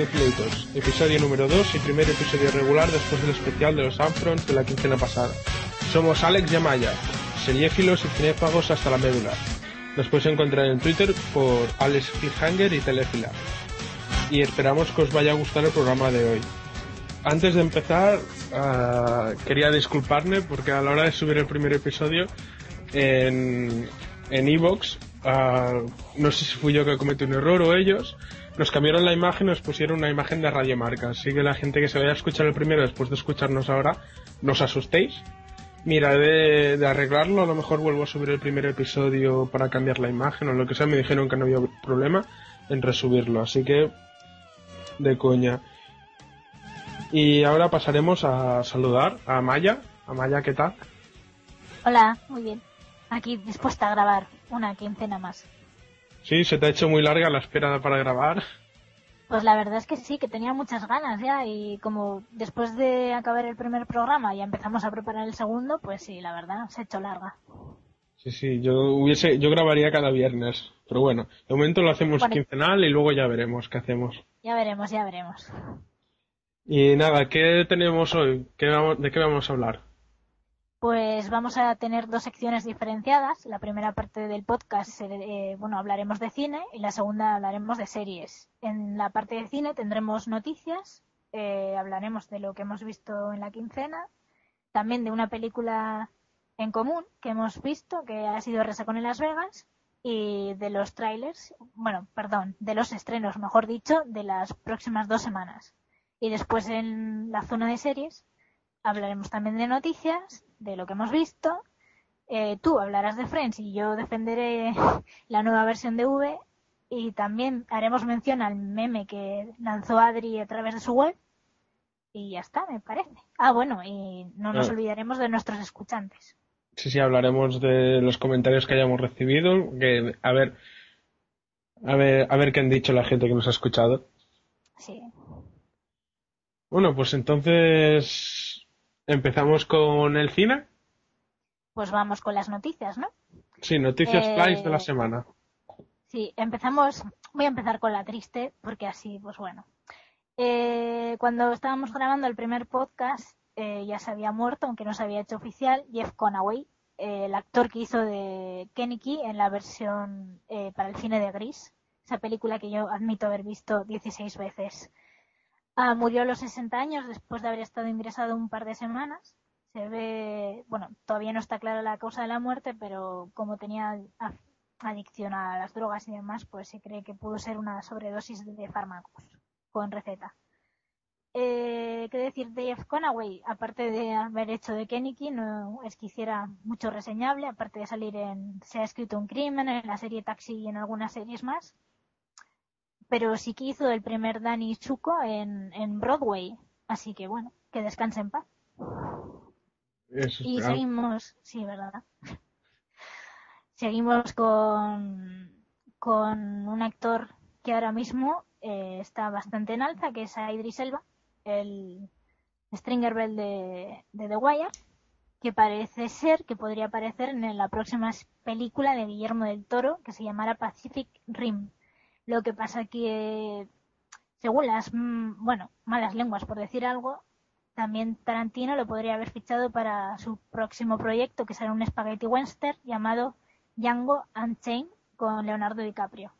Cinefleitos, episodio número 2 y primer episodio regular después del especial de los Amfrons de la quincena pasada. Somos Alex y seriéfilos y cinéfagos hasta la médula. Nos puedes encontrar en Twitter por Alex Cliffhanger y Telefila. Y esperamos que os vaya a gustar el programa de hoy. Antes de empezar, uh, quería disculparme porque a la hora de subir el primer episodio en en Evox, uh, no sé si fui yo que cometí un error o ellos, nos cambiaron la imagen nos pusieron una imagen de Radio Marca. Así que la gente que se vaya a escuchar el primero después de escucharnos ahora, no os asustéis. Mira, de, de, arreglarlo, a lo mejor vuelvo a subir el primer episodio para cambiar la imagen o lo que sea. Me dijeron que no había problema en resubirlo, así que de coña. Y ahora pasaremos a saludar a Maya. A Maya, ¿qué tal? Hola, muy bien. Aquí dispuesta a grabar una quincena más. Sí, se te ha hecho muy larga la espera para grabar. Pues la verdad es que sí, que tenía muchas ganas ya y como después de acabar el primer programa ya empezamos a preparar el segundo, pues sí, la verdad, se ha hecho larga. Sí, sí, yo hubiese, yo grabaría cada viernes, pero bueno, de momento lo hacemos bueno, quincenal y luego ya veremos qué hacemos. Ya veremos, ya veremos. Y nada, ¿qué tenemos hoy? ¿Qué vamos, ¿De qué vamos a hablar? Pues vamos a tener dos secciones diferenciadas. La primera parte del podcast, eh, bueno, hablaremos de cine y la segunda hablaremos de series. En la parte de cine tendremos noticias, eh, hablaremos de lo que hemos visto en la quincena, también de una película en común que hemos visto, que ha sido Resacón en Las Vegas, y de los trailers, bueno, perdón, de los estrenos, mejor dicho, de las próximas dos semanas. Y después en la zona de series hablaremos también de noticias, de lo que hemos visto. Eh, tú hablarás de Friends y yo defenderé la nueva versión de V. Y también haremos mención al meme que lanzó Adri a través de su web. Y ya está, me parece. Ah, bueno, y no nos Ah. olvidaremos de nuestros escuchantes. Sí, sí, hablaremos de los comentarios que hayamos recibido. Que, a ver, a ver, a ver qué han dicho la gente que nos ha escuchado. Sí. Bueno, pues entonces empezamos con el cine. Pues vamos con las noticias, ¿no? Sí, noticias Eh, flash de la semana. Sí, empezamos. Voy a empezar con la triste, porque así, pues bueno. Eh, cuando estábamos grabando el primer podcast, eh, ya se había muerto, aunque no se había hecho oficial, Jeff Conaway, eh, el actor que hizo de Kennedy en la versión eh, para el cine de Gris, esa película que yo admito haber visto 16 veces. Ah, murió a los 60 años después de haber estado ingresado un par de semanas. Se ve, bueno, todavía no está clara la causa de la muerte, pero como tenía adicción a las drogas y demás, pues se cree que pudo ser una sobredosis de fármacos con receta. Eh, ¿Qué decir de Jeff Conaway? Aparte de haber hecho de Kennedy, no es que hiciera mucho reseñable, aparte de salir en Se ha escrito un crimen, en la serie Taxi y en algunas series más. Pero sí que hizo el primer Danny Zuko en, en Broadway. Así que bueno, que descanse en paz. Eso Y seguimos, sí, ¿verdad? Seguimos con, con un actor que ahora mismo eh, está bastante en alza, que es Idris Elba, el Stringer Bell de, de The Wire, que parece ser que podría aparecer en la próxima película de Guillermo del Toro, que se llamará Pacific Rim. Lo que pasa que, según las, mm, bueno, malas lenguas, por decir algo, también Tarantino lo podría haber fichado para su próximo proyecto, que será un spaghetti western llamado Django Unchained con Leonardo DiCaprio.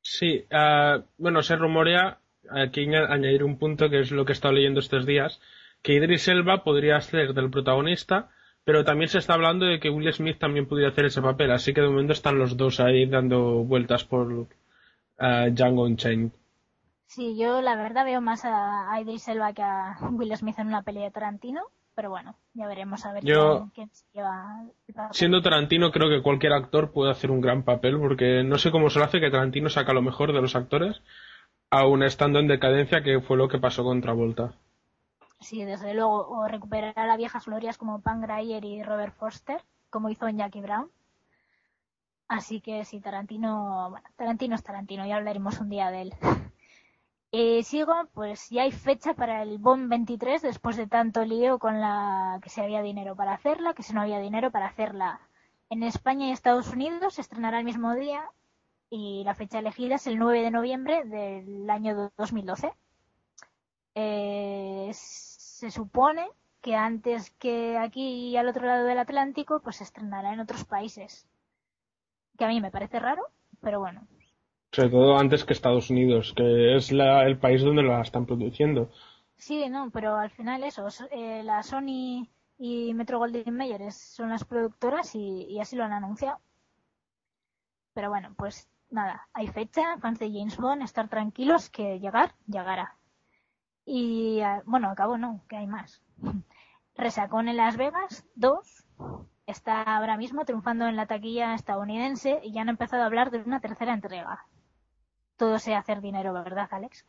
Sí, ah, bueno, se rumorea, aquí añ- añadir un punto que es lo que he estado leyendo estos días, que Idris Elba podría ser del protagonista, pero también se está hablando de que Will Smith también podría hacer ese papel, así que de momento están los dos ahí dando vueltas por ah, Django Unchained. Sí, yo la verdad veo más a, a Idris Elba que a Will Smith en una pelea de Tarantino, pero bueno, ya veremos a ver Yo- quién, quién se lleva el papel. Siendo Tarantino, creo que cualquier actor puede hacer un gran papel, porque no sé cómo se lo hace que Tarantino saca lo mejor de los actores, aún estando en decadencia, que fue lo que pasó con Travolta. Sí, desde luego, o recuperar a viejas glorias como Pam Grier y Robert Foster, como hizo en Jackie Brown. Así que sí, Tarantino, bueno, Tarantino es Tarantino, ya hablaremos un día de él. Eh, sigo, pues ya hay fecha para el Bond 23 después de tanto lío con la que se había dinero para hacerla, que si no había dinero para hacerla. En España y Estados Unidos se estrenará el mismo día y la fecha elegida es el 9 de noviembre del año 2012. Eh, se supone que antes que aquí y al otro lado del Atlántico, pues se estrenará en otros países. Que a mí me parece raro, pero bueno. Sobre todo antes que Estados Unidos, que es el país donde la están produciendo. Sí, no, pero al final eso, eh, la Sony y Metro Goldwyn Mayer son las productoras y, así lo han anunciado. Pero bueno, pues nada, hay fecha, fans de James Bond, estar tranquilos que llegar, llegará. Y ah, bueno, acabo no, que hay más. Resacón en Las Vegas, dos, está ahora mismo triunfando en la taquilla estadounidense y ya han empezado a hablar de una tercera entrega. Todo sea hacer dinero, ¿verdad, Alex?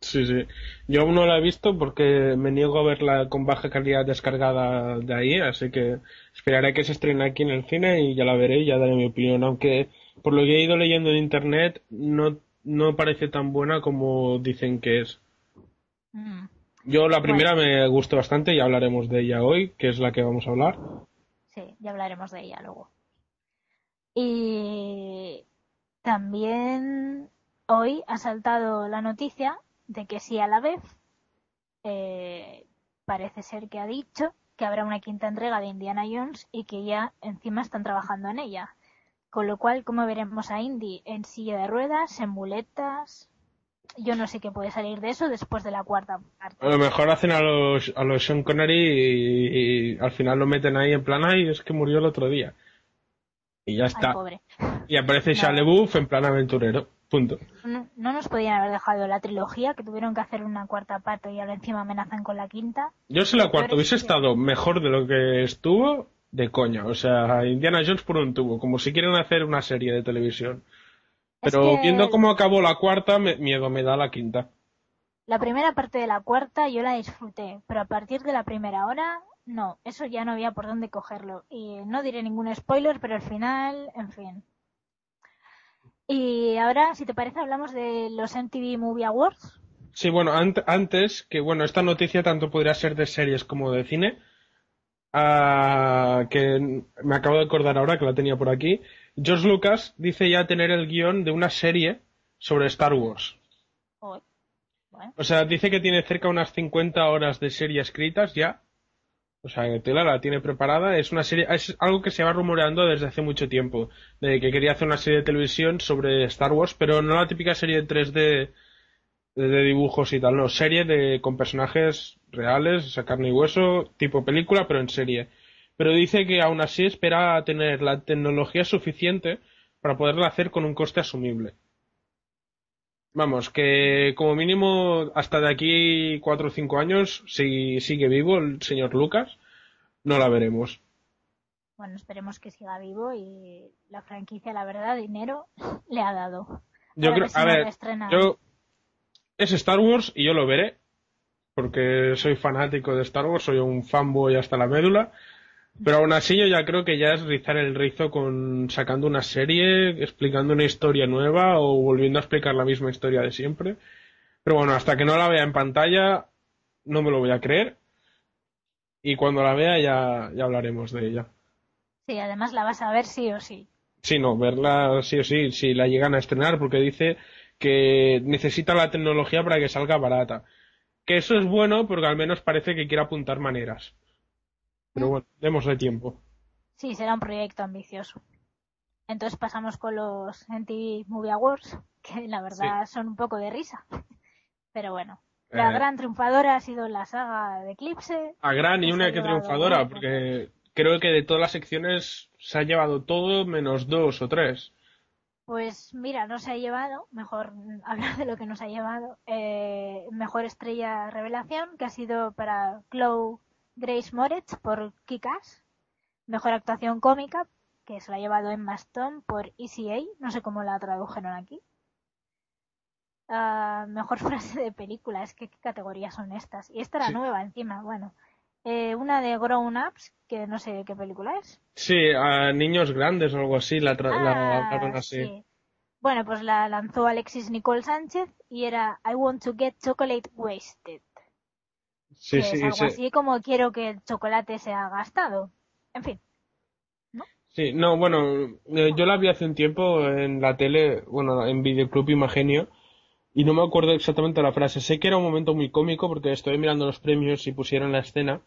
Sí, sí. Yo aún no la he visto porque me niego a verla con baja calidad descargada de ahí, así que esperaré que se estrene aquí en el cine y ya la veré y ya daré mi opinión. Aunque por lo que he ido leyendo en internet no, no parece tan buena como dicen que es. Mm. Yo la primera me gustó bastante y hablaremos de ella hoy, que es la que vamos a hablar. Sí, ya hablaremos de ella luego. Y también hoy ha saltado la noticia de que sí a la vez eh, parece ser que ha dicho que habrá una quinta entrega de Indiana Jones y que ya encima están trabajando en ella. Con lo cual, ¿cómo veremos a Indy? En silla de ruedas, en muletas. Yo no sé qué puede salir de eso después de la cuarta parte. A lo mejor hacen a los, a los Sean Connery y, al final lo meten ahí en plan, ay, es que murió el otro día. Y ya está. Y aparece Shia en plan aventurero. Punto. No, nos podían haber dejado la trilogía, que tuvieron que hacer una cuarta parte y ahora encima amenazan con la quinta. Yo sé la cuarta hubiese estado mejor de lo que estuvo, de coña. O sea, Indiana Jones por un tubo, como si quieren hacer una serie de televisión. Pero viendo cómo acabó la cuarta, miedo me da la quinta. La primera parte de la cuarta yo la disfruté, pero a partir de la primera hora, no, eso ya no había por dónde cogerlo. Y no diré ningún spoiler, pero al final, en fin. Y ahora, si te parece, hablamos de los MTV Movie Awards. Sí, bueno, antes, que bueno, esta noticia tanto podría ser de series como de cine, ah, que me acabo de acordar ahora que la tenía por aquí. George Lucas dice ya tener el guion de una serie sobre Star Wars. O sea, dice que tiene cerca de unas 50 horas de serie escritas ya o sea, Tela la tiene preparada. Es una serie, es algo que se va rumoreando desde hace mucho tiempo. De que quería hacer una serie de televisión sobre Star Wars, pero no la típica serie de 3D de, dibujos y tal, no. Serie de, con personajes reales, o sea, carne y hueso, tipo película, pero en serie. Pero dice que aún así espera tener la tecnología suficiente para poderla hacer con un coste asumible. Vamos, que como mínimo hasta de aquí cuatro o cinco años, si sigue vivo el señor Lucas, no la veremos. Bueno, esperemos que siga vivo y la franquicia, la verdad, dinero le ha dado. Yo creo, a ver, yo es Star Wars y yo lo veré porque soy fanático de Star Wars, soy un fanboy hasta la médula pero aún así yo ya creo que ya es rizar el rizo con sacando una serie, explicando una historia nueva o volviendo a explicar la misma historia de siempre. Pero bueno, hasta que no la vea en pantalla no me lo voy a creer. Y cuando la vea ya, ya hablaremos de ella. Sí, además la vas a ver sí o sí. Sí, no, verla sí o sí, si la llegan a estrenar, porque dice que necesita la tecnología para que salga barata. Que eso es bueno porque al menos parece que quiere apuntar maneras. Pero bueno, démosle tiempo. Sí, será un proyecto ambicioso. Entonces pasamos con los MTV Movie Awards, que la verdad son un poco de risa. Pero bueno, la eh. gran triunfadora ha sido la saga de Eclipse. A gran y una que triunfadora, porque creo que de todas las secciones se ha llevado todo menos dos o tres. Pues mira, no se ha llevado, mejor hablar de lo que nos ha llevado, eh, mejor estrella revelación, que ha sido para Chloe Grace Moretz por Kikas, mejor actuación cómica, que se la ha llevado Emma Stone por ECA, no sé cómo la tradujeron aquí. Ah, mejor frase de película, es que qué categorías son estas. Y esta era nueva encima, bueno. Eh, una de Grown Ups, que no sé qué película es. Sí, a niños grandes o algo así, la, ah, así. Bueno, pues la lanzó Alexis Nicole Sánchez y era I want to get chocolate wasted. Sí, sí, es algo así como quiero que el chocolate sea gastado. En fin. Sí, no, bueno, eh, yo la vi hace un tiempo en la tele, bueno, en Videoclub Imagenio, y no me acuerdo exactamente la frase. Sé que era un momento muy cómico porque estoy mirando los premios y pusieron la escena,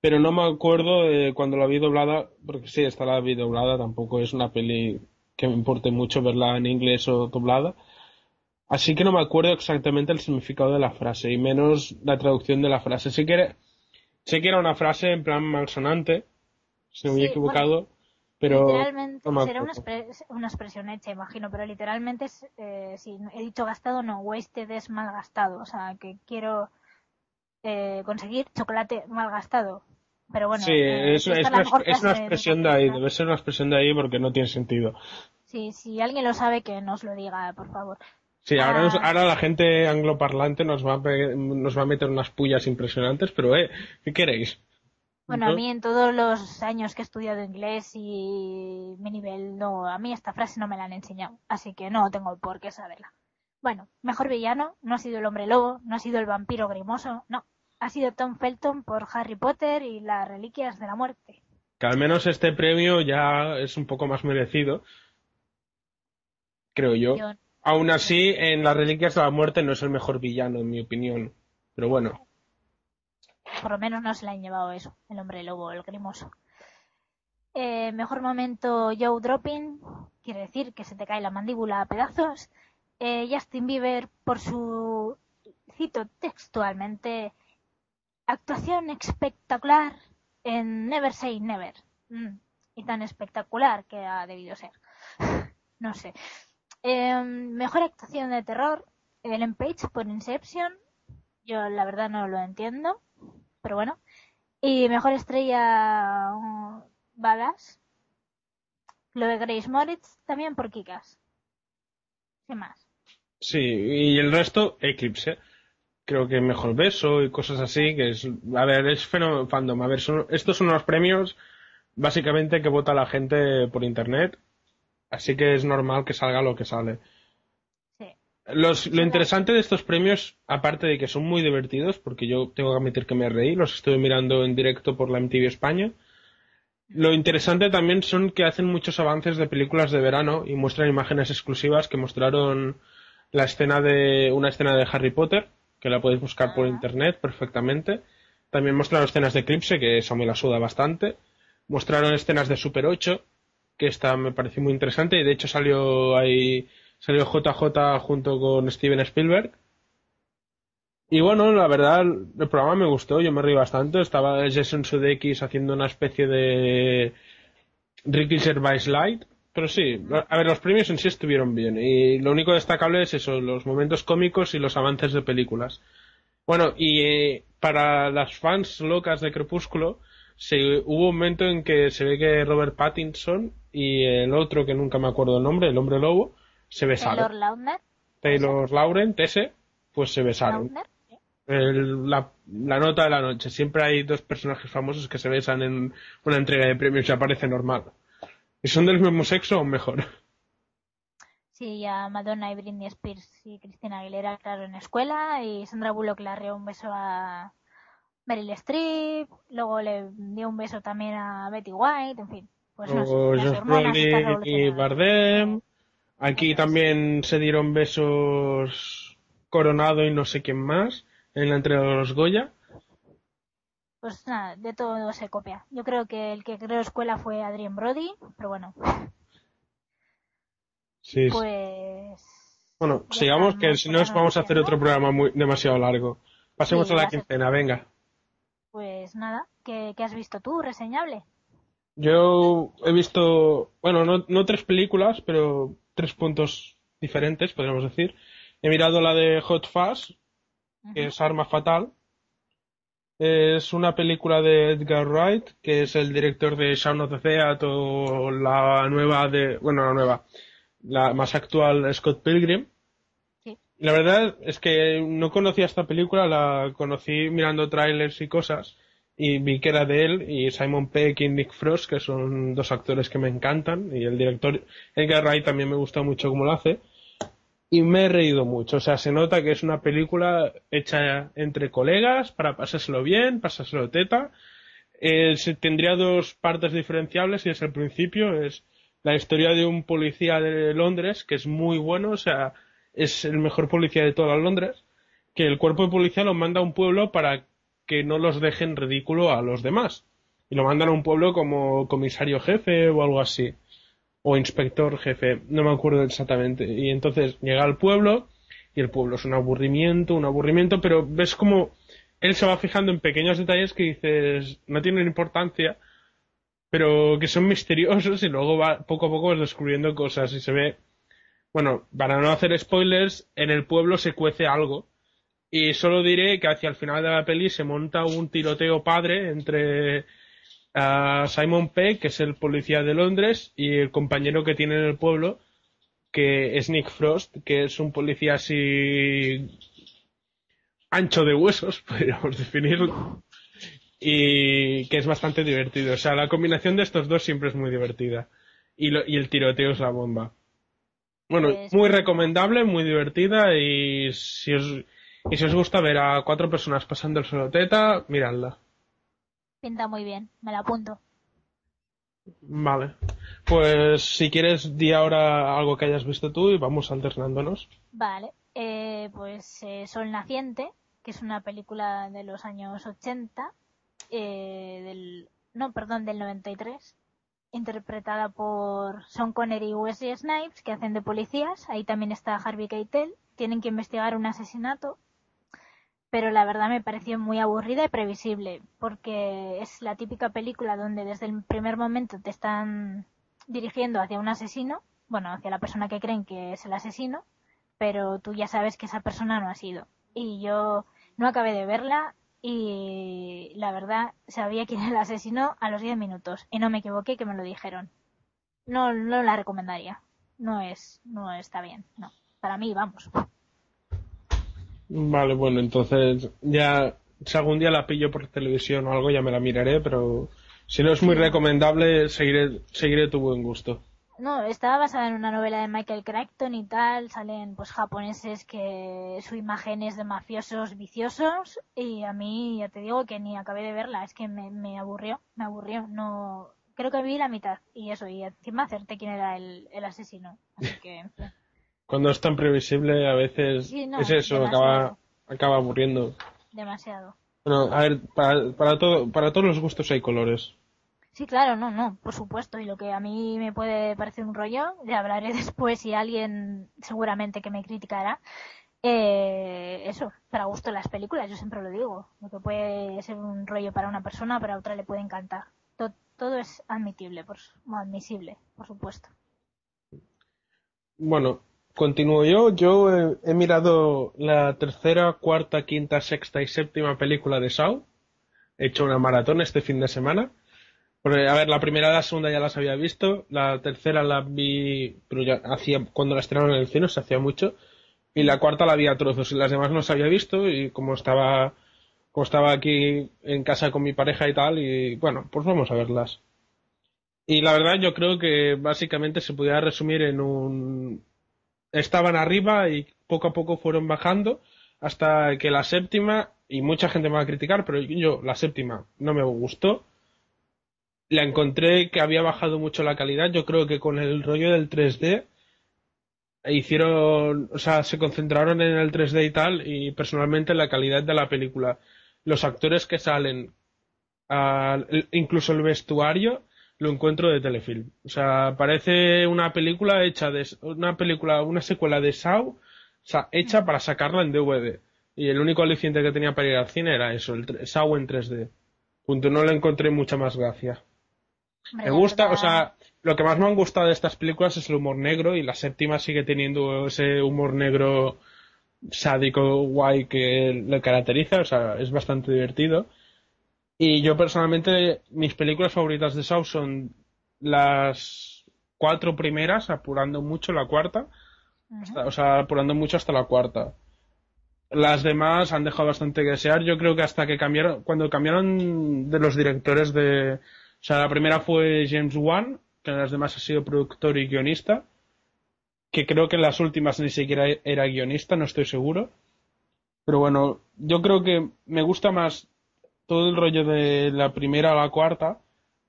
pero no me acuerdo de cuando la vi doblada, porque sí, está la vi doblada, tampoco es una peli que me importe mucho verla en inglés o doblada. Así que no me acuerdo exactamente el significado de la frase, y menos la traducción de la frase. Sé que era, sé que era una frase en plan malsonante, si me he equivocado. Pero literalmente será una, expresión hecha, imagino, pero literalmente es, eh, si he dicho gastado, no, wasted es mal gastado, o sea, que quiero eh, conseguir chocolate mal gastado. Pero bueno, sí, eh, es, una, expresión de, ahí, debe ser una expresión de ahí porque no tiene sentido. Sí, si alguien lo sabe, que nos lo diga, por favor. Sí, ahora, ah. ahora la gente angloparlante nos va, a, nos va a meter unas pullas impresionantes, pero eh, ¿qué queréis? Bueno, a mí en todos los años que he estudiado inglés y mi nivel, no, a mí esta frase no me la han enseñado, así que no tengo por qué saberla. Bueno, mejor villano, no ha sido el hombre lobo, no ha sido el vampiro grimoso, no, ha sido Tom Felton por Harry Potter y las reliquias de la muerte. Que al menos este premio ya es un poco más merecido, creo yo. yo Aún así, en las reliquias de la muerte no es el mejor villano, en mi opinión, pero bueno por lo menos no se le han llevado eso, el hombre lobo, el grimoso. Eh, mejor momento Joe Dropping, quiere decir que se te cae la mandíbula a pedazos. Eh, Justin Bieber por su, cito textualmente, actuación espectacular en Never Say Never. Mm, y tan espectacular que ha debido ser. no sé. Eh, mejor actuación de terror, Ellen Page por Inception. Yo la verdad no lo entiendo pero bueno. Y mejor estrella Balas. Lo de Grace Moritz también por Kikas. ¿Qué más? Sí, y el resto, Eclipse. Creo que mejor beso y cosas así, que es, a ver, es fandom. A ver, estos son los premios básicamente que vota la gente por internet. Así que es normal que salga lo que sale lo interesante de estos premios, aparte de que son muy divertidos, porque yo tengo que admitir que me reí, los estoy mirando en directo por la MTV España. Lo interesante también son que hacen muchos avances de películas de verano y muestran imágenes exclusivas que mostraron la escena de una escena de Harry Potter, que la podéis buscar por internet perfectamente. También mostraron escenas de Eclipse, que eso me la suda bastante. Mostraron escenas de Super 8, que esta me pareció muy interesante y de hecho salió ahí Salió JJ junto con Steven Spielberg. Y bueno, la verdad, el programa me gustó, yo me reí bastante. Estaba Jason Sudeikis haciendo una especie de Ricky Gervais Light. Pero sí, a ver, los premios en sí estuvieron bien. Y lo único destacable es eso, los momentos cómicos y los avances de películas. Bueno, y eh, para las fans locas de Crepúsculo, se, hubo un momento en que se ve que Robert Pattinson y el otro que nunca me acuerdo el nombre, el hombre lobo, se besaron. Taylor Lautner. Taylor Laurent, ese, pues se besaron. la, nota de la noche. Siempre hay dos personajes famosos que se besan en una entrega de premios y aparece normal. ¿Y son del mismo sexo o mejor? Sí, a Madonna y Britney Spears y Cristina Aguilera, claro, en escuela. Y Sandra Bullock le arreó un beso a Meryl Streep. Luego le dio un beso también a Betty White, en fin. Pues no y Bardem. Aquí también se dieron besos Coronado y no sé quién más en la entrega de los Goya. Pues nada, de todo se copia. Yo creo que el que creó escuela fue Adrien Brody, pero bueno. Sí. Pues. Bueno, sigamos que si no vamos a hacer otro programa muy demasiado largo. Pasemos a la quincena, venga. Pues nada, ¿qué, has visto tú, reseñable? Yo he visto, bueno, no, no tres películas, pero tres puntos diferentes, podríamos decir. He mirado la de Hot Fuzz, que es Arma Fatal. Es una película de Edgar Wright, que es el director de Shaun of the Dead o la nueva de, bueno, la nueva, la más actual Scott Pilgrim. La verdad es que no conocía esta película, la conocí mirando trailers y cosas y vi que era de él y Simon Peck y Nick Frost, que son dos actores que me encantan, y el director Edgar Wright también me gusta mucho cómo lo hace, y me he reído mucho, o sea, se nota que es una película hecha entre colegas para pasárselo bien, pasárselo teta, eh, tendría dos partes diferenciables y es el principio, es la historia de un policía de Londres que es muy bueno, o sea, es el mejor policía de toda Londres, que el cuerpo de policía lo manda a un pueblo para que no los dejen ridículo a los demás. Y lo mandan a un pueblo como comisario jefe o algo así. O inspector jefe, no me acuerdo exactamente. Y entonces llega al pueblo y el pueblo es un aburrimiento, un aburrimiento, pero ves como él se va fijando en pequeños detalles que dices no tienen importancia, pero que son misteriosos y luego va poco a poco vas descubriendo cosas y se ve, bueno, para no hacer spoilers, en el pueblo se cuece algo. Y solo diré que hacia el final de la peli se monta un tiroteo padre entre ah, Simon Peck, que es el policía de Londres, y el compañero que tiene en el pueblo, que es Nick Frost, que es un policía así ancho de huesos, podríamos definirlo, y que es bastante divertido. O sea, la combinación de estos dos siempre es muy divertida. Y, y el tiroteo es la bomba. Bueno, pues muy recomendable, muy divertida y si os, y si os gusta ver a cuatro personas pasando el solo teta, miradla. Pinta muy bien, me la apunto. Vale. Pues si quieres, di ahora algo que hayas visto tú y vamos alternándonos. Vale. Eh, pues eh, Sol Naciente, que es una película de los años 80, eh, del, no, perdón, del 93, interpretada por Sean Connery y Wesley Snipes, que hacen de policías. Ahí también está Harvey Keitel. Tienen que investigar un asesinato, pero la verdad me pareció muy aburrida y previsible, porque es la típica película donde desde el primer momento te están dirigiendo hacia un asesino, bueno, hacia la persona que creen que es el asesino, pero tú ya sabes que esa persona no ha sido. Y yo no acabé de verla y la verdad sabía quién era el asesino a los 10 minutos y no me equivoqué que me lo dijeron. No, no la recomendaría. No es, no está bien. No. Para mí, vamos. Vale, bueno, entonces ya si algún día la pillo por televisión o algo ya me la miraré, pero si no es muy recomendable seguiré, seguiré tu buen gusto. No, estaba basada en una novela de Michael Crichton y tal. Salen pues japoneses que su imagen es de mafiosos viciosos y a mí ya te digo que ni acabé de verla. Es que me, aburrió, me aburrió. No, creo que vi la mitad y eso y encima acerté quién era el, asesino. Así que. Cuando es tan previsible a veces es eso, acaba, acaba aburriendo. Demasiado. Bueno, a ver, para, para, todo, para todos los gustos hay colores. Sí, claro, no, no, por supuesto. Y lo que a mí me puede parecer un rollo, le hablaré después y alguien seguramente que me criticará. Eh, eso, para gusto las películas, yo siempre lo digo. Lo que puede ser un rollo para una persona, para otra le puede encantar. Todo, es admitible, por, admisible, por supuesto. Bueno, continúo yo. Yo he, mirado la tercera, cuarta, quinta, sexta y séptima película de Saw. He hecho una maratón este fin de semana a ver, la primera y la segunda ya las había visto, la tercera la vi, pero ya hacía, cuando la estrenaron en el cine, se hacía mucho, y la cuarta la vi a trozos, y las demás no las había visto, y como estaba, como estaba aquí en casa con mi pareja y tal, y bueno, pues vamos a verlas. Y la verdad yo creo que básicamente se podía resumir en un... Estaban arriba y poco a poco fueron bajando hasta que la séptima, y mucha gente me va a criticar, pero yo la séptima no me gustó la encontré que había bajado mucho la calidad. Yo creo que con el rollo del 3D hicieron, o sea, se concentraron en el 3D y tal, y personalmente la calidad de la película. Los actores que salen, incluso el vestuario, lo encuentro de telefilm. O sea, parece una película hecha de, una película, una secuela de Saw, o sea, hecha para sacarla en DVD. Y el único aliciente que tenía para ir al cine era eso, el Saw en 3D. Punto, no le encontré mucha más gracia. Me gusta, o sea, lo que más me han gustado de estas películas es el humor negro y la séptima sigue teniendo ese humor negro sádico guay que le caracteriza, o sea, es bastante divertido. Y yo personalmente, mis películas favoritas de Saw son las cuatro primeras, apurando mucho la cuarta, o sea, apurando mucho hasta la cuarta. Las demás han dejado bastante que desear. Yo creo que hasta que cambiaron, cuando cambiaron de los directores de, o sea, la primera fue James Wan, que en las demás ha sido productor y guionista, que creo que en las últimas ni siquiera era guionista, no estoy seguro. Pero bueno, yo creo que me gusta más todo el rollo de la primera a la cuarta,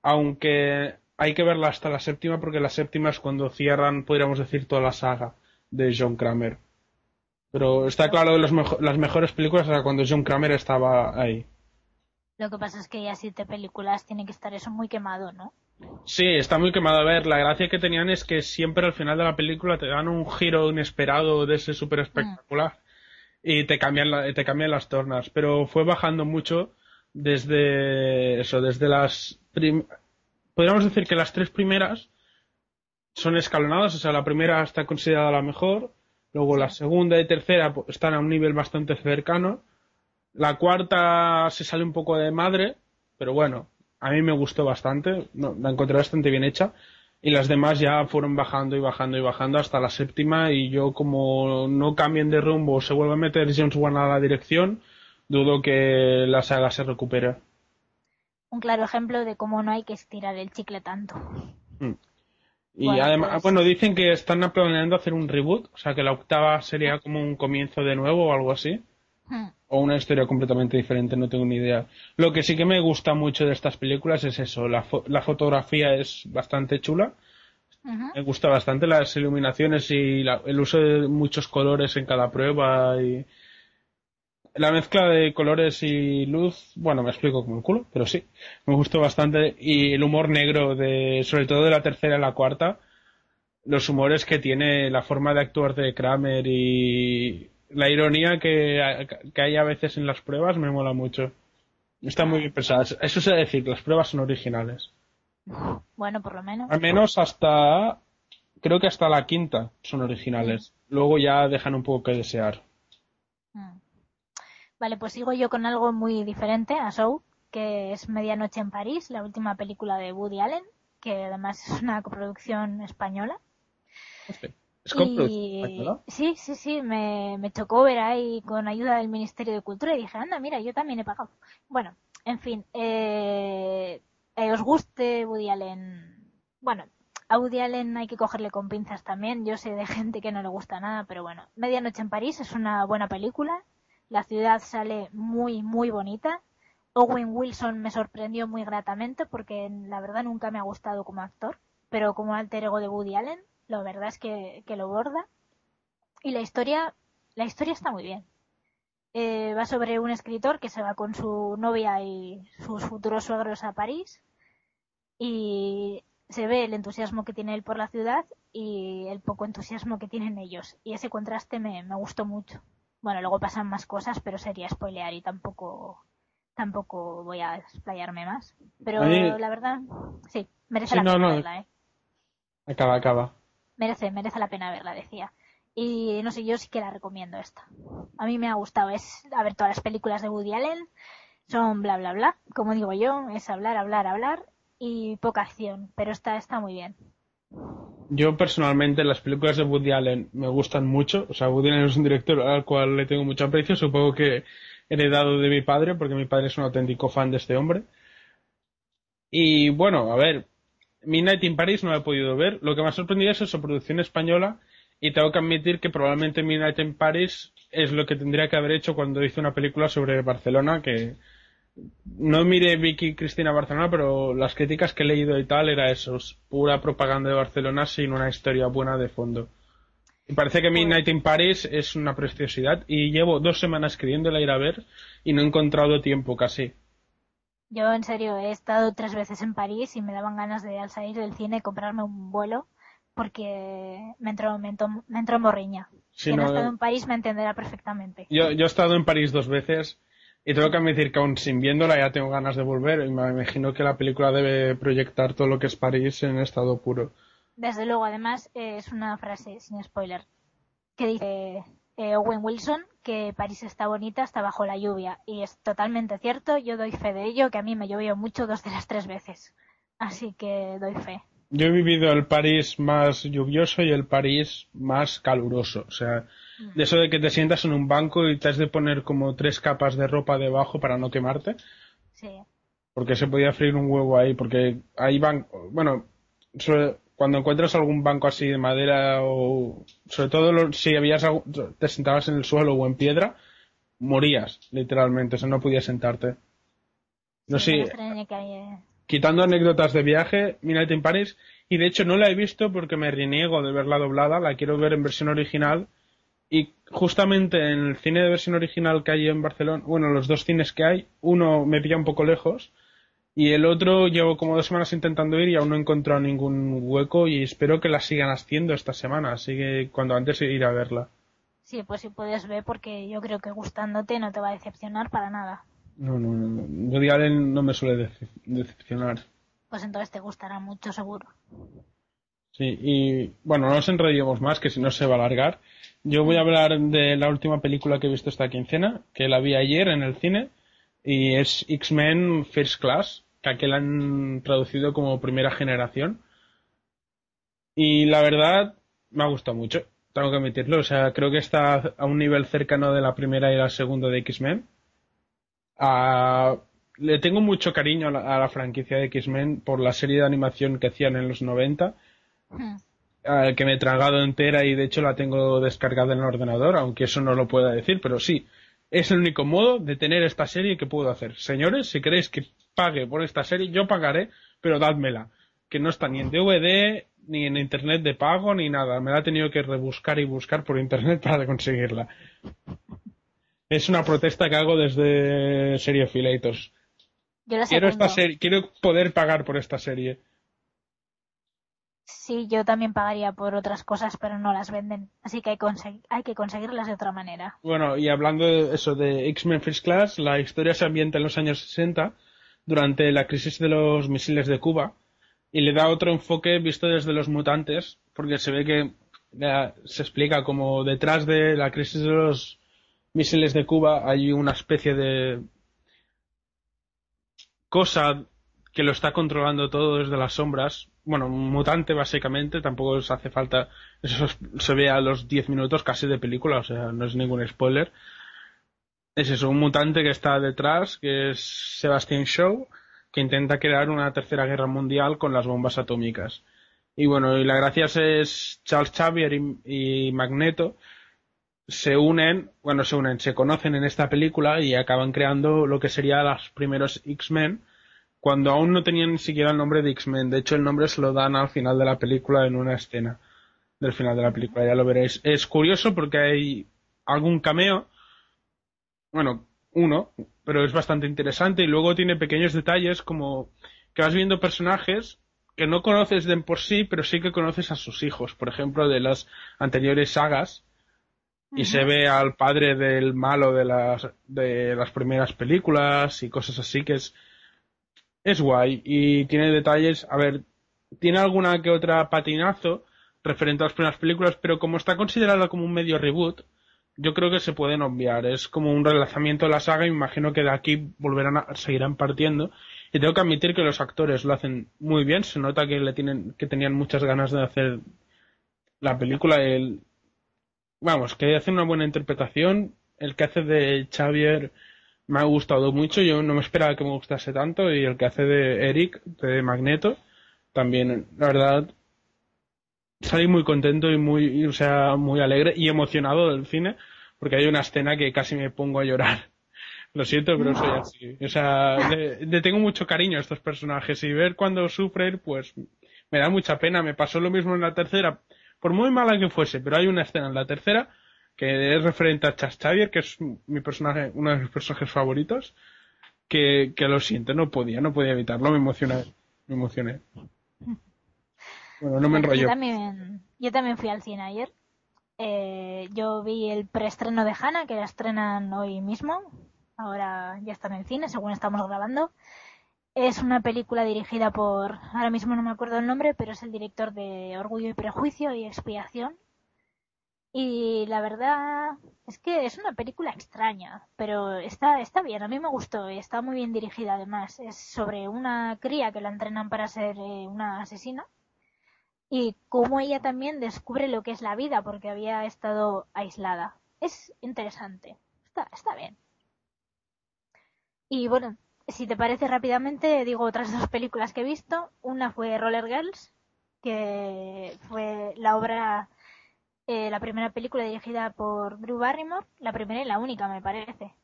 aunque hay que verla hasta la séptima porque la séptima es cuando cierran, podríamos decir, toda la saga de John Kramer. Pero está claro que las mejores películas era cuando John Kramer estaba ahí. Lo que pasa es que ya siete películas tiene que estar eso muy quemado, ¿no? Sí, está muy quemado. A ver, la gracia que tenían es que siempre al final de la película te dan un giro inesperado de ese súper espectacular y te cambian, te cambian las tornas. Pero fue bajando mucho desde eso, desde las... Podríamos decir que las tres primeras son escalonadas, o sea, la primera está considerada la mejor, luego la segunda y tercera pues, están a un nivel bastante cercano, la cuarta se sale un poco de madre, pero bueno, a mí me gustó bastante, la encontré bastante bien hecha. Y las demás ya fueron bajando y bajando y bajando hasta la séptima y yo como no cambien de rumbo se vuelve a meter James Wan a la dirección, dudo que la saga se recupere. Un claro ejemplo de cómo no hay que estirar el chicle tanto. Mm. Y además, pues bueno, dicen que están planeando hacer un reboot, o sea que la octava sería como un comienzo de nuevo o algo así. Hmm. O una historia completamente diferente, no tengo ni idea. Lo que sí que me gusta mucho de estas películas es eso, la, fotografía es bastante chula. Me gusta bastante las iluminaciones y el uso de muchos colores en cada prueba y la mezcla de colores y luz, bueno, me explico como el culo, pero sí, me gustó bastante y el humor negro de, sobre todo de la tercera y la cuarta, los humores que tiene la forma de actuar de Kramer y la ironía que, hay a veces en las pruebas me mola mucho. Está muy bien pensada. Eso es decir, las pruebas son originales. Bueno, por lo menos. Al menos hasta, creo que hasta la quinta son originales. Luego ya dejan un poco que desear. Mm. Vale, pues sigo yo con algo muy diferente a Show, que es Medianoche en París, la última película de Woody Allen, que además es una coproducción española. Sí, sí, sí, me, me tocó ver ahí con ayuda del Ministerio de Cultura y dije, anda, mira, yo también he pagado. Bueno, en fin, eh, eh, os guste Woody Allen. Bueno, a Woody Allen hay que cogerle con pinzas también. Yo sé de gente que no le gusta nada, pero bueno, Medianoche en París es una buena película. La ciudad sale muy, muy bonita. Owen Wilson me sorprendió muy gratamente porque la verdad nunca me ha gustado como actor, pero como alter ego de Woody Allen la verdad es que, lo borda. Y la historia, la historia está muy bien. Eh, va sobre un escritor que se va con su novia y sus futuros suegros a París y se ve el entusiasmo que tiene él por la ciudad y el poco entusiasmo que tienen ellos. Y ese contraste me, gustó mucho. Bueno, luego pasan más cosas, pero sería spoilear y tampoco tampoco voy a explayarme más. Pero la verdad, sí, merece la pena verla, ¿eh? Acaba, acaba merece, merece la pena verla, decía. Y no sé, yo sí que la recomiendo esta. A mí me ha gustado, es, a ver, todas las películas de Woody Allen son bla bla bla, como digo yo, es hablar, hablar, hablar y poca acción, pero esta está muy bien. Yo personalmente las películas de Woody Allen me gustan mucho, o sea, Woody Allen es un director al cual le tengo mucho aprecio, supongo que heredado de mi padre, porque mi padre es un auténtico fan de este hombre. Y bueno, a ver, Midnight in Paris no la he podido ver. Lo que me ha sorprendido es su producción española y tengo que admitir que probablemente Midnight in Paris es lo que tendría que haber hecho cuando hice una película sobre Barcelona que no mire Vicky Cristina Barcelona, pero las críticas que he leído y tal era eso, pura propaganda de Barcelona sin una historia buena de fondo. Y parece que Midnight in Paris es una preciosidad y llevo dos semanas queriéndola ir a ver y no he encontrado tiempo casi. Yo en serio he estado tres veces en París y me daban ganas de al salir del cine comprarme un vuelo porque me entró, me entró, me entró morriña. Quien ha estado en París me entenderá perfectamente. Yo, yo he estado en París dos veces y tengo que admitir que aún sin viéndola ya tengo ganas de volver y me imagino que la película debe proyectar todo lo que es París en estado puro. Desde luego, además eh, es una frase sin spoiler que dice eh, Owen Wilson que París está bonita hasta bajo la lluvia. Y es totalmente cierto, yo doy fe de ello, que a mí me llovió mucho dos de las tres veces. Así que doy fe. Yo he vivido el París más lluvioso y el París más caluroso. O sea, de eso de que te sientas en un banco y te has de poner como tres capas de ropa debajo para no quemarte. Sí. Porque se podía freír un huevo ahí, porque ahí van, bueno, cuando encuentras algún banco así de madera o sobre todo si habías te sentabas en el suelo o en piedra morías literalmente o sea no podías sentarte No Sí, sé, haya- quitando anécdotas de viaje, Midnight in Paris, y de hecho no la he visto porque me reniego de verla doblada, la quiero ver en versión original, y justamente en el cine de versión original que hay en Barcelona, bueno, los dos cines que hay, uno me pilla un poco lejos, y el otro llevo como dos semanas intentando ir y aún no he encontrado ningún hueco, y espero que la sigan haciendo esta semana, así que cuando antes ir a verla. Sí, pues si puedes ver porque yo creo que gustándote no te va a decepcionar para nada. No, no, no. Woody Allen no me suele decep- decepcionar. Pues entonces te gustará mucho seguro. Sí, y bueno, no nos enrollemos más, que si no se va a alargar. Yo voy a hablar de la última película que he visto esta quincena, que la vi ayer en el cine, y es X-Men First Class, que aquí la han traducido como primera generación. Y la verdad, me ha gustado mucho, tengo que admitirlo. O sea, creo que está a un nivel cercano de la primera y la segunda de X-Men. Le tengo mucho cariño a la, a la franquicia de X-Men por la serie de animación que hacían en los 90 Hmm. eh, que me he tragado entera y de hecho la tengo descargada en el ordenador, aunque eso no lo pueda decir, pero sí, es el único modo de tener esta serie que puedo hacer. Señores, si queréis que pague por esta serie, yo pagaré, pero dádmela, que no está ni en DVD, ni en internet de pago, ni nada. Me la he tenido que rebuscar y buscar por internet para conseguirla. Es una protesta que hago desde Seriefilators. Yo lo Quiero esta serie, quiero poder pagar por esta serie. Sí, yo también pagaría por otras cosas, pero no las venden. Así que hay, que conseguirlas de otra manera. Bueno, y hablando de eso de X-Men First Class, la historia se ambienta en los años 60, durante la crisis de los misiles de Cuba, y le da otro enfoque visto desde los mutantes, porque se ve que se explica como detrás de la crisis de los misiles de Cuba hay una especie de cosa que lo está controlando todo desde las sombras. Bueno, un mutante básicamente, tampoco os hace falta, eso se ve a los 10 minutos casi de película, o sea, no es ningún spoiler. Es eso, un mutante que está detrás, que es Sebastian Shaw, que intenta crear una tercera guerra mundial con las bombas atómicas. Y bueno, y la gracia es Charles Xavier y, y Magneto se unen, bueno, se unen, se conocen en esta película y acaban creando lo que sería los primeros X-Men, cuando aún no tenían ni siquiera el nombre de X-Men. De hecho, el nombre se lo dan al final de la película en una escena del final de la película, ya lo veréis. Es curioso porque hay algún cameo, bueno, uno, pero es bastante interesante y luego tiene pequeños detalles como que vas viendo personajes que no conoces de por sí, pero sí que conoces a sus hijos, por ejemplo, de las anteriores sagas y se ve al padre del malo de las de las primeras películas y cosas así que es es guay y tiene detalles a ver tiene alguna que otra patinazo referente a las primeras películas pero como está considerada como un medio reboot yo creo que se pueden obviar. Es como un relanzamiento de la saga y me imagino que de aquí volverán a seguirán partiendo. Y tengo que admitir que los actores lo hacen muy bien se nota que le tienen que tenían muchas ganas de hacer la película el vamos, que hace una buena interpretación. El que hace de Xavier me ha gustado mucho. Yo no me esperaba que me gustase tanto. Y el que hace de Eric, de Magneto, también, la verdad, salí muy contento y muy, o sea, muy alegre y emocionado del cine. Porque hay una escena que casi me pongo a llorar. Lo siento, pero soy así. O sea, le, le tengo mucho cariño a estos personajes y ver cuando sufren, pues me da mucha pena. Me pasó lo mismo en la tercera por muy mala que fuese, pero hay una escena en la tercera que es referente a Chas Xavier, que es mi personaje, uno de mis personajes favoritos, que, que lo siento, no podía, no podía evitarlo, me emocioné, me emocioné. Bueno, no me Yo enrollo. también, yo también fui al cine ayer. Eh, yo vi el preestreno de Hannah, que la estrenan hoy mismo. Ahora ya está en el cine, según estamos grabando. Es una película dirigida por, ahora mismo no me acuerdo el nombre, pero es el director de Orgullo y Prejuicio y Expiación. Y la verdad es que es una película extraña, pero está, está bien, a mí me gustó y está muy bien dirigida además. Es sobre una cría que la entrenan para ser eh, una asesina y cómo ella también descubre lo que es la vida porque había estado aislada. Es interesante, está, está bien. Y bueno, si te parece rápidamente, digo otras dos películas que he visto. Una fue Roller Girls, que fue la obra, eh, la primera película dirigida por Drew Barrymore, la primera y la única me parece.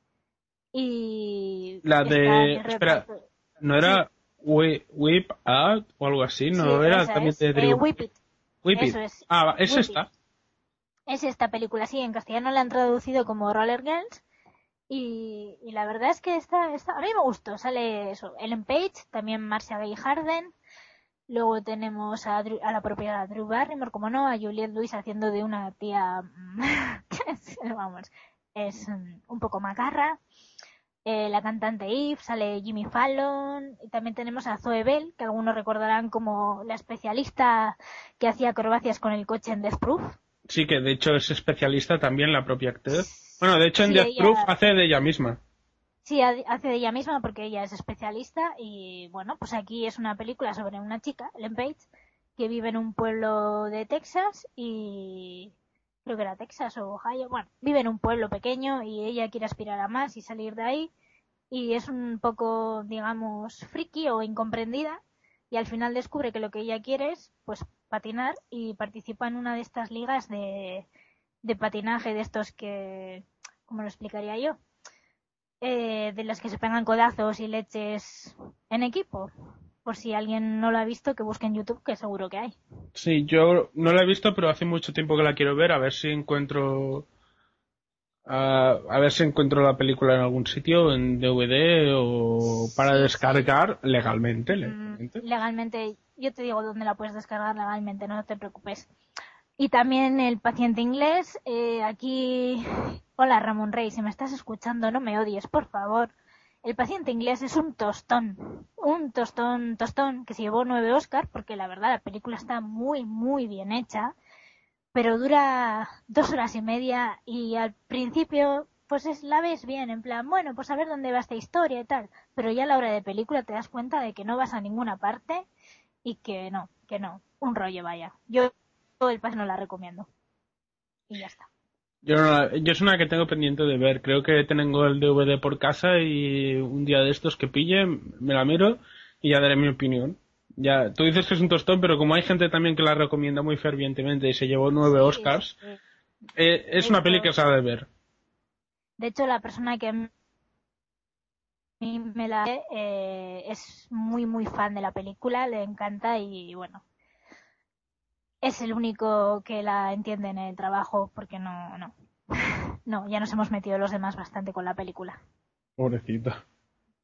Y La de- espera. ¿No era Whip, Out o algo así? ¿No era también de eh, Whip It. Whip It. Es. Ah, es esta. Es esta película, sí, en castellano la han traducido como Roller Girls. Y, la verdad es que esta, esta, a mí me gustó. Sale eso, Ellen Page, también Marcia Gay Harden. Luego tenemos a, a la propia Drew Barrymore, como no, a Juliette Lewis haciendo de una tía, vamos, es un poco macarra. Eh, la cantante Eve, sale Jimmy Fallon, y también tenemos a Zoe Bell, que algunos recordarán como la especialista que hacía acrobacias con el coche en Death Proof. Sí, que de hecho es especialista también la propia actriz. Bueno, de hecho en Death Proof hace de ella misma. Sí, hace de ella misma porque ella es especialista y bueno, pues aquí es una película sobre una chica, Ellen Page, que vive en un pueblo de Texas y creo que era Texas o Ohio, bueno, vive en un pueblo pequeño y ella quiere aspirar a más y salir de ahí y es un poco, digamos, friki o incomprendida y al final descubre que lo que ella quiere es, pues, patinar y participa en una de estas ligas de, de patinaje de estos que, ¿cómo lo explicaría yo? Eh, de las que se pegan codazos y leches en equipo por si alguien no lo ha visto, que busque en YouTube, que seguro que hay. Sí, yo no la he visto, pero hace mucho tiempo que la quiero ver, a ver si encuentro. a ver si encuentro la película en algún sitio, en DVD o para descargar legalmente, legalmente. legalmente. Yo te digo dónde la puedes descargar legalmente, no te preocupes. Y también el paciente inglés. Eh, aquí. Hola Ramón Rey, si me estás escuchando, no me odies, por favor. El paciente inglés es un tostón, un tostón, tostón que se llevó nueve Oscars porque la verdad la película está muy, muy bien hecha, pero dura dos horas y media y al principio pues es, la ves bien, en plan, bueno, pues a ver dónde va esta historia y tal, pero ya a la hora de película te das cuenta de que no vas a ninguna parte y que no, que no, un rollo vaya. Yo todo el paso no la recomiendo. Y ya está. Yo, yo es una que tengo pendiente de ver. Creo que tengo el DVD por casa y un día de estos que pille, me la miro y ya daré mi opinión. Ya, tú dices que es un tostón, pero como hay gente también que la recomienda muy fervientemente y se llevó nueve Oscars, eh, es una peli que se ha de ver. De hecho, la persona que me la eh, es muy muy fan de la película, le encanta y bueno, es el único que la entiende en el trabajo porque no, no. No, ya nos hemos metido los demás bastante con la película. Pobrecita.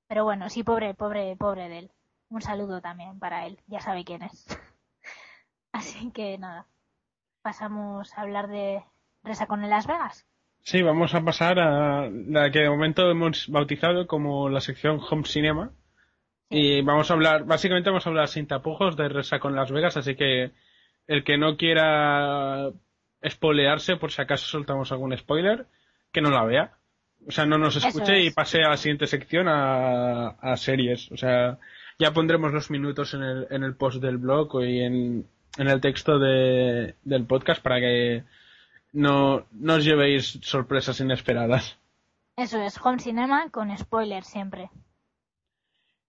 Pero bueno, sí, pobre, pobre, pobre de él. Un saludo también para él, ya sabe quién es. Así que nada, pasamos a hablar de Resa con Las Vegas. Sí, vamos a pasar a la que de momento hemos bautizado como la sección Home Cinema. Y vamos a hablar, básicamente vamos a hablar sin tapujos de Resa con Las Vegas, así que el que no quiera espolearse, por si acaso soltamos algún spoiler, que no la vea. O sea, no nos escuche y pase a la siguiente sección a, a, series. O sea, ya pondremos los minutos en el, en el post del blog y en, en el texto de, del podcast para que no, no os llevéis sorpresas inesperadas. Eso es, Home Cinema con spoiler siempre.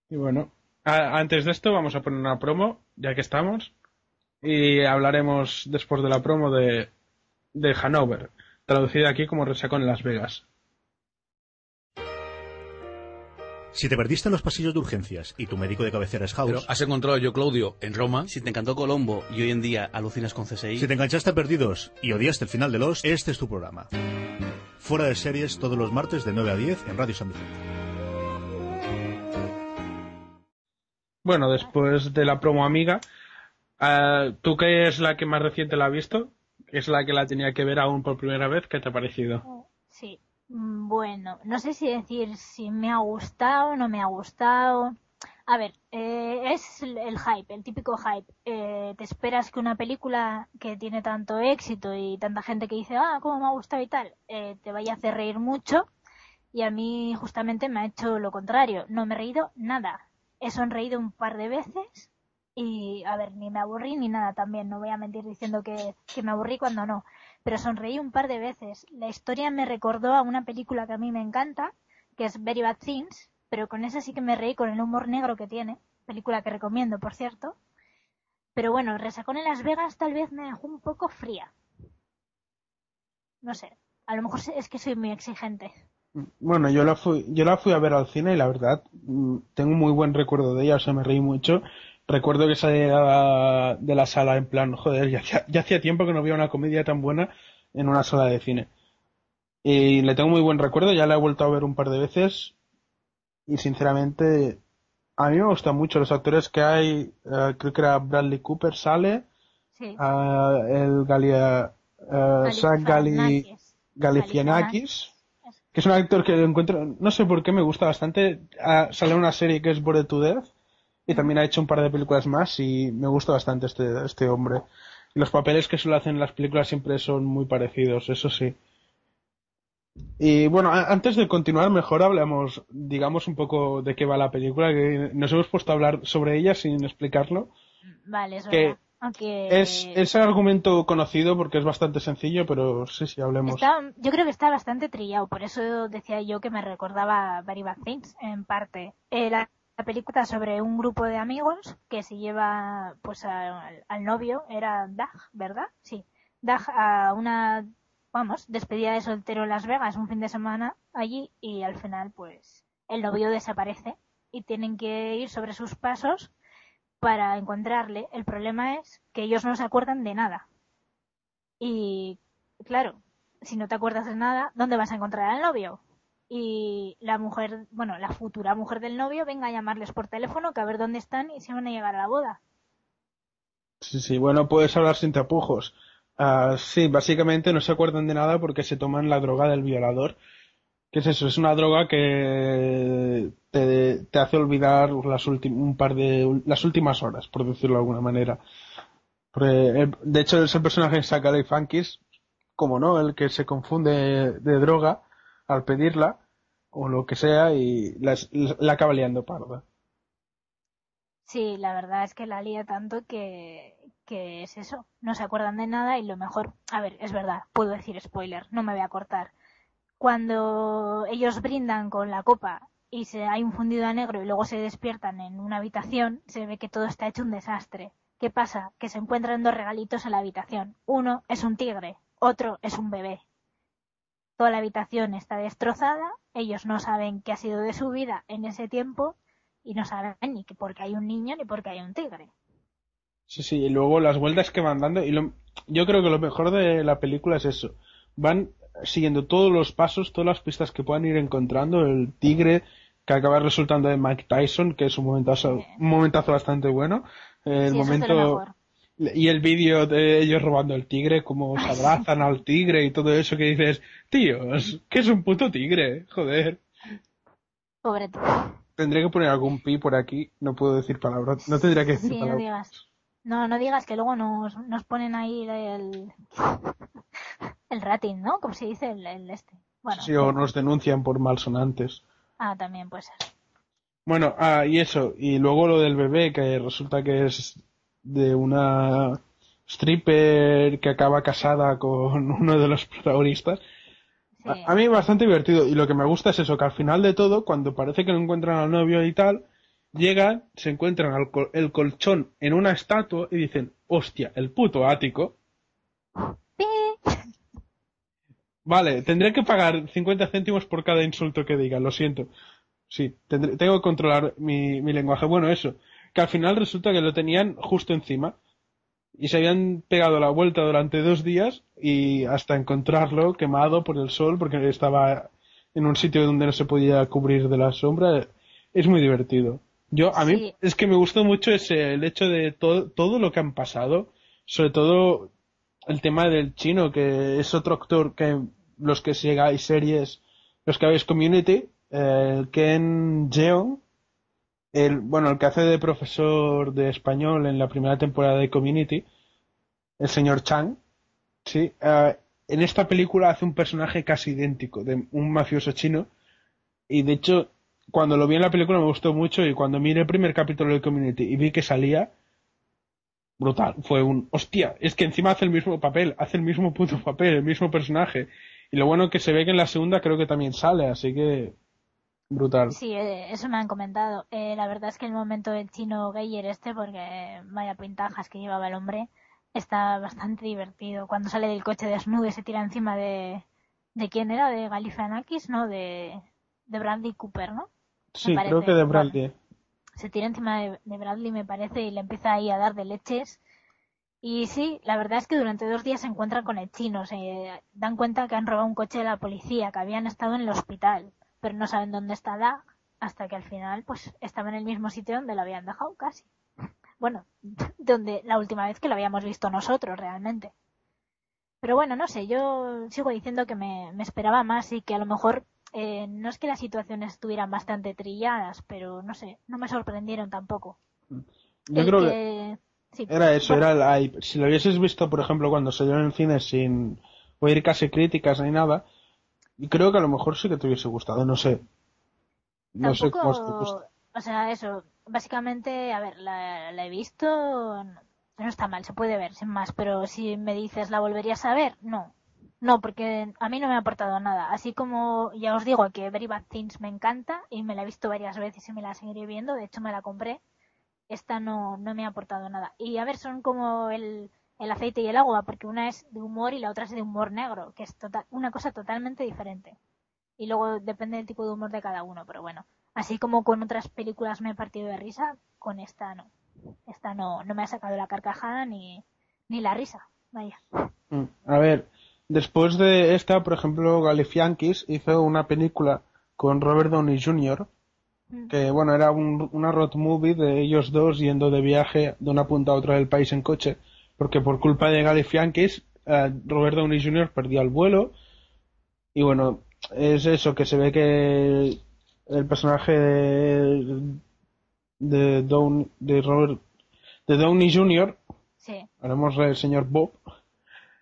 Y bueno, antes de esto vamos a poner una promo, ya que estamos y hablaremos después de la promo de, de Hanover, traducida aquí como Resaco en Las Vegas. Si te perdiste en los pasillos de urgencias y tu médico de cabecera es House. Pero has encontrado yo Claudio en Roma. Si te encantó Colombo y hoy en día alucinas con CSI. Si te enganchaste a Perdidos y odiaste el final de los, este es tu programa. Fuera de series todos los martes de 9 a 10 en Radio San Vicente. Bueno, después de la promo amiga, Uh, ¿Tú qué es la que más reciente la has visto? Es la que la tenía que ver aún por primera vez. ¿Qué te ha parecido? Sí. Mm, bueno, no sé si decir si me ha gustado o no me ha gustado. A ver, eh, es el hype, el típico hype. Eh, te esperas que una película que tiene tanto éxito y tanta gente que dice, ah, cómo me ha gustado y tal, eh, te vaya a hacer reír mucho. Y a mí justamente me ha hecho lo contrario. No me he reído nada. He sonreído un par de veces y, a ver, ni me aburrí ni nada también, no voy a mentir diciendo que, me aburrí cuando no, pero sonreí un par de veces. La historia me recordó a una película que a mí me encanta, que es Very Bad Things, pero con esa sí que me reí con el humor negro que tiene, película que recomiendo, por cierto. Pero bueno, Resacón en Las Vegas tal vez me dejó un poco fría. No sé, a lo mejor es que soy muy exigente. Bueno, yo la fui, yo la fui a ver al cine y la verdad, mm, tengo un muy buen recuerdo de ella, o sea, me reí mucho. Recuerdo que salía de la sala en plan, joder, ya hacía, ya hacía tiempo que no había una comedia tan buena en una sala de cine. Y le tengo muy buen recuerdo, ya la he vuelto a ver un par de veces y sinceramente a mí me gustan mucho los actores que hay, eh, creo que era Bradley Cooper sale, Sí. ah, el Galia, Zach Gali, Galifianakis. Que es un actor que encuentro, no sé por qué me gusta bastante, Ah, sale una serie que es Bored to Death y también ha hecho un par de películas más y me gusta bastante este, este hombre. Los papeles que suele hacer en las películas siempre son muy parecidos, eso sí. Y bueno, antes de continuar, mejor hablamos, digamos, un poco de qué va la película, que nos hemos puesto a hablar sobre ella sin explicarlo. Vale, es que verdad. Aunque Es, es el argumento conocido porque es bastante sencillo, pero sí, sí, hablemos. está, yo creo que está bastante trillado, por eso decía yo que me recordaba Very Bad Things, en parte. Eh, la, la película sobre un grupo de amigos que se lleva pues al, novio, era Doug, ¿verdad? Sí. Doug a una, vamos, despedida de soltero en Las Vegas un fin de semana allí y al final pues el novio desaparece y tienen que ir sobre sus pasos para encontrarle. El problema es que ellos no se acuerdan de nada. Y claro, si no te acuerdas de nada, ¿dónde vas a encontrar al novio? Y la mujer, bueno, la futura mujer del novio venga a llamarles por teléfono que a ver dónde están y si van a llegar a la boda. Sí, sí, bueno, puedes hablar sin tapujos. Ah, sí, básicamente no se acuerdan de nada porque se toman la droga del violador. ¿Qué es eso? Es una droga que te, te hace olvidar las un par de las últimas horas, por decirlo de alguna manera. Eh, de hecho, es el personaje de Zachary Funkis, como no, el que se confunde de droga al pedirla o lo que sea y las- la acaba liando parda. Sí, la verdad es que la lía tanto que, que es eso. No se acuerdan de nada y lo mejor, a ver, es verdad, puedo decir spoiler, no me voy a cortar. Cuando ellos brindan con la copa y se hay un fundido a negro y luego se despiertan en una habitación, se ve que todo está hecho un desastre. ¿Qué pasa? Que se encuentran dos regalitos en la habitación. Uno es un tigre, otro es un bebé. Toda la habitación está destrozada, ellos no saben qué ha sido de su vida en ese tiempo y no saben ni que porque hay un niño ni porque hay un tigre. Sí, sí, y luego las vueltas que van dando. Y lo- yo creo que lo mejor de la película es eso. Van siguiendo todos los pasos, todas las pistas que puedan ir encontrando. El tigre que acaba resultando de Mike Tyson, que es un momentazo, un momentazo bastante bueno. El Sí, momento. Y el vídeo de ellos robando el tigre, como se abrazan al tigre y todo eso que dices, tíos, que es un puto tigre, joder. Pobre tú. Tendré que poner algún pi por aquí, no puedo decir palabras, no tendría que decir Sí, no digas. No, no digas que luego nos, nos ponen ahí el, el rating, ¿no? Como se dice el, el este. Bueno, Sí, o nos denuncian por malsonantes. ah, también puede ser. Bueno, ah, y eso, y luego lo del bebé, que resulta que es de una stripper que acaba casada con uno de los protagonistas. Sí. A, a mí bastante divertido, y lo que me gusta es eso, que al final de todo, cuando parece que no encuentran al novio y tal, llegan, se encuentran al col- el colchón en una estatua y dicen, hostia, el puto ático. Vale, tendré que pagar 50 céntimos por cada insulto que diga, lo siento. Sí, tendré- tengo que controlar mi, mi lenguaje. Bueno, eso, que al final resulta que lo tenían justo encima y se habían pegado la vuelta durante dos días y hasta encontrarlo quemado por el sol porque estaba en un sitio donde no se podía cubrir de la sombra. Es muy divertido. Yo, a mí, Sí. es que me gustó mucho ese, el hecho de todo, todo lo que han pasado, sobre todo el tema del chino, que es otro actor que los que sigáis series, los que habéis community, eh, el Ken Jeong, el, bueno, el que hace de profesor de español en la primera temporada de Community, el señor Chang, sí, eh, en esta película hace un personaje casi idéntico, de un mafioso chino, y de hecho, cuando lo vi en la película me gustó mucho, y cuando miré el primer capítulo de Community y vi que salía, brutal, fue un, hostia, es que encima hace el mismo papel, hace el mismo puto papel, el mismo personaje, y lo bueno que se ve que en la segunda creo que también sale, así que, brutal. Sí, eh, eso me han comentado. Eh, la verdad es que el momento del chino gayer este, porque vaya pintajas que llevaba el hombre, está bastante divertido. Cuando sale del coche desnudo y se tira encima de, ¿De quién era? De Galifianakis, ¿no? De, de Bradley Cooper, ¿no? Sí, creo que de. Bradley. Se tira encima de, de Bradley, me parece, y le empieza ahí a dar de leches. Y sí, la verdad es que durante dos días se encuentran con el chino. Se dan cuenta que han robado un coche de la policía, que habían estado en el hospital, pero no saben dónde está Doug, hasta que al final, pues, estaba en el mismo sitio donde lo habían dejado, casi. Bueno, donde la última vez que lo habíamos visto nosotros, realmente. Pero bueno, no sé, yo sigo diciendo que me, me esperaba más y que a lo mejor eh, no es que las situaciones estuvieran bastante trilladas, pero no sé, no me sorprendieron tampoco. Yo El creo que que- sí, era eso, bueno, era el hype. Si lo hubieses visto, por ejemplo, cuando salió en el cine sin oír casi críticas ni nada, y creo que a lo mejor sí que te hubiese gustado, no sé. No sé cómo te gusta. o sea, eso, básicamente, a ver, la, la he visto, no, no está mal, se puede ver, sin más, pero si me dices, ¿la volverías a ver? No. No, porque a mí no me ha aportado nada. Así como ya os digo que Very Bad Things me encanta y me la he visto varias veces y me la seguiré viendo, de hecho me la compré, esta no, no me ha aportado nada. Y a ver, son como el, el aceite y el agua, porque una es de humor y la otra es de humor negro, que es total, una cosa totalmente diferente. Y luego depende del tipo de humor de cada uno, pero bueno. Así como con otras películas me he partido de risa, con esta no. Esta no, no me ha sacado la carcajada ni, ni la risa. Vaya. Mm, A ver, después de esta, por ejemplo, Galifianakis hizo una película con Robert Downey Jr., Mm. que bueno, era un- una road movie de ellos dos yendo de viaje de una punta a otra del país en coche, porque por culpa de Galifianakis, eh, Robert Downey Jr. perdió el vuelo, y bueno, es eso, que se ve que el personaje de, de, Down- de Robert de Downey Jr., Sí. haremos el señor Bob,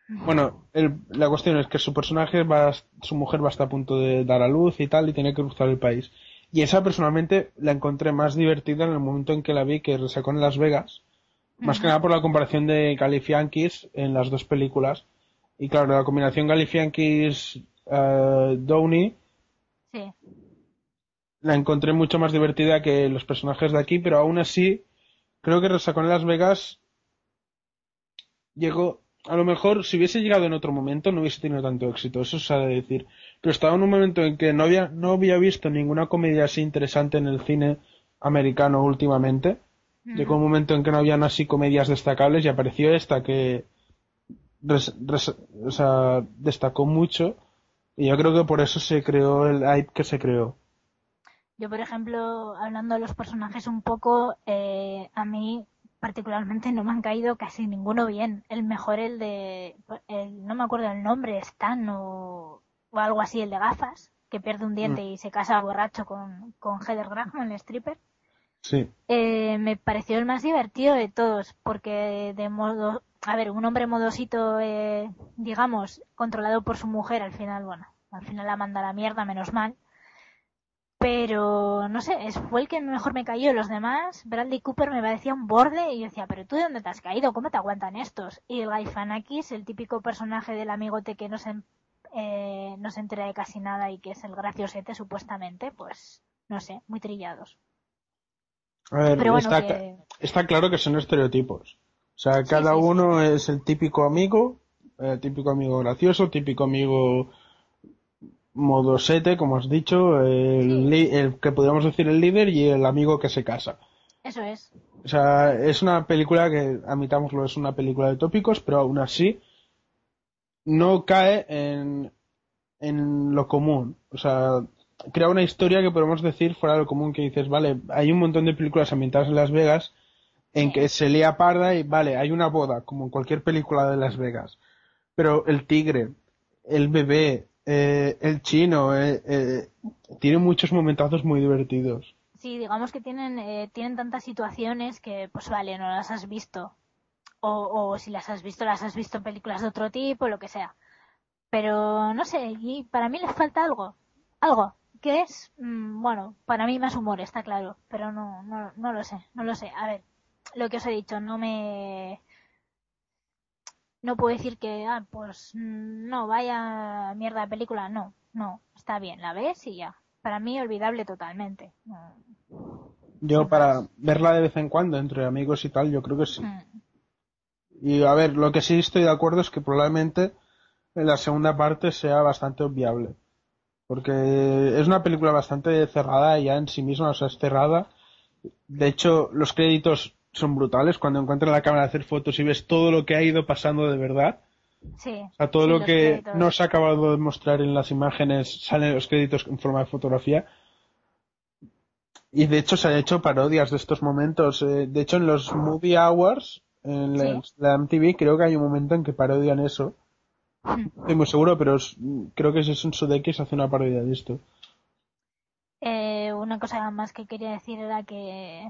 bueno, el- la cuestión es que su personaje va, su mujer va a estar a punto de dar a luz y tal y tiene que cruzar el país. Y esa personalmente la encontré más divertida en el momento en que la vi que sacó en Las Vegas. Más que nada por la comparación de Galifianakis en las dos películas. Y claro, la combinación Galifianakis eh, Sí. la encontré mucho más divertida que los personajes de aquí, pero aún así creo que Resacón en Las Vegas llegó, a lo mejor si hubiese llegado en otro momento no hubiese tenido tanto éxito, eso se ha de decir, pero estaba en un momento en que no había, no había visto ninguna comedia así interesante en el cine americano últimamente, llegó un momento en que no habían así comedias destacables y apareció esta que res- res- o sea, destacó mucho y yo creo que por eso se creó el hype que se creó. Yo, por ejemplo, hablando de los personajes un poco, eh, a mí particularmente no me han caído casi ninguno bien. El mejor, el de, el, no me acuerdo el nombre, Stan o, o algo así, el de gafas, que pierde un diente y se casa borracho con, con Heather Graham, el stripper. Sí. Eh, me pareció el más divertido de todos, porque de modo, a ver, un hombre modosito, eh, digamos, controlado por su mujer, al final, bueno, al final la manda a la mierda, menos mal. Pero, no sé, fue el que mejor me cayó. Los demás, Bradley Cooper me parecía un borde y yo decía, pero tú de dónde te has caído, ¿cómo te aguantan estos? Y el Galifianakis, el típico personaje del amigote que no se, eh, no se entera de casi nada y que es el graciosete supuestamente, pues, no sé, muy trillados. A ver, Pero bueno, está, que- está claro que son estereotipos. O sea, cada sí, sí. uno es el típico amigo, el típico amigo gracioso, típico amigo modosete, como has dicho, el que podríamos decir el líder y el amigo que se casa. Eso es. O sea, es una película que, admitámoslo, es una película de tópicos, pero aún así no cae en, en lo común. O sea, crea una historia que podemos decir fuera de lo común, que dices, vale, hay un montón de películas ambientadas en Las Vegas en que se lía parda y, vale, hay una boda, como en cualquier película de Las Vegas. Pero el tigre, el bebé, eh, el chino, eh, eh, tiene muchos momentazos muy divertidos. Sí, digamos que tienen, eh, tienen tantas situaciones que, pues vale, no las has visto. O, o si las has visto, las has visto en películas de otro tipo, lo que sea. Pero, no sé, y para mí les falta algo. Algo. Que es, mm, bueno, para mí más humor, está claro. Pero no, no, no lo sé, no lo sé. A ver, lo que os he dicho, no me... No puedo decir que, ah, pues mm, no, vaya mierda de película, no, no, está bien, la ves y ya. Para mí olvidable totalmente. No. Yo para verla de vez en cuando entre amigos y tal, yo creo que sí. Mm. Y a ver, lo que sí estoy de acuerdo es que probablemente en la segunda parte sea bastante obviable. Porque es una película bastante cerrada ya en sí misma, o sea, es cerrada. De hecho, los créditos son brutales cuando encuentras la cámara de hacer fotos y ves todo lo que ha ido pasando de verdad. Sí. O sea, todo sí, lo que créditos. no se ha acabado de mostrar en las imágenes salen los créditos en forma de fotografía. Y de hecho se han hecho parodias de estos momentos. Eh, De hecho, en los Movie Awards, en la, Sí. la MTV, creo que hay un momento en que parodian eso. Estoy muy seguro, pero creo que es en Sudeikis hace una parodia de esto. Eh, una cosa más que quería decir era que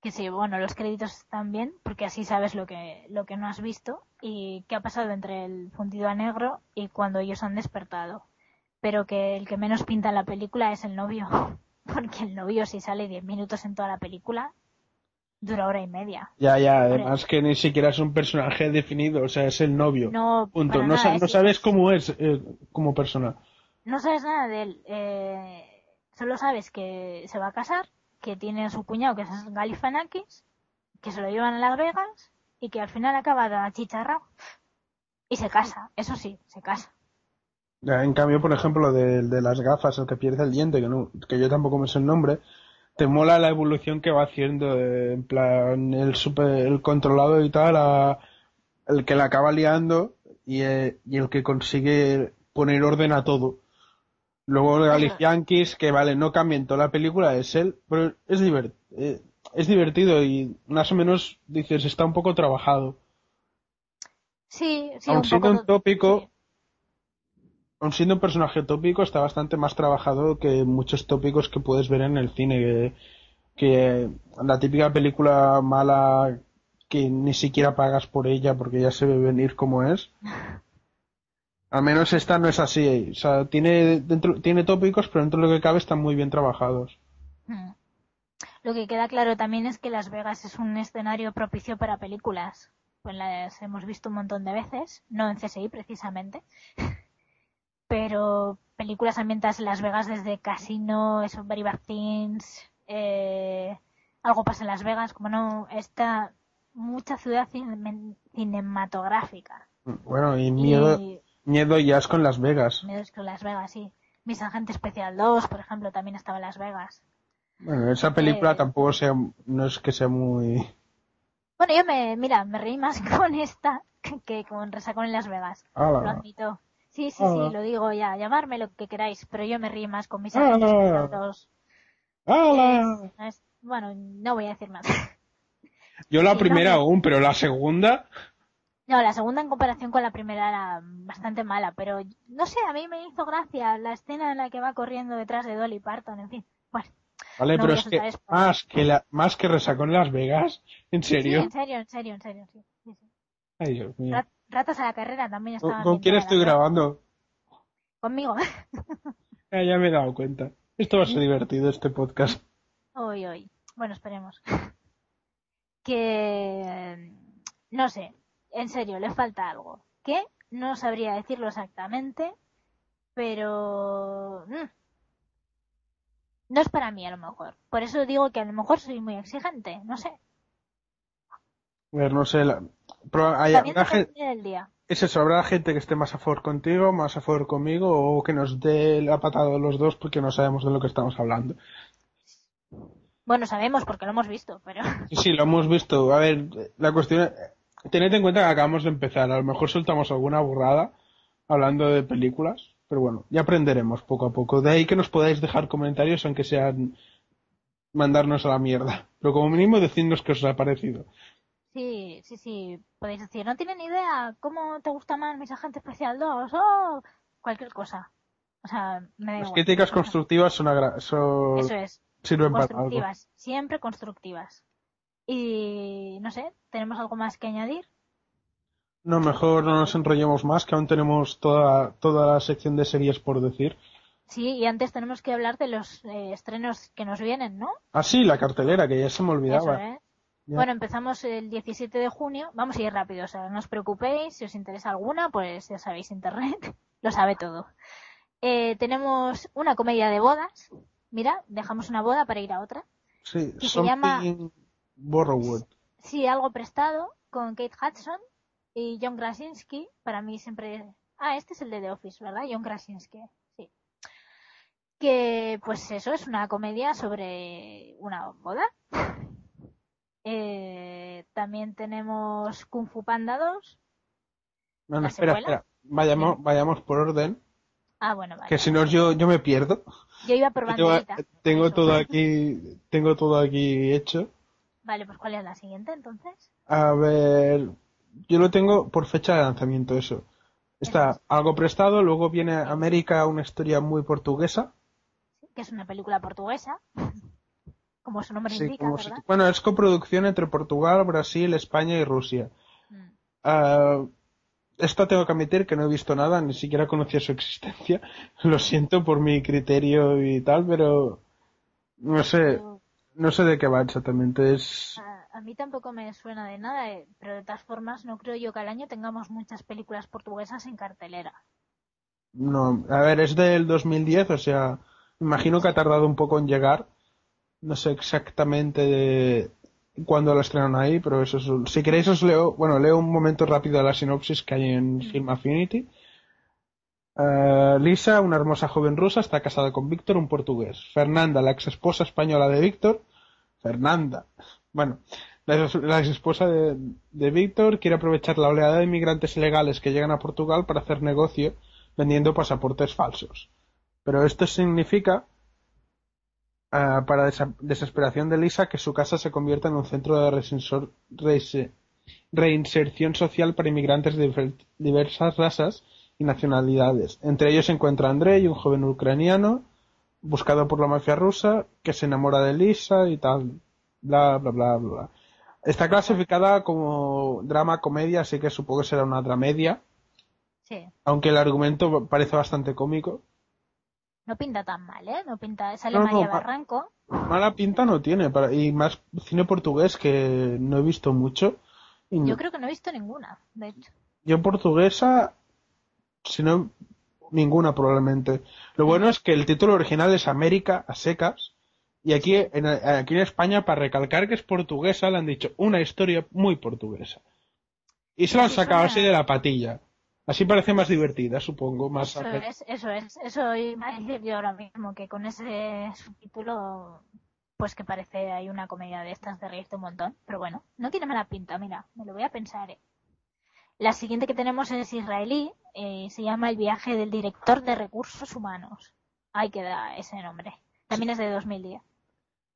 que sí, bueno, los créditos están bien porque así sabes lo que lo que no has visto y qué ha pasado entre el fundido a negro y cuando ellos han despertado. Pero que el que menos pinta la película es el novio, porque el novio si sale 10 minutos en toda la película dura hora y media. Ya, ya, además que ni siquiera es un personaje definido, o sea, es el novio. No, Punto. No, nada, sa- es- no sabes cómo es eh, como persona. no sabes nada de él. Eh, solo sabes que se va a casar, que tiene a su cuñado que es Galifianakis, que se lo llevan a Las Vegas y que al final acaba achicharrado. Y se casa, eso sí, se casa. Ya, En cambio, por ejemplo, lo de, de las gafas, el que pierde el diente, que, no, que yo tampoco me sé el nombre, te mola la evolución que va haciendo, eh, en plan, el super, el controlado y tal, a- el que la acaba liando y, eh, y el que consigue poner orden a todo. Luego el Galifianakis, que vale, no cambia en toda la película, es él, pero es, divert, eh, es divertido y más o menos, dices, está un poco trabajado. Sí, sí, Aun un siendo poco un tópico, sí. Aun siendo un personaje tópico, está bastante más trabajado que muchos tópicos que puedes ver en el cine. Que, la típica película mala que ni siquiera pagas por ella porque ya se ve venir como es. Al menos esta no es así. O sea, tiene, dentro, tiene tópicos, pero dentro de lo que cabe están muy bien trabajados. Mm. Lo que queda claro también es que Las Vegas es un escenario propicio para películas. Pues las hemos visto un montón de veces, no en CSI precisamente, pero películas ambientadas en Las Vegas desde Casino, eso, Very Bad Things, eh, algo pasa en Las Vegas, como no, está mucha ciudad cine- cinematográfica. Bueno, y miedo, Y miedo y asco en Las Vegas. me con Las Vegas, sí. Mis Agente Especial 2, por ejemplo, también estaba en Las Vegas. Bueno, esa película Eh. tampoco sea, no es que sea muy... Bueno, yo me, mira, me reí más con esta que, con Resacón en Las Vegas. Ala. Lo admito. Sí, sí, Ah. sí, lo digo ya. Llamarme lo que queráis, pero yo me reí más con mis Ah. dos. ¡Hala! Es- es- bueno, no voy a decir más. Yo la Sí, primera no, aún, pero la segunda... No, la segunda en comparación con la primera era bastante mala, pero no sé, a mí me hizo gracia la escena en la que va corriendo detrás de Dolly Parton, en fin. Bueno, Vale, No pero es que más que la, más que resacó en Las Vegas, ¿en sí, serio? en serio, en serio, en serio, sí. sí, sí. Ay, Dios mío. Rat- Ratas a la carrera también estaba ¿Con, con quién estoy grabando? Conmigo. Ah, ya me he dado cuenta. Esto va a ser divertido, este podcast. Hoy, hoy. Bueno, esperemos. Que. No sé. En serio, le falta algo. ¿Qué? No sabría decirlo exactamente. Pero. mm, No es para mí, a lo mejor. Por eso digo que a lo mejor soy muy exigente. No sé. A ver, no sé. La... pero hay- del día. es eso, habrá gente que esté más a favor contigo, más a favor conmigo, o que nos dé la patada a los dos porque no sabemos de lo que estamos hablando. Bueno, sabemos porque lo hemos visto, pero. Sí, sí, lo hemos visto. A ver, la cuestión es, tened en cuenta que acabamos de empezar. A lo mejor soltamos alguna burrada hablando de películas, pero bueno, ya aprenderemos poco a poco. De ahí que nos podáis dejar comentarios, aunque sean mandarnos a la mierda. Pero como mínimo decidnos qué os ha parecido. Sí, sí, sí. Podéis decir, no tienen idea cómo te gusta más mis agentes especial 2 o cualquier cosa. O sea, me da Las igual. críticas constructivas son, agra- son- Eso es. sirven para algo. constructivas, siempre constructivas. Y no sé, ¿tenemos algo más que añadir? No, mejor no nos enrollemos más, que aún tenemos toda, toda la sección de series por decir. Sí, y antes tenemos que hablar de los eh, estrenos que nos vienen, ¿no? Ah, sí, la cartelera, que ya se me Eso, olvidaba. ¿eh? Ya. Bueno, empezamos el 17 de junio. Vamos a ir rápido, o sea, no os preocupéis. Si os interesa alguna, pues ya sabéis, Internet lo sabe todo. Eh, tenemos una comedia de bodas. Mira, dejamos una boda para ir a otra. Sí, que se llama- Borrowed. Sí, algo prestado con Kate Hudson y John Krasinski, para mí siempre... Ah, este es el de The Office, ¿verdad? John Krasinski, sí. Que, pues eso, es una comedia sobre una boda. Eh, también tenemos Kung Fu Panda 2. No, no, ¿La espera, secuela? espera. Vayamos, vayamos por orden, Ah, bueno, vale. que si no yo, yo me pierdo. Yo iba por Tengo, banderita. tengo Eso. todo aquí, tengo todo aquí hecho. Vale, pues ¿cuál es la siguiente entonces? A ver, yo lo tengo por fecha de lanzamiento eso. Está algo prestado, luego viene América, una historia muy portuguesa. Que es una película portuguesa. Como su nombre Sí, indica, bueno, es coproducción entre Portugal, Brasil, España y Rusia. Mm. Ah, esta tengo que admitir que no he visto nada, ni siquiera conocía su existencia. Lo siento por mi criterio y tal, pero no sé, no sé de qué va exactamente. Es a, a mí tampoco me suena de nada, eh, pero de todas formas no creo yo que al año tengamos muchas películas portuguesas en cartelera. no, a ver, es del 2010, o sea, imagino que ha tardado un poco en llegar. No sé exactamente de cuándo la estrenaron ahí, pero eso es, si queréis os leo, bueno, leo un momento rápido la sinopsis que hay en Film Affinity. Eh, Lisa, una hermosa joven rusa, está casada con Víctor, un portugués. Fernanda, la ex esposa española de Víctor. Fernanda. Bueno, la, ex- la ex esposa de, de Víctor quiere aprovechar la oleada de inmigrantes ilegales que llegan a Portugal para hacer negocio vendiendo pasaportes falsos. Pero esto significa, ah, para desa- desesperación de Lisa, que su casa se convierta en un centro de reinserción social para inmigrantes de diversas razas y nacionalidades. Entre ellos se encuentra Andrei, un joven ucraniano, buscado por la mafia rusa, que se enamora de Lisa y tal. Bla, bla, bla, bla. bla. Está clasificada como drama comedia, así que supongo que será una dramedia, Sí. aunque el argumento parece bastante cómico. No pinta tan mal, ¿eh? No pinta... Sale No, María Barranco. Mala pinta no tiene, para- y más cine portugués que no he visto mucho. Y Yo creo que no he visto ninguna, de hecho. Yo portuguesa, si no, ninguna probablemente. Lo bueno es que el título original es América a secas. Y aquí en, aquí en España, para recalcar que es portuguesa, le han dicho una historia muy portuguesa. Y se la han sacado así de la patilla. Así parece más divertida, supongo. Más Eso es, eso es. Eso decir yo ahora mismo, que con ese subtítulo, pues que parece hay una comedia de estas de reírte un montón. Pero bueno, no tiene mala pinta, mira, me lo voy a pensar. ¿eh? La siguiente que tenemos es israelí, eh, se llama El viaje del director de recursos humanos. Ahí queda ese nombre. También es de 2010.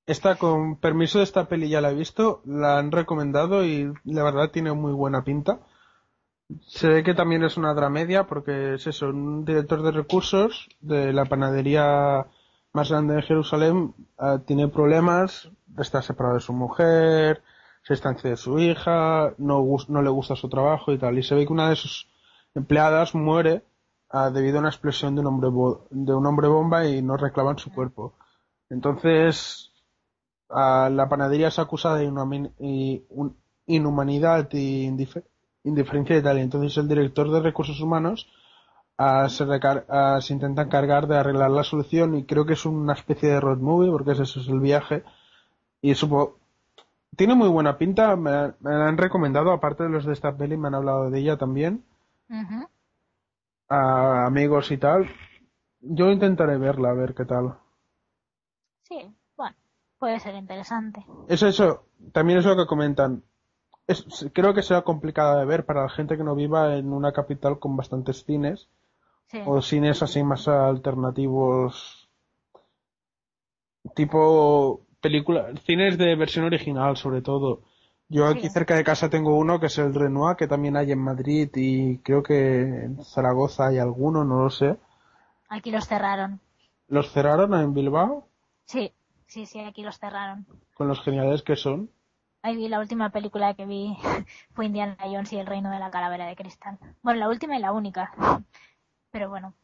Esta, con permiso de esta peli ya la he visto, la han recomendado y la verdad tiene muy buena pinta. Se ve que también es una dramedia porque es eso, un director de recursos de la panadería más grande de Jerusalén eh, tiene problemas, está separado de su mujer, se distancia de su hija, no, no le gusta su trabajo y tal. Y se ve que una de sus empleadas muere ah, debido a una explosión de un hombre bo- de un hombre bomba y no reclaman su cuerpo. Entonces, a la panadería es acusada de inhumanidad y indife- indiferencia y tal. Y entonces el director de recursos humanos ah, se, ah, se intenta encargar de arreglar la solución y creo que es una especie de road movie porque es eso, es el viaje. Y supo tiene muy buena pinta, me, la- me la han recomendado, aparte de los de esta peli, me han hablado de ella también, a amigos y tal. Yo intentaré verla, a ver qué tal. Sí, bueno, puede ser interesante. Es eso, también es lo que comentan. Es, creo que será complicada de ver para la gente que no viva en una capital con bastantes cines Sí. o cines así más alternativos tipo película cines de versión original sobre todo yo aquí Sí. cerca de casa tengo uno que es el Renoir que también hay en Madrid y creo que en Zaragoza hay alguno no lo sé Aquí los cerraron. los cerraron en Bilbao Sí, sí, sí, aquí los cerraron. con los geniales que son Ahí vi la última película que vi fue Indiana Jones y el reino de la calavera de cristal. Bueno, la última y la única. Pero bueno,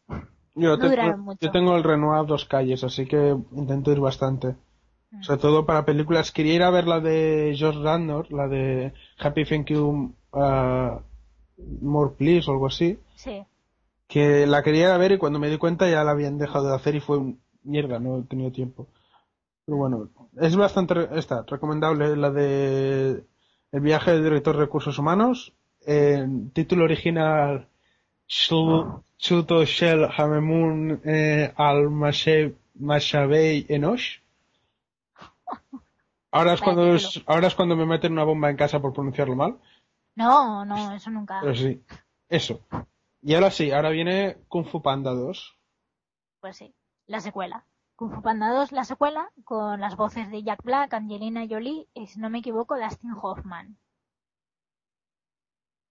yo, No duraron tengo, mucho. yo tengo el Renoir dos calles así que intento ir bastante Mm. Sobre todo para películas. Quería ir a ver la de George Randor, la de Happy Thank You uh, More Please o algo así. sí. Que la quería ir a ver y cuando me di cuenta ya la habían dejado de hacer y fue un- mierda, no he tenido tiempo. Pero bueno, es bastante esta, recomendable la de El viaje del director de recursos humanos. título original Chuto Shel Hamemun eh, al Mashavei Enosh. Ahora es, cuando es- ahora es cuando me meten una bomba en casa por pronunciarlo mal. No, no, eso nunca. Pero sí, eso. Y ahora sí, ahora viene Kung Fu Panda 2. Pues sí, la secuela. Kung Fu Panda 2, la secuela, con las voces de Jack Black, Angelina Jolie y, si no me equivoco, Dustin Hoffman.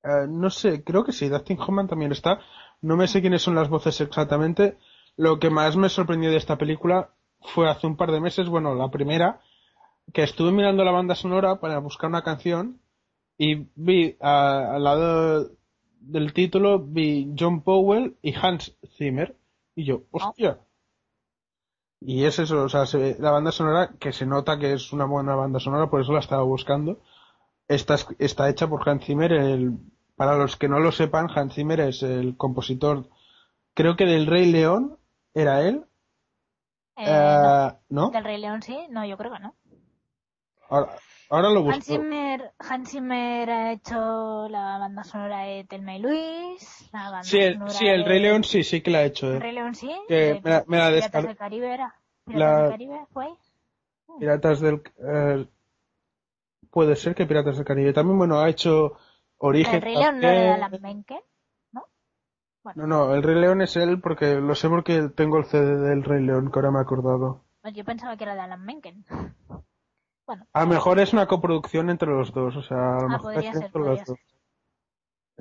Eh, no sé, creo que sí, Dustin Hoffman también está. No me sé quiénes son las voces exactamente. Lo que más me sorprendió de esta película fue hace un par de meses, bueno, la primera, que estuve mirando la banda sonora para buscar una canción y vi al lado del título vi John Powell y Hans Zimmer y yo, hostia. Y es eso, o sea, se- la banda sonora que se nota que es una buena banda sonora, por eso la estaba buscando. Está, es- está hecha por Hans Zimmer. El, para los que no lo sepan, Hans Zimmer es el compositor, creo que del Rey León, era él. Eh, Eh, no, ¿No? del Rey León sí, no, yo creo que no. Ahora, ahora lo Hans busco. Zimmer, Hans Zimmer ha hecho la banda sonora de Telma y Luis, la banda Sí, el, sonora sí, el de- Rey León sí, sí que la ha hecho. El eh. Rey León sí, Que de me la- me la Piratas del Caribe era. Piratas La- del Caribe fue. Piratas del... eh, puede ser que Piratas del Caribe. También, bueno, ha hecho Origen. El Rey León no era de también. Alan Menken. No, no, el Rey León es él porque lo sé porque tengo el CD del Rey León, que ahora me he acordado. Pues Yo pensaba que era de Alan Menken. Bueno, A lo mejor es una coproducción entre los dos, o sea, a lo Ah, mejor es ser, entre podría los dos.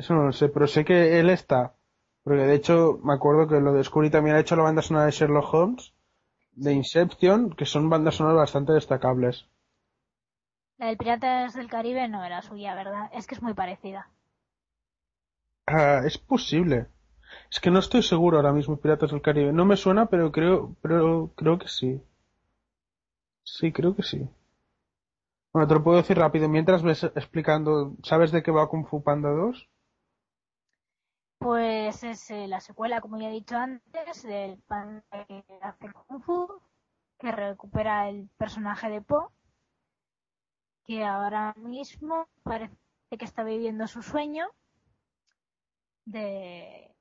Eso no lo sé, pero sé que él está. Porque de hecho, me acuerdo que lo descubrí también ha hecho la banda sonora de Sherlock Holmes, de Inception, que son bandas sonoras bastante destacables. la del Piratas del Caribe no era suya, ¿verdad? Es que es muy parecida. Ah, es posible. Es que no estoy seguro ahora mismo, Piratas del Caribe. No me suena, pero creo, pero creo que sí. Sí, creo que sí. Bueno, te lo puedo decir rápido. Mientras ves explicando, ¿sabes de qué va Kung Fu Panda 2? Pues es eh, la secuela, como ya he dicho antes, del panda que hace Kung Fu, que recupera el personaje de Po, que ahora mismo parece que está viviendo su sueño de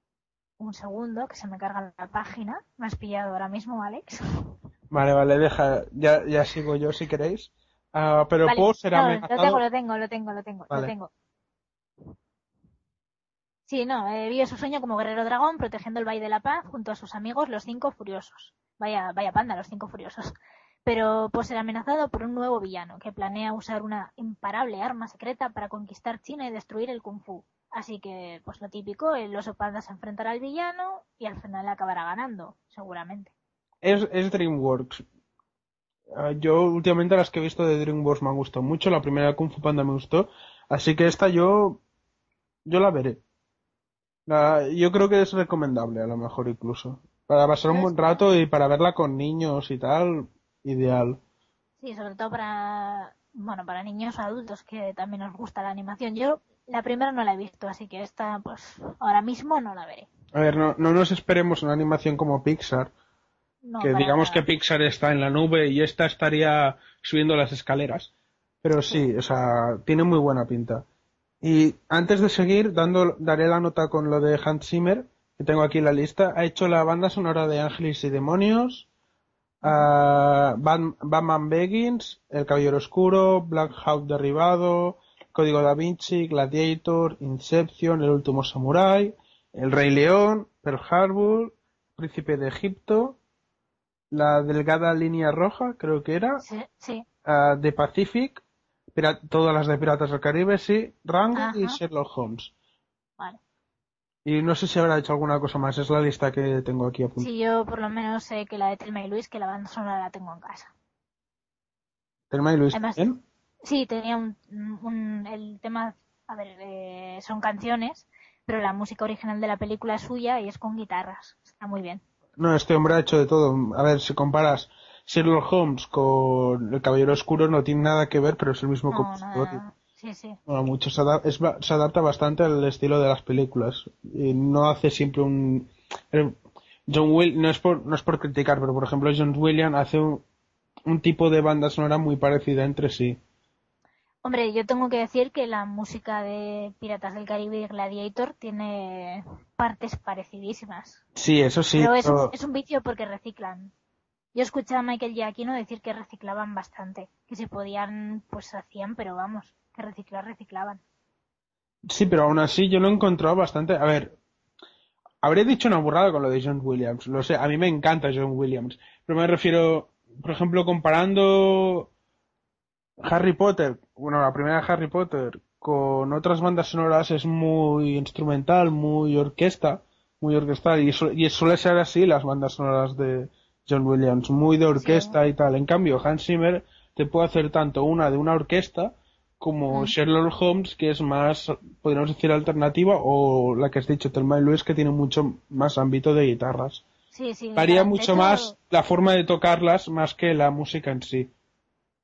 un segundo, que se me carga la página. Me has pillado ahora mismo, Alex. Vale, vale, deja, ya, ya sigo yo si queréis. Ah, pero Vale, Po será no, amenazado. Lo tengo, lo tengo, lo tengo, lo tengo, Vale. lo tengo. Sí, no, eh, vive su sueño como guerrero dragón protegiendo el Valle de la Paz junto a sus amigos los cinco furiosos. Vaya, vaya panda, los cinco furiosos. Pero por ser amenazado por un nuevo villano que planea usar una imparable arma secreta para conquistar China y destruir el Kung Fu. Así que, pues lo típico, el oso panda se enfrentará al villano y al final acabará ganando, seguramente. Es, es DreamWorks. Ah, yo últimamente las que he visto de DreamWorks me han gustado mucho. La primera de Kung Fu Panda me gustó. Así que esta yo, yo la veré. La- yo creo que es recomendable, a lo mejor incluso. Para pasar un buen rato y para verla con niños y tal, ideal. Sí, sobre todo para, bueno, para niños o adultos que también nos gusta la animación. Yo la primera no la he visto, así que esta, pues, ahora mismo no la veré. A ver, no, no nos esperemos una animación como Pixar, No, que digamos que. Pixar está en la nube y esta estaría subiendo las escaleras. Pero sí, o sea, tiene muy buena pinta. Y antes de seguir, dando, daré la nota con lo de Hans Zimmer, que tengo aquí en la lista. Ha hecho la banda sonora de Ángeles y Demonios, ah, Bat- Batman Begins, El Caballero Oscuro, Black Hawk Derribado, Código Da Vinci, Gladiator, Inception, El Último Samurai, El Rey León, Pearl Harbor, Príncipe de Egipto, La Delgada Línea Roja, creo que era, Sí, sí. ah, The Pacific, Pira- todas las de Piratas del Caribe, sí, Rango y. Sherlock Holmes. Vale. Y no sé si habrá hecho alguna cosa más, es la lista que tengo aquí apuntada. Sí, yo por lo menos sé que la de Telma y Luis, que la banda sonora la tengo en casa. Telma y Luis Además- también. Sí, tenía un, un- el tema, a ver, eh, son canciones, pero la música original de la película es suya y es con guitarras. Está muy bien. No, este hombre ha hecho de todo. A ver, si comparas Sherlock Holmes con El Caballero Oscuro, no tiene nada que ver, pero es el mismo No, compositor. Sí, sí. Bueno, mucho se, ada- es ba- se adapta bastante al estilo de las películas. Y no hace siempre un. el- John Will, no es por, no es por criticar, pero por ejemplo John Williams hace un, un tipo de banda sonora muy parecida entre sí. Hombre, yo tengo que decir que la música de Piratas del Caribe y Gladiator tiene partes parecidísimas. Sí, eso sí. pero es, pero- un, es un vicio porque reciclan. Yo escuché a Michael Giacchino decir que reciclaban bastante, que si podían, pues hacían, pero vamos, que reciclar, reciclaban. Sí, pero aún así yo lo he encontrado bastante. A ver, habré dicho una burrada con lo de John Williams. Lo sé, a mí me encanta John Williams. Pero me refiero, por ejemplo, comparando Harry Potter, bueno, la primera Harry Potter, con otras bandas sonoras es muy instrumental, muy orquesta, muy orquestal. Y, su- y suele ser así las bandas sonoras de John Williams, muy de orquesta y tal. En cambio, Hans Zimmer te puede hacer tanto una de una orquesta como. Sherlock Holmes, que es más, podríamos decir, alternativa, o la que has dicho, Thelma y Luis, que tiene mucho más ámbito de guitarras. Sí, sí. Varía de mucho hecho- más la forma de tocarlas más que la música en sí.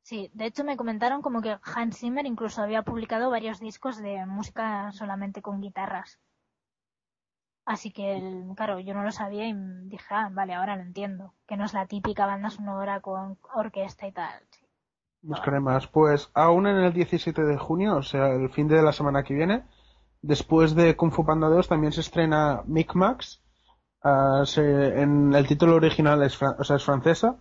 Sí, de hecho me comentaron como que Hans Zimmer incluso había publicado varios discos de música solamente con guitarras. Así que, el- claro, yo no lo sabía y dije, ah, vale, ahora lo entiendo. Que no es la típica banda sonora con orquesta y tal. sí. Buscaré más. Pues aún en el 17 de junio, o sea, el fin de la semana que viene, después de Kung Fu Panda 2 también se estrena Micmacs. Se- en el título original es, fran- o sea, es francesa.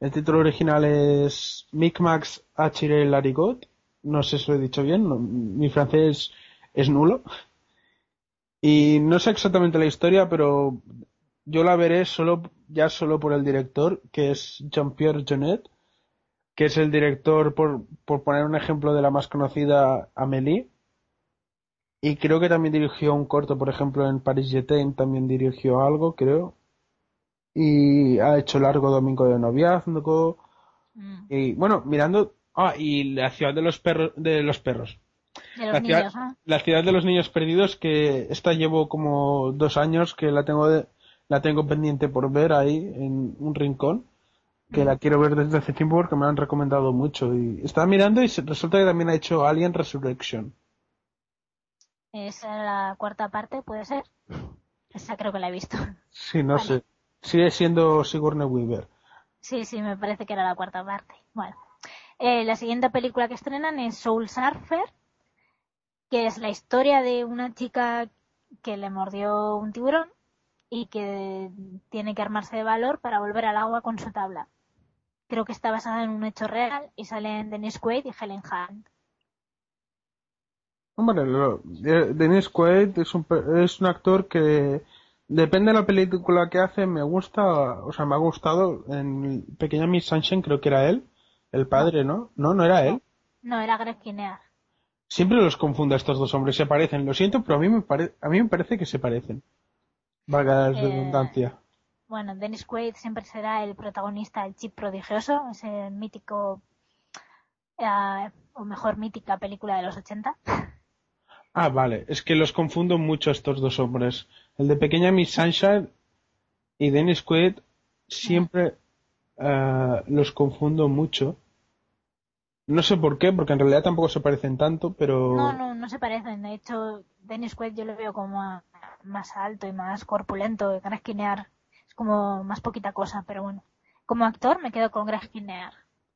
El título original es Micmacs Achire Larigot. No sé si lo he dicho bien, mi francés es nulo. Y no sé exactamente la historia, pero yo la veré solo, ya solo por el director, que es Jean-Pierre Jeunet que es el director, por, por poner un ejemplo de la más conocida, Amélie. Y creo que también dirigió un corto, por ejemplo, en Paris Jetain también dirigió algo, creo. Y ha hecho Largo Domingo de Noviazgo. Mm. Y bueno, mirando. Ah, y la ciudad de los perros. De los perros. De los La ciudad, niños, ¿no? la ciudad de los niños perdidos, que esta llevo como dos años que la tengo de- la tengo pendiente por ver ahí en un rincón que la quiero ver desde hace tiempo porque me la han recomendado mucho y estaba mirando y resulta que también ha hecho Alien Resurrection Esa es la cuarta parte, ¿puede ser? Esa creo que la he visto. sí no Vale. sé sigue siendo Sigourney Weaver Sí, sí, me parece que era la cuarta parte. Bueno, Eh, la siguiente película que estrenan es Soul Surfer, que es la historia de una chica que le mordió un tiburón y que tiene que armarse de valor para volver al agua con su tabla. Creo que está basada en un hecho real y salen Dennis Quaid y Helen Hunt. hombre lo- de- Dennis Quaid es un pe- es un actor que depende de la película que hace me gusta o sea me ha gustado en Pequeña Miss Sunshine creo que era él el padre no no no era él No, era Greg Kinnear. Siempre los confundo a estos dos hombres, se parecen. Lo siento, pero a mí me, pare- a mí me parece que se parecen. Valga la Eh, redundancia. Bueno, Dennis Quaid siempre será el protagonista, el chip prodigioso, ese mítico, eh, o mejor mítica película de los 80. Ah, vale. Es que los confundo mucho estos dos hombres. El de Pequeña Miss Sunshine y Dennis Quaid siempre eh, los confundo mucho. No sé por qué, porque en realidad tampoco se parecen tanto, pero... No, no, no se parecen. De hecho, Dennis Quaid yo lo veo como más alto y más corpulento. Greg Kinnear es como más poquita cosa, pero bueno. Como actor me quedo con Greg Kinnear.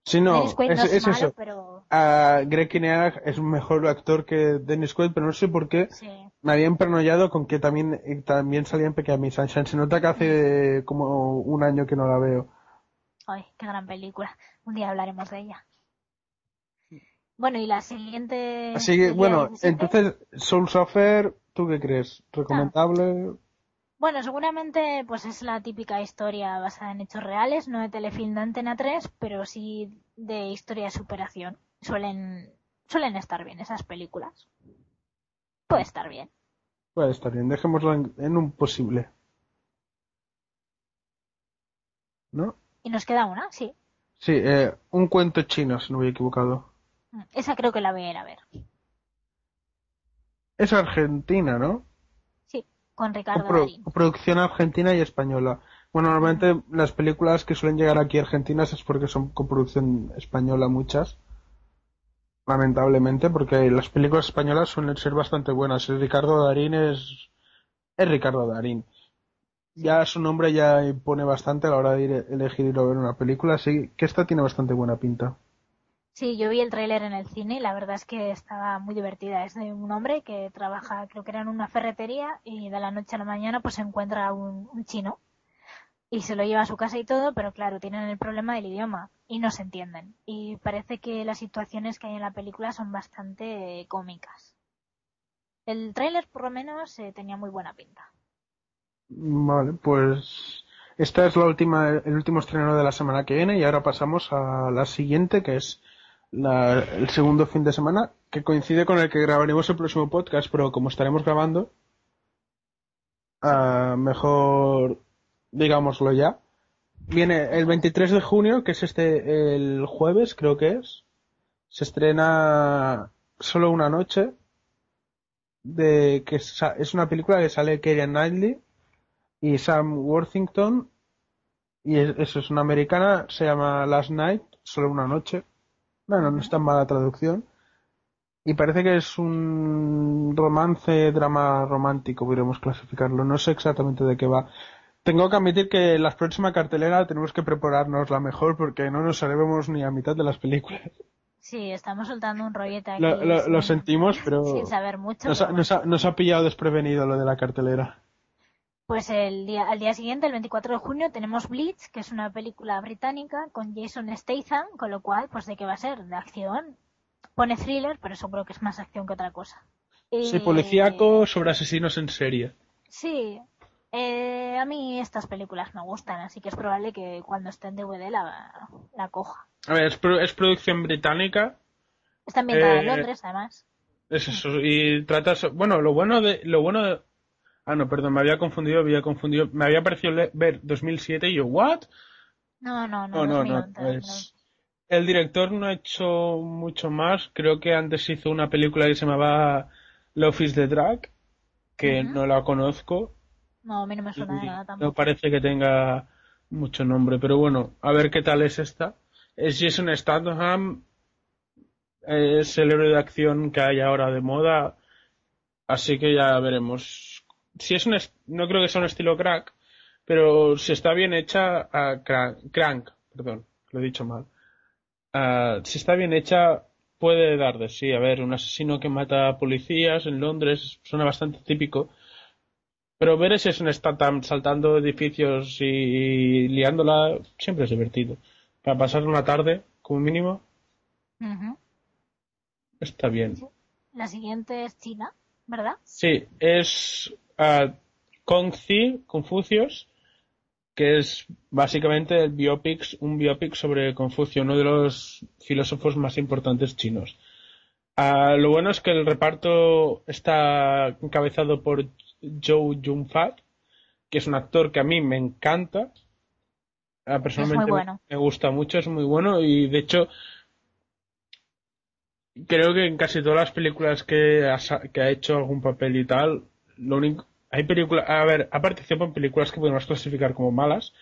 Sí, no, Dennis Quaid es, no es, es malo, eso. pero Ah, Greg Kinnear es un mejor actor que Dennis Quaid, pero no sé por qué sí. me había emparanoiado con que también, eh, también salía en Pequeña Miss Sunshine. Se nota que hace como un año que no la veo. Ay, qué gran película. Un día hablaremos de ella. Bueno, y la siguiente. Así que, bueno, 17. entonces, Soul Surfer, ¿tú qué crees? ¿Recomendable? Bueno, seguramente pues es la típica historia basada en hechos reales, no de telefilm de Antena 3, pero sí de historia de superación. Suelen, suelen estar bien esas películas. Puede estar bien. Puede estar bien, dejémoslo en, en un posible. ¿No? Y nos queda una, sí. Sí, eh, un cuento chino, si no me he equivocado. Esa creo que la voy a ir a ver. Es argentina, ¿no? Con Ricardo Darín. coproducción argentina y española. Bueno, normalmente las películas que suelen llegar aquí argentinas es porque son coproducción española muchas. Lamentablemente, porque las películas españolas suelen ser bastante buenas. El Ricardo Darín es... es Ricardo Darín. Ya su nombre ya impone bastante a la hora de ir, elegir ir a ver una película, así que esta tiene bastante buena pinta. Sí, yo vi el tráiler en el cine y la verdad es que estaba muy divertida. Es de un hombre que trabaja, creo que era en una ferretería y de la noche a la mañana pues se encuentra un, chino y se lo lleva a su casa y todo, pero claro, tienen el problema del idioma y no se entienden. Y parece que las situaciones que hay en la película son bastante cómicas. El tráiler por lo menos eh, tenía muy buena pinta. Vale, pues esta es la última, el último estreno de la semana que viene y ahora pasamos a la siguiente que es la- el segundo fin de semana que coincide con el que grabaremos el próximo podcast, pero como estaremos grabando, ah, mejor digámoslo ya. Viene el 23 de junio, que es este el jueves, creo que es. Se estrena solo una noche de que es una película que sale Keira Knightley y Sam Worthington y es- eso es una americana, se llama Last Night, solo una noche. Bueno, no es tan mala traducción. Y parece que es un romance, drama romántico, podríamos clasificarlo. No sé exactamente de qué va. Tengo que admitir que la próxima cartelera tenemos que prepararnos la mejor porque no nos sabemos ni a mitad de las películas. Sí, estamos soltando un rollete aquí. Lo, lo- lo sin- sentimos, pero Sin saber mucho. nos pero ha, nos ha- nos ha pillado desprevenido lo de la cartelera. Pues el día, al día siguiente, el 24 de junio, tenemos Blitz, que es una película británica con Jason Statham, con lo cual, pues de qué va a ser, de acción. Pone thriller, pero seguro que es más acción que otra cosa. Sí, Y- policíaco sobre asesinos en serie. Sí. Eh, a mí estas películas me gustan, así que es probable que cuando esté en DVD la, la coja. A ver, es, pro- es producción británica. Está ambientada en Eh, Londres, además. Es eso. Y trata. so- Bueno, lo bueno de. Lo bueno de- Ah, no, perdón, me había confundido, había confundido. Me había parecido ver 2007 y yo, ¿what? No, no, No, no. no, no. 2011, pues, el director no ha hecho mucho más. Creo que antes hizo una película que se llamaba Love is the Drag, que Ujú. no la conozco. No, a mí no me suena de nada No tampoco. parece que tenga mucho nombre, pero bueno, a ver qué tal es esta. Es Jason Statham, es el héroe de acción que hay ahora de moda, así que ya veremos. Si es un no creo que sea un estilo crack, pero si está bien hecha, ah, crank, crank, perdón, lo he dicho mal. Ah, si está bien hecha, puede dar de sí. A ver, un asesino que mata a policías en Londres suena bastante típico. Pero ver ese es un Statham saltando edificios y liándola siempre es divertido. Para pasar una tarde, como mínimo, está bien. La siguiente es China, ¿verdad? Sí, es uh, Kongzi, Confucius, que es básicamente el biopic, un biopic sobre Confucio, uno de los filósofos más importantes chinos. Ah, lo bueno es que el reparto está encabezado por Zhou Yunfat, que es un actor que a mí me encanta. Ah, personalmente me- bueno. me gusta mucho, es muy bueno y de hecho creo que en casi todas las películas que ha, que ha hecho algún papel y tal, lo único, hay películas, a ver, ha participado en películas que podemos clasificar como malas,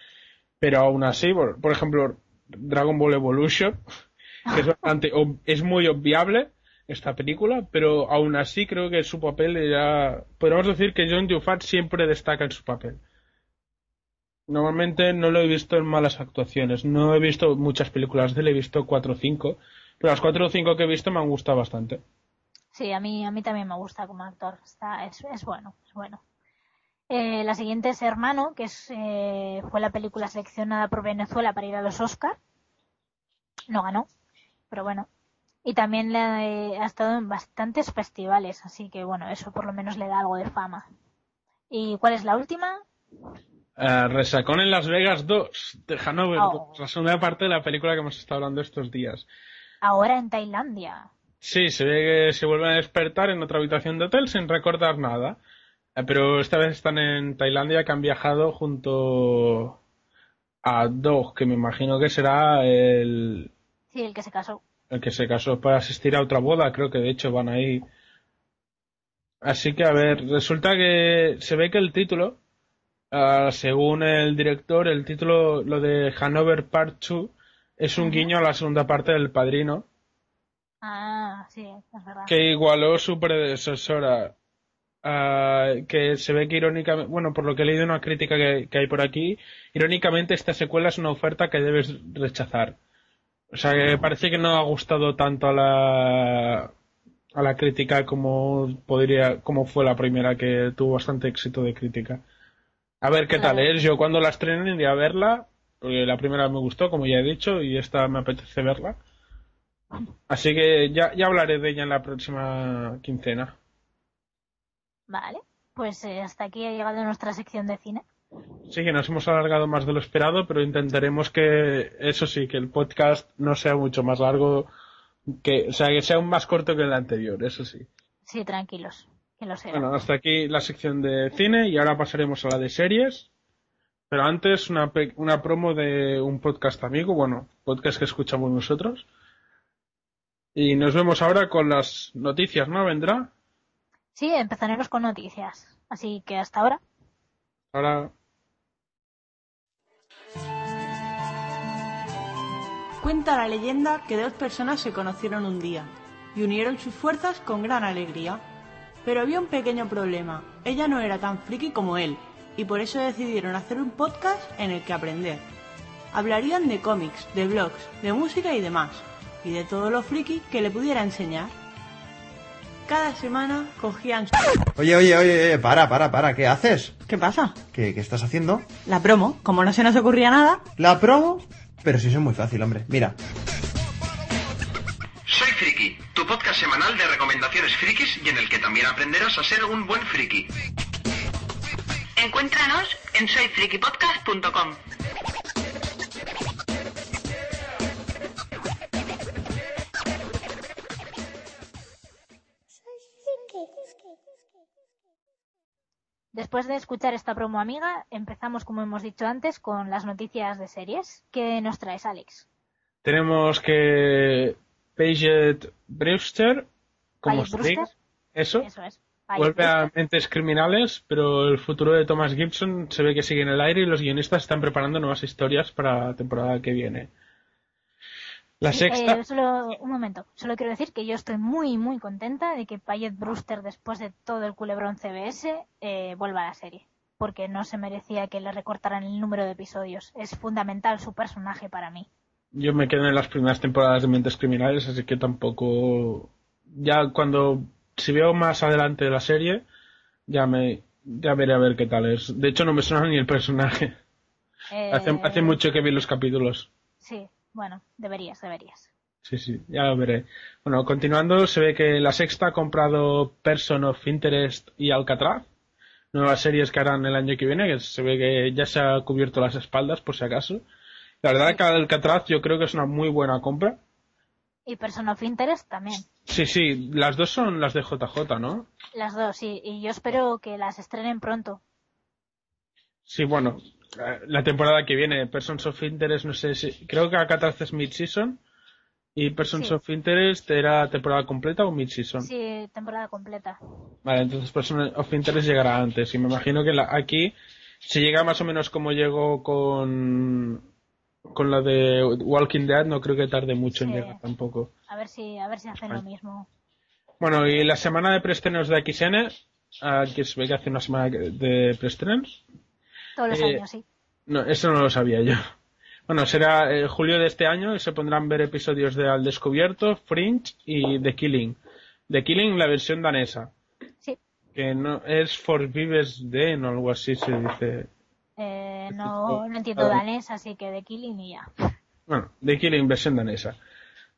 pero aún así, por, ejemplo, Dragon Ball Evolution, que es bastante, es muy obviable esta película, pero aún así creo que su papel ya, podemos decir que John Yufat siempre destaca en su papel. Normalmente no lo he visto en malas actuaciones, no he visto muchas películas de él, he visto cuatro o cinco, pero las cuatro o cinco que he visto me han gustado bastante. Sí, a mí, a mí también me gusta como actor. Está, es, es bueno, es bueno. Eh, la siguiente es Hermano, que es, eh, fue la película seleccionada por Venezuela para ir a los Oscar. No ganó, pero bueno. Y también le ha, eh, ha estado en bastantes festivales, así que bueno, eso por lo menos le da algo de fama. ¿Y cuál es la última? Eh, Resacón en Las Vegas 2 de Hanover, Oh. la segunda parte de la película que hemos estado hablando estos días. Ahora en Tailandia. Sí, se ve que se vuelven a despertar en otra habitación de hotel sin recordar nada. Eh, Pero esta vez están en Tailandia que han viajado junto a Dog, que me imagino que será el, Sí, el que se casó. el que se casó para asistir a otra boda. Creo que de hecho van ahí. Así que a ver, resulta que se ve que el título, ah, según el director, el título, lo de Hanover Part 2, es un guiño a la segunda parte del Padrino. Ah, sí, es verdad. que igualó su predecesora. Ah, que se ve que irónicamente, bueno, por lo que he leído una crítica que, que hay por aquí, irónicamente esta secuela es una oferta que debes rechazar. O sea, que parece que no ha gustado tanto a la, a la crítica como podría, como fue la primera, que tuvo bastante éxito de crítica. A ver qué tal es. Yo cuando la estrenen iré a verla, porque la primera me gustó, como ya he dicho, y esta me apetece verla. Así que ya, ya hablaré de ella en la próxima quincena. Vale, pues eh, hasta aquí ha llegado nuestra sección de cine. Sí, que nos hemos alargado más de lo esperado, pero intentaremos que, eso sí, que el podcast no sea mucho más largo, que, o sea, que sea un más corto que el anterior, eso sí. Sí, tranquilos, que lo sea. Bueno, hasta aquí la sección de cine y ahora pasaremos a la de series. Pero antes una, una promo de un podcast amigo, bueno, podcast que escuchamos nosotros. Y nos vemos ahora con las noticias, ¿no? ¿Vendrá? Sí, empezaremos con noticias. Así que hasta ahora. Ahora. Cuenta la leyenda que dos personas se conocieron un día y unieron sus fuerzas con gran alegría. Pero había un pequeño problema. Ella no era tan friki como él y por eso decidieron hacer un podcast en el que aprender. Hablarían de cómics, de blogs, de música y demás, y de todo lo friki que le pudiera enseñar. Cada semana cogían... Oye, oye, oye, oye, para, para, para, ¿qué haces? ¿Qué pasa? ¿Qué, qué estás haciendo? La promo, como no se nos ocurría nada, ¿La promo? Pero si eso es muy fácil, hombre. Mira, Soy Friki, tu podcast semanal de recomendaciones frikis y en el que también aprenderás a ser un buen friki. Encuéntranos en soyfrikipodcast.com. Después de escuchar esta promo amiga, empezamos, como hemos dicho antes, con las noticias de series. ¿Qué nos traes, Alex? Tenemos que Paget Brewster, como Brewster. eso, Eso es. Ahí vuelve a Mentes Criminales, pero el futuro de Thomas Gibson se ve que sigue en el aire y los guionistas están preparando nuevas historias para la temporada que viene. La Sí, sexta, eh, solo un momento. Solo quiero decir que yo estoy muy, muy contenta de que Payet Brewster, después de todo el culebrón CBS, eh, vuelva a la serie. Porque no se merecía que le recortaran el número de episodios. Es fundamental su personaje para mí. yo me quedé en las primeras temporadas de Mentes Criminales, así que tampoco. Ya cuando. Si veo más adelante la serie, ya me. Ya veré a ver qué tal es. De hecho, no me suena ni el personaje. Eh, Hace, hace mucho que vi los capítulos. Sí, bueno, deberías, deberías. Sí, sí, ya lo veré. Bueno, continuando, se ve que la sexta ha comprado Person of Interest y Alcatraz, nuevas series que harán el año que viene, que se ve que ya se ha cubierto las espaldas, por si acaso. La verdad que Alcatraz yo creo que es una muy buena compra. Y Person of Interest también. Sí, sí, las dos son las de JJ, ¿no? Las dos, sí. Y yo espero que las estrenen pronto. Sí, bueno, la temporada que viene, Persons of Interest, no sé si. Creo que Alcatraz es mid-season. Y Persons Sí. of Interest era temporada completa o mid-season. Sí, temporada completa. Vale, entonces Person of Interest llegará antes. Y me imagino que la- aquí, si llega más o menos como llegó con, con la de Walking Dead, no creo que tarde mucho en llegar tampoco. A ver si, a ver si hacen lo mismo. Bueno, y la semana de preestrenos de XN, ah, que se ve que hace una semana de preestrenos. Todos los Eh, años, sí. No, eso no lo sabía yo. Bueno, será eh, julio de este año y se pondrán ver episodios de Al Descubierto, Fringe y The Killing. The Killing, la versión danesa. Sí. Que no es For Vives Den o algo así se dice. Eh, no, no entiendo Ah. danés, así que de Killing y ya. Bueno, The Killing, versión danesa.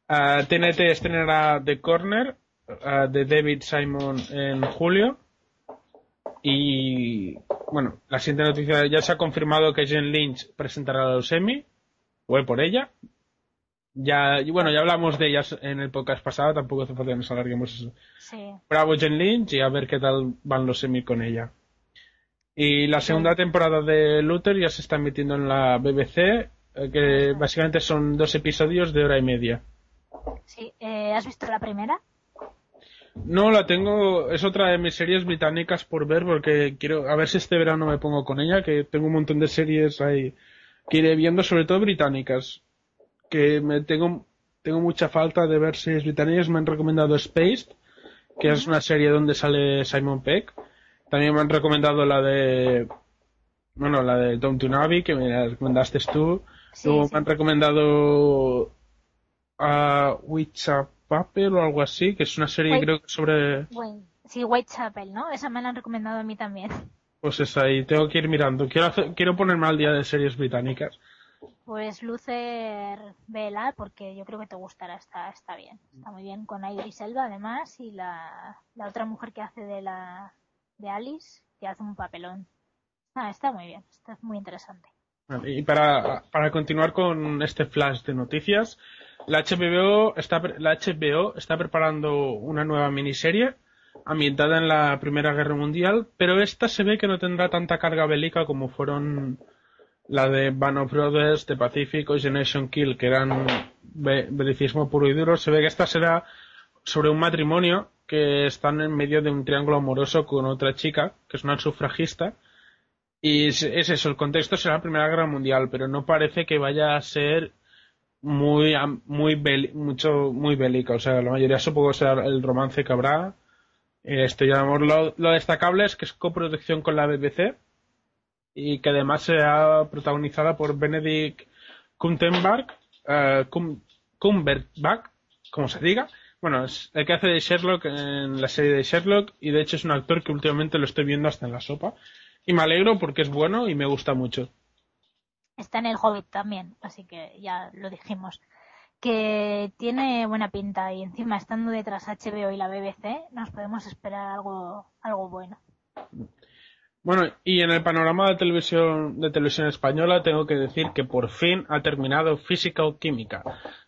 Ah, TNT estrenará The Corner ah, de David Simon en julio. Y bueno, la siguiente noticia ya se ha confirmado que Jen Lynch presentará los Emmy. Voy por ella. Ya, y bueno, ya hablamos de ellas en el podcast pasado, tampoco hace falta que nos alarguemos eso. Sí. Bravo Jen Lynch y a ver qué tal van los Emmy con ella. Y la segunda temporada de Luther ya se está emitiendo en la BBC, eh, que básicamente son dos episodios de hora y media. Sí. Eh, ¿Has visto la primera? No, la tengo, es otra de mis series británicas por ver porque quiero, a ver si este verano me pongo con ella, que tengo un montón de series ahí que iré viendo, sobre todo británicas, que me tengo, tengo mucha falta de ver series británicas, me han recomendado Spaced, que es una serie donde sale Simon Peck, también me han recomendado la de, bueno, la de Downton Abbey, que me la recomendaste tú, Sí, luego sí. me han recomendado uh, Whitechapel o algo así, que es una serie White- creo que sobre... Bueno, sí, Whitechapel, ¿no? Esa me la han recomendado a mí también. Pues es ahí, tengo que ir mirando. Quiero, hacer- quiero ponerme al día de series británicas. Pues Lucer, vela, porque yo creo que te gustará, está, está bien. Está muy bien con Idris Elba, además, y la, la otra mujer que hace de la de Alice, que hace un papelón. Ah, está muy bien, está muy interesante. Y para, para continuar con este flash de noticias, la HBO está, la HBO está preparando una nueva miniserie ambientada en la Primera Guerra Mundial, pero esta se ve que no tendrá tanta carga bélica como fueron la de Band of Brothers, The Pacific o Generation Kill, que eran be- belicismo puro y duro. Se ve que esta será sobre un matrimonio que están en medio de un triángulo amoroso con otra chica, que es una sufragista, y es eso, el contexto será la Primera Guerra Mundial, pero no parece que vaya a ser muy, muy, beli- mucho, muy bélica. O sea, la mayoría supongo será el romance que habrá. Eh, Esto ya amor. Lo, lo destacable es que es coproducción con la BBC y que además será protagonizada por Benedict Cumberbatch, Cum- Cumberbatch, como se diga. Bueno, es el que hace de Sherlock en la serie de Sherlock y de hecho es un actor que últimamente lo estoy viendo hasta en la sopa. Y me alegro porque es bueno y me gusta mucho. Está en el Hobbit también, así que ya lo dijimos. Que tiene buena pinta y encima estando detrás HBO y la BBC, nos podemos esperar algo, algo bueno. Bueno, y en el panorama de televisión, de televisión española tengo que decir que por fin ha terminado Física o Química.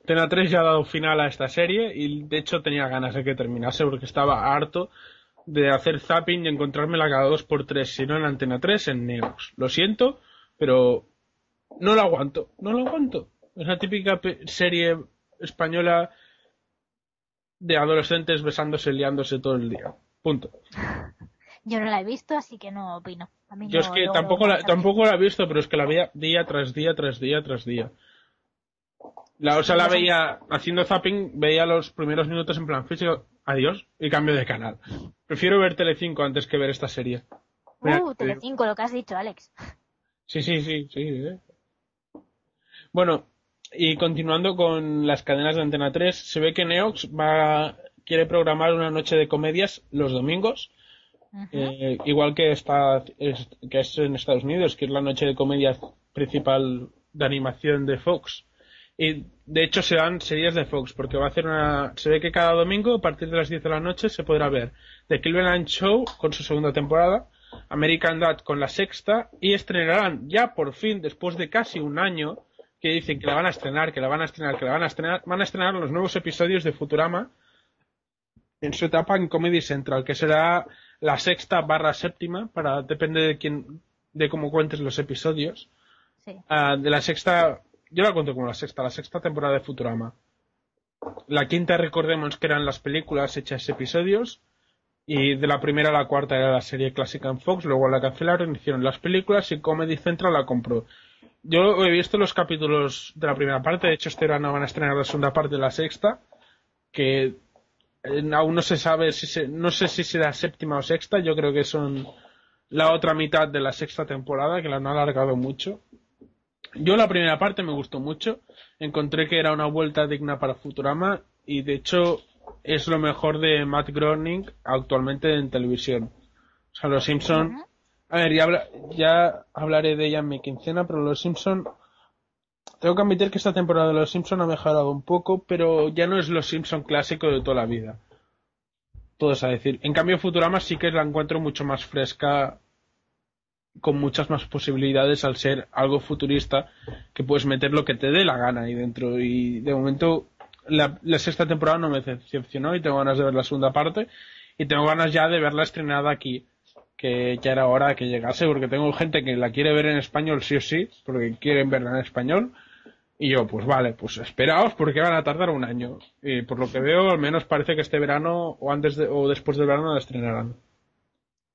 Tena 3 ya ha dado final a esta serie y de hecho tenía ganas de que terminase porque estaba harto de hacer zapping y encontrármela cada dos por tres, si no en Antena 3, en Neox. Lo siento, pero no lo aguanto, no lo aguanto. Es la típica serie española de adolescentes besándose, liándose todo el día. Punto. Yo no la he visto, así que no opino. A mí Yo no- es que tampoco la, tampoco la he visto, pero es que la veía día tras día, tras día, tras día. La, o sea, la veía haciendo zapping, veía los primeros minutos en plan físico, adiós, y cambio de canal. Prefiero ver Telecinco antes que ver esta serie. Mira, Uh, Telecinco, lo que has dicho, Alex. Sí, sí, sí, sí. eh. Bueno, y continuando con las cadenas de Antena 3, se ve que Neox va quiere programar una noche de comedias los domingos, eh, igual que está es, que es en Estados Unidos, que es la noche de comedia principal de animación de Fox. Y de hecho serán series de Fox, porque va a hacer una. Se ve que cada domingo, a partir de las 10 de la noche, se podrá ver The Cleveland Show con su segunda temporada, American Dad con la sexta, y estrenarán ya por fin, después de casi un año, que dicen que la van a estrenar, que la van a estrenar, que la van a estrenar, van a estrenar los nuevos episodios de Futurama en su etapa en Comedy Central, que será la sexta barra séptima, para depende de quién, de cómo cuentes los episodios. Sí. Ah, de la sexta, yo la cuento como la sexta, la sexta temporada de Futurama. La quinta, recordemos que eran las películas hechas episodios. Y de la primera a la cuarta era la serie clásica en Fox, luego la cancelaron, hicieron las películas y Comedy Central la compró. Yo he visto los capítulos de la primera parte, de hecho este verano van a estrenar la segunda parte de la sexta, que eh, aún no se sabe si se, no sé si será séptima o sexta, yo creo que son la otra mitad de la sexta temporada, que la han alargado mucho. Yo la primera parte me gustó mucho, encontré que era una vuelta digna para Futurama y de hecho es lo mejor de Matt Groening actualmente en televisión. O sea, Los Simpson. A ver, ya, habla- ya hablaré de ella en mi quincena, pero Los Simpson tengo que admitir que esta temporada de Los Simpson ha mejorado un poco, pero ya no es Los Simpson clásico de toda la vida. Todo es a decir. En cambio, Futurama sí que la encuentro mucho más fresca, con muchas más posibilidades al ser algo futurista, que puedes meter lo que te dé la gana ahí dentro. Y de momento, la, la sexta temporada no me decepcionó y tengo ganas de ver la segunda parte. Y tengo ganas ya de verla estrenada aquí, que ya era hora de que llegase, porque tengo gente que la quiere ver en español sí o sí, porque quieren verla en español. Y yo, pues vale, pues esperaos porque van a tardar un año. Y por lo que veo, al menos parece que este verano o antes de, o después del verano la estrenarán.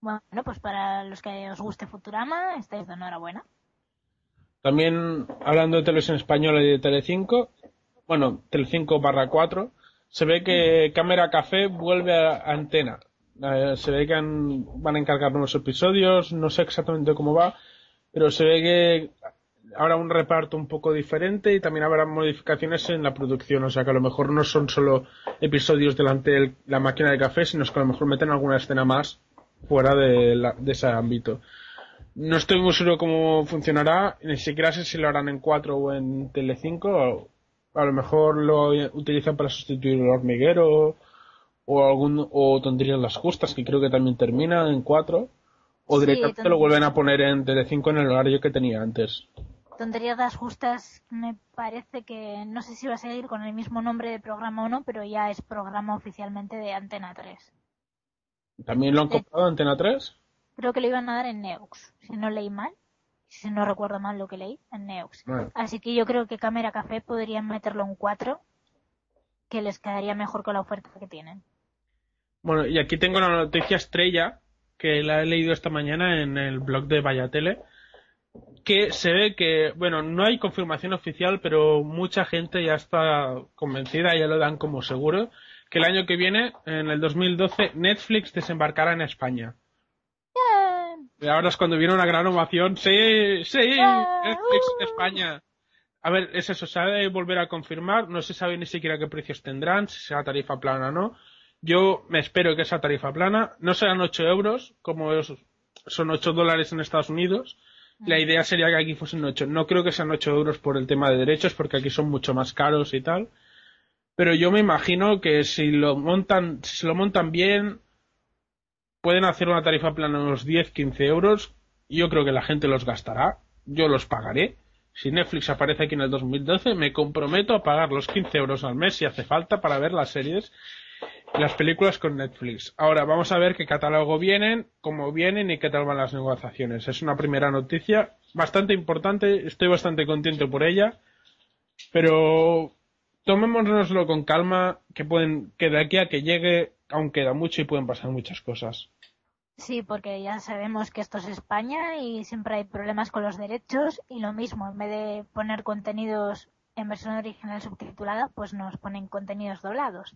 Bueno, pues para los que os guste Futurama, estáis de enhorabuena. También hablando de televisión española y de Telecinco, bueno, Telecinco barra 4, se ve que Cámara Café vuelve a antena. Eh, se ve que van a encargar nuevos episodios, no sé exactamente cómo va, pero se ve que habrá un reparto un poco diferente y también habrá modificaciones en la producción. O sea que a lo mejor no son solo episodios delante de la máquina de café, sino que a lo mejor meten alguna escena más fuera de, la- de ese ámbito. No estoy muy seguro cómo funcionará, ni siquiera sé si lo harán en 4 o en Tele5. A lo mejor lo utilizan para sustituir el hormiguero o algún o tonterías las justas, que creo que también termina en 4. O Sí, directamente lo vuelven a poner en Tele5 en el horario que tenía antes. Tonterías das justas me parece que no sé si va a seguir con el mismo nombre de programa o no, pero ya es programa oficialmente de Antena 3. ¿También lo han Sí. comprado Antena 3? Creo que lo iban a dar en Neux, si no leí mal, si no recuerdo mal lo que leí, en Neux. Bueno. Así que yo creo que Cámara Café podrían meterlo en 4, que les quedaría mejor con la oferta que tienen. Bueno, y aquí tengo la noticia estrella que la he leído esta mañana en el blog de Vallatele, que se ve que, bueno, no hay confirmación oficial, pero mucha gente ya está convencida, ya lo dan como seguro, que el año que viene, en el 2012, Netflix desembarcará en España. Y ahora es cuando viene una gran ovación. Sí, sí, Netflix en España. A ver, es eso, se ha de volver a confirmar. No se sabe ni siquiera qué precios tendrán, si será tarifa plana o no. Yo me espero que sea tarifa plana. No serán 8 euros, como es- son 8 dólares en Estados Unidos. La idea sería que aquí fuesen 8. No creo que sean 8 euros por el tema de derechos, porque aquí son mucho más caros y tal. Pero yo me imagino que si lo montan, si se lo montan bien, pueden hacer una tarifa plana de unos 10, 15 euros. Yo creo que la gente los gastará. Yo los pagaré. Si Netflix aparece aquí en el 2012, me comprometo a pagar los 15 euros al mes si hace falta para ver las series las películas con Netflix. Ahora vamos a ver qué catálogo vienen, cómo vienen y qué tal van las negociaciones. Es una primera noticia bastante importante. Estoy bastante contento por ella. Pero tomémonoslo con calma, que pueden, que de aquí a que llegue aún queda mucho y pueden pasar muchas cosas. Sí, porque ya sabemos que esto es España y siempre hay problemas con los derechos y lo mismo, en vez de poner contenidos en versión original subtitulada, pues nos ponen contenidos doblados.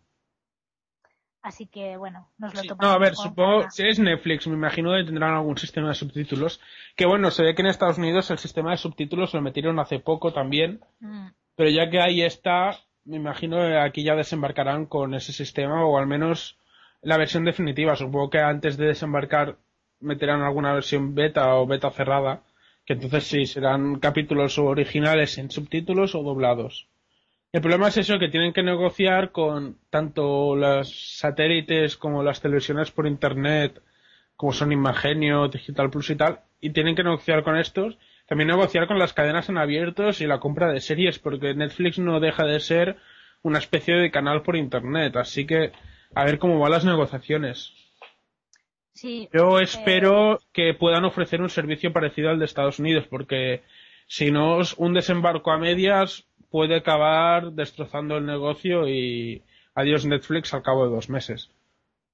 Así que bueno, nos lo Sí. No, a ver, supongo, calma. si es Netflix, me imagino que tendrán algún sistema de subtítulos. Que bueno, se ve que en Estados Unidos el sistema de subtítulos lo metieron hace poco también. Mm, Pero ya que ahí está, me imagino que aquí ya desembarcarán con ese sistema o al menos la versión definitiva. Supongo que antes de desembarcar meterán alguna versión beta o beta cerrada, que entonces sí serán capítulos originales en subtítulos o doblados. El problema es eso, que tienen que negociar con tanto los satélites como las televisiones por internet, como son Imagenio, Digital Plus y tal, y tienen que negociar con estos, también negociar con las cadenas en abiertos y la compra de series, porque Netflix no deja de ser una especie de canal por internet, así que a ver cómo van las negociaciones. Sí, Yo eh, espero que puedan ofrecer un servicio parecido al de Estados Unidos, porque si no, es un desembarco a medias puede acabar destrozando el negocio y adiós Netflix al cabo de dos meses.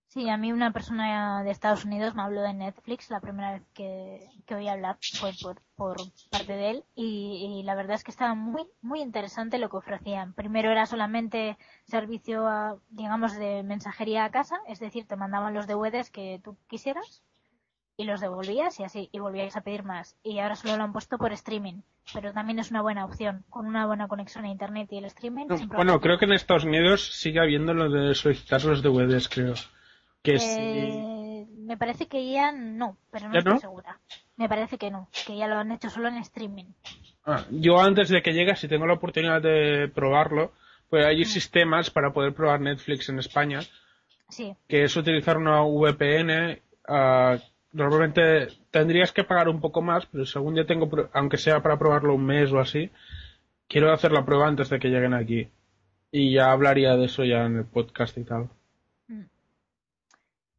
Sí, a mí una persona de Estados Unidos me habló de Netflix, la primera vez que, que oí hablar fue por, por parte de él y, y la verdad es que estaba muy, muy interesante lo que ofrecían. Primero era solamente servicio, digamos, de mensajería a casa, es decir, te mandaban los DVDs que tú quisieras y los devolvías y así, y volvíais a pedir más. Y ahora solo lo han puesto por streaming, pero también es una buena opción, con una buena conexión a internet y el streaming. No, bueno, creo que en Estados Unidos sigue habiendo lo de solicitar los DVDs, creo. Que sí. Eh, Me parece que ya no, pero no ¿Ya estoy no? segura. Me parece que no, que ya lo han hecho solo en streaming. Ah, yo antes de que llegue, si tengo la oportunidad de probarlo, pues Mm. hay sistemas para poder probar Netflix en España, Sí, que es utilizar una VPN. ah, normalmente tendrías que pagar un poco más, pero algún día tengo, aunque sea para probarlo un mes o así, quiero hacer la prueba antes de que lleguen aquí. Y ya hablaría de eso ya en el podcast y tal.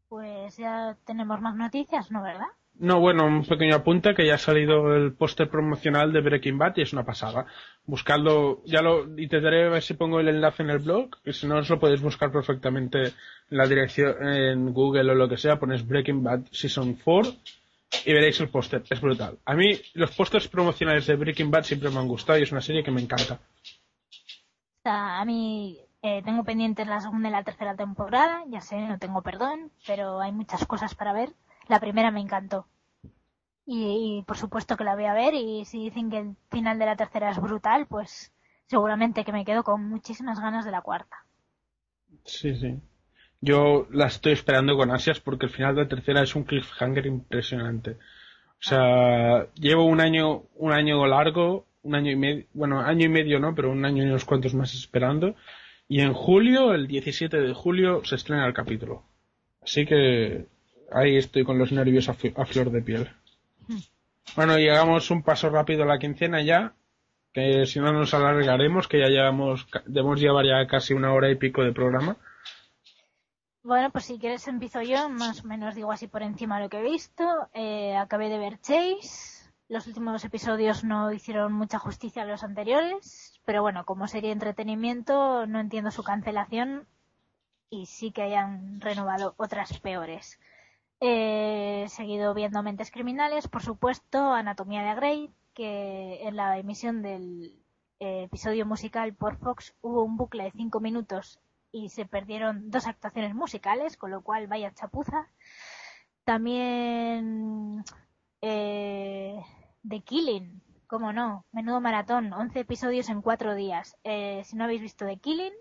pues ya tenemos más noticias, ¿no, verdad? No, bueno, un pequeño apunte que ya ha salido el póster promocional de Breaking Bad y es una pasada. Buscadlo, ya lo intentaré ver si pongo el enlace en el blog, y si no os lo podéis buscar perfectamente en la dirección en Google o lo que sea, ponéis Breaking Bad Season 4 y veréis el póster, es brutal. A mí los pósters promocionales de Breaking Bad siempre me han gustado y es una serie que me encanta. Sea, a mí eh, tengo pendientes la segunda y la tercera temporada, ya sé, no tengo perdón, pero hay muchas cosas para ver. La primera me encantó. Y, y, por supuesto que la voy a ver y si dicen que el final de la tercera es brutal, pues seguramente que me quedo con muchísimas ganas de la cuarta. Sí, sí. Yo la estoy esperando con ansias porque el final de la tercera es un cliffhanger impresionante. O sea, llevo un año, un año largo, un año y medio, bueno, año y medio no, pero un año y unos cuantos más esperando. Y en julio, el 17 de julio, se estrena el capítulo. Así que ahí estoy con los nervios a, flor de piel. Bueno, llegamos un paso rápido a la quincena ya, que si no nos alargaremos, que ya llevamos, debemos llevar ya casi una hora y pico de programa. Bueno, pues si quieres empiezo yo, más o menos digo así por encima lo que he visto. Eh, acabé de ver Chase. Los últimos episodios no hicieron mucha justicia a los anteriores, pero bueno, como serie de entretenimiento no entiendo su cancelación y sí que hayan renovado otras peores. He seguido viendo Mentes Criminales, por supuesto, Anatomía de Grey, que en la emisión del eh, episodio musical por Fox hubo un bucle de cinco minutos y se perdieron dos actuaciones musicales, con lo cual vaya chapuza. También eh, The Killing, cómo no, menudo maratón, 11 episodios en cuatro días. Eh, si no habéis visto The Killing,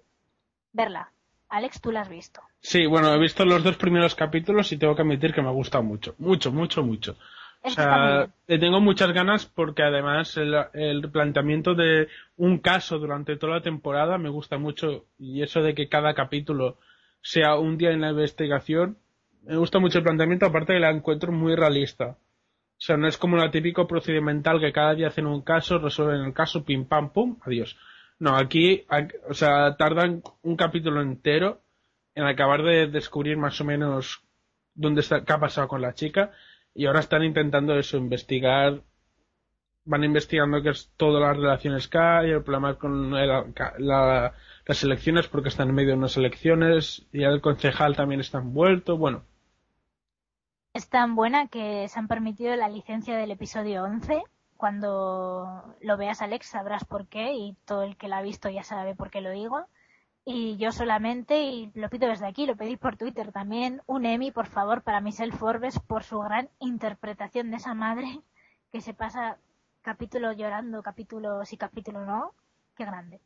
verla. Alex, tú la has visto. Sí, bueno, he visto los dos primeros capítulos y tengo que admitir que me ha gustado mucho, mucho, mucho, mucho. O sea, le tengo muchas ganas porque además el, planteamiento de un caso durante toda la temporada me gusta mucho y eso de que cada capítulo sea un día en la investigación, me gusta mucho el planteamiento, aparte que la encuentro muy realista. O sea, no es como la típico procedimental que cada día hacen un caso, resuelven el caso, pim pam pum, adiós. No, aquí, o sea, tardan un capítulo entero en acabar de descubrir más o menos dónde está, qué ha pasado con la chica y ahora están intentando eso, investigar, van investigando qué es todas las relaciones que hay, el problema con las elecciones porque están en medio de unas elecciones y el concejal también está envuelto, bueno. Es tan buena que se han permitido la licencia del episodio 11. Cuando lo veas, Alex, sabrás por qué y todo el que la ha visto ya sabe por qué lo digo. Y yo solamente, y lo pido desde aquí, lo pedí por Twitter también, un Emmy, por favor, para Michelle Forbes por su gran interpretación de esa madre que se pasa capítulo llorando, capítulo sí, capítulo no. Qué grande.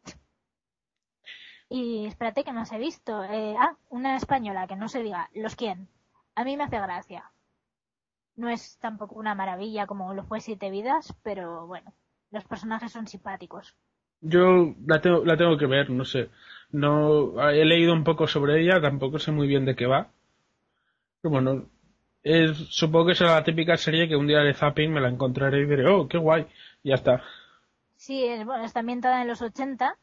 Y espérate que más he visto. Eh, ah, una española, que no se diga, ¿los quién? A mí me hace gracia. No es tampoco una maravilla como lo fue Siete Vidas, pero bueno, los personajes son simpáticos. Yo la tengo, la tengo que ver, no sé. No, he leído un poco sobre ella, tampoco sé muy bien de qué va. Pero bueno, es, supongo que será la típica serie que un día de zapping me la encontraré y diré, oh, qué guay, y ya está. Sí, es, bueno, está ambientada en los 80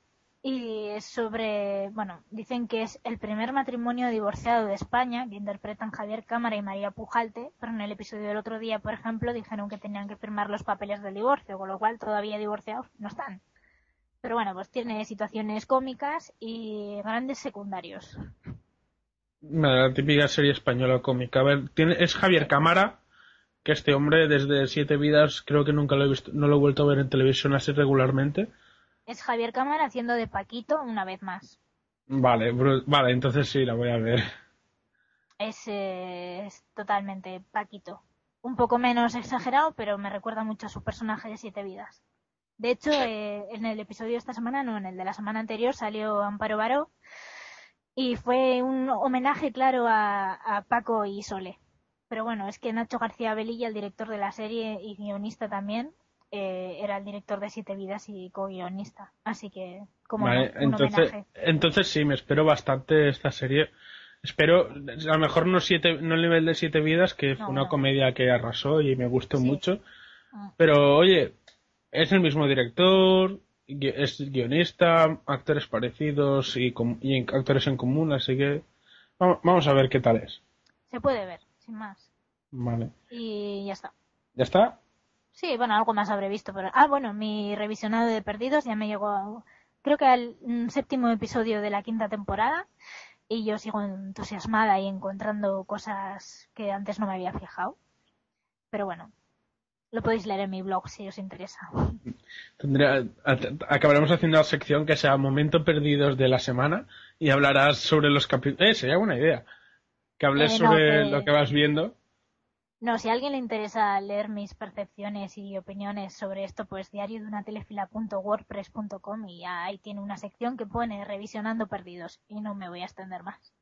y sobre, bueno, dicen que es el primer matrimonio divorciado de España, que interpretan Javier Cámara y María Pujalte, pero en el episodio del otro día, por ejemplo, dijeron que tenían que firmar los papeles del divorcio, con lo cual todavía divorciados no están. Pero bueno, pues tiene situaciones cómicas y grandes secundarios. La típica serie española cómica. A ver, es Javier Cámara, que este hombre desde Siete Vidas creo que nunca lo he visto, no lo he vuelto a ver en televisión así regularmente. Es Javier Cámara haciendo de Paquito una vez más. Vale, vale, entonces sí, la voy a ver. Es, es totalmente Paquito. Un poco menos exagerado, pero me recuerda mucho a su personaje de Siete Vidas. De hecho, eh, en el episodio de esta semana, no, en el de la semana anterior, salió Amparo Baró y fue un homenaje claro a, Paco y Sole. Pero bueno, es que Nacho García Belilla, el director de la serie y guionista también, eh, era el director de Siete Vidas y co-guionista. Así que, como un entonces, homenaje. entonces sí, me espero bastante esta serie. Espero, a lo mejor no siete, no el nivel de Siete Vidas, que fue una comedia que arrasó y me gustó mucho. Ah. Pero oye, es el mismo director, es guionista, actores parecidos y, actores en común, así que vamos a ver qué tal es. Se puede ver, sin más. Vale. Y ya está. ¿Ya está? Sí, bueno, algo más habré visto, pero... Ah, bueno, mi revisionado de Perdidos ya me llegó, creo que al séptimo episodio de la quinta temporada y yo sigo entusiasmada y encontrando cosas que antes no me había fijado. Pero bueno, lo podéis leer en mi blog si os interesa. acabaremos haciendo la sección que sea Momento Perdidos de la semana y hablarás sobre los capítulos. Eh, sería buena idea. Que hables eh, sobre lo que vas viendo. No, si a alguien le interesa leer mis percepciones y opiniones sobre esto, pues diario de una telefila.wordpress.com y ahí tiene una sección que pone revisionando perdidos y no me voy a extender más.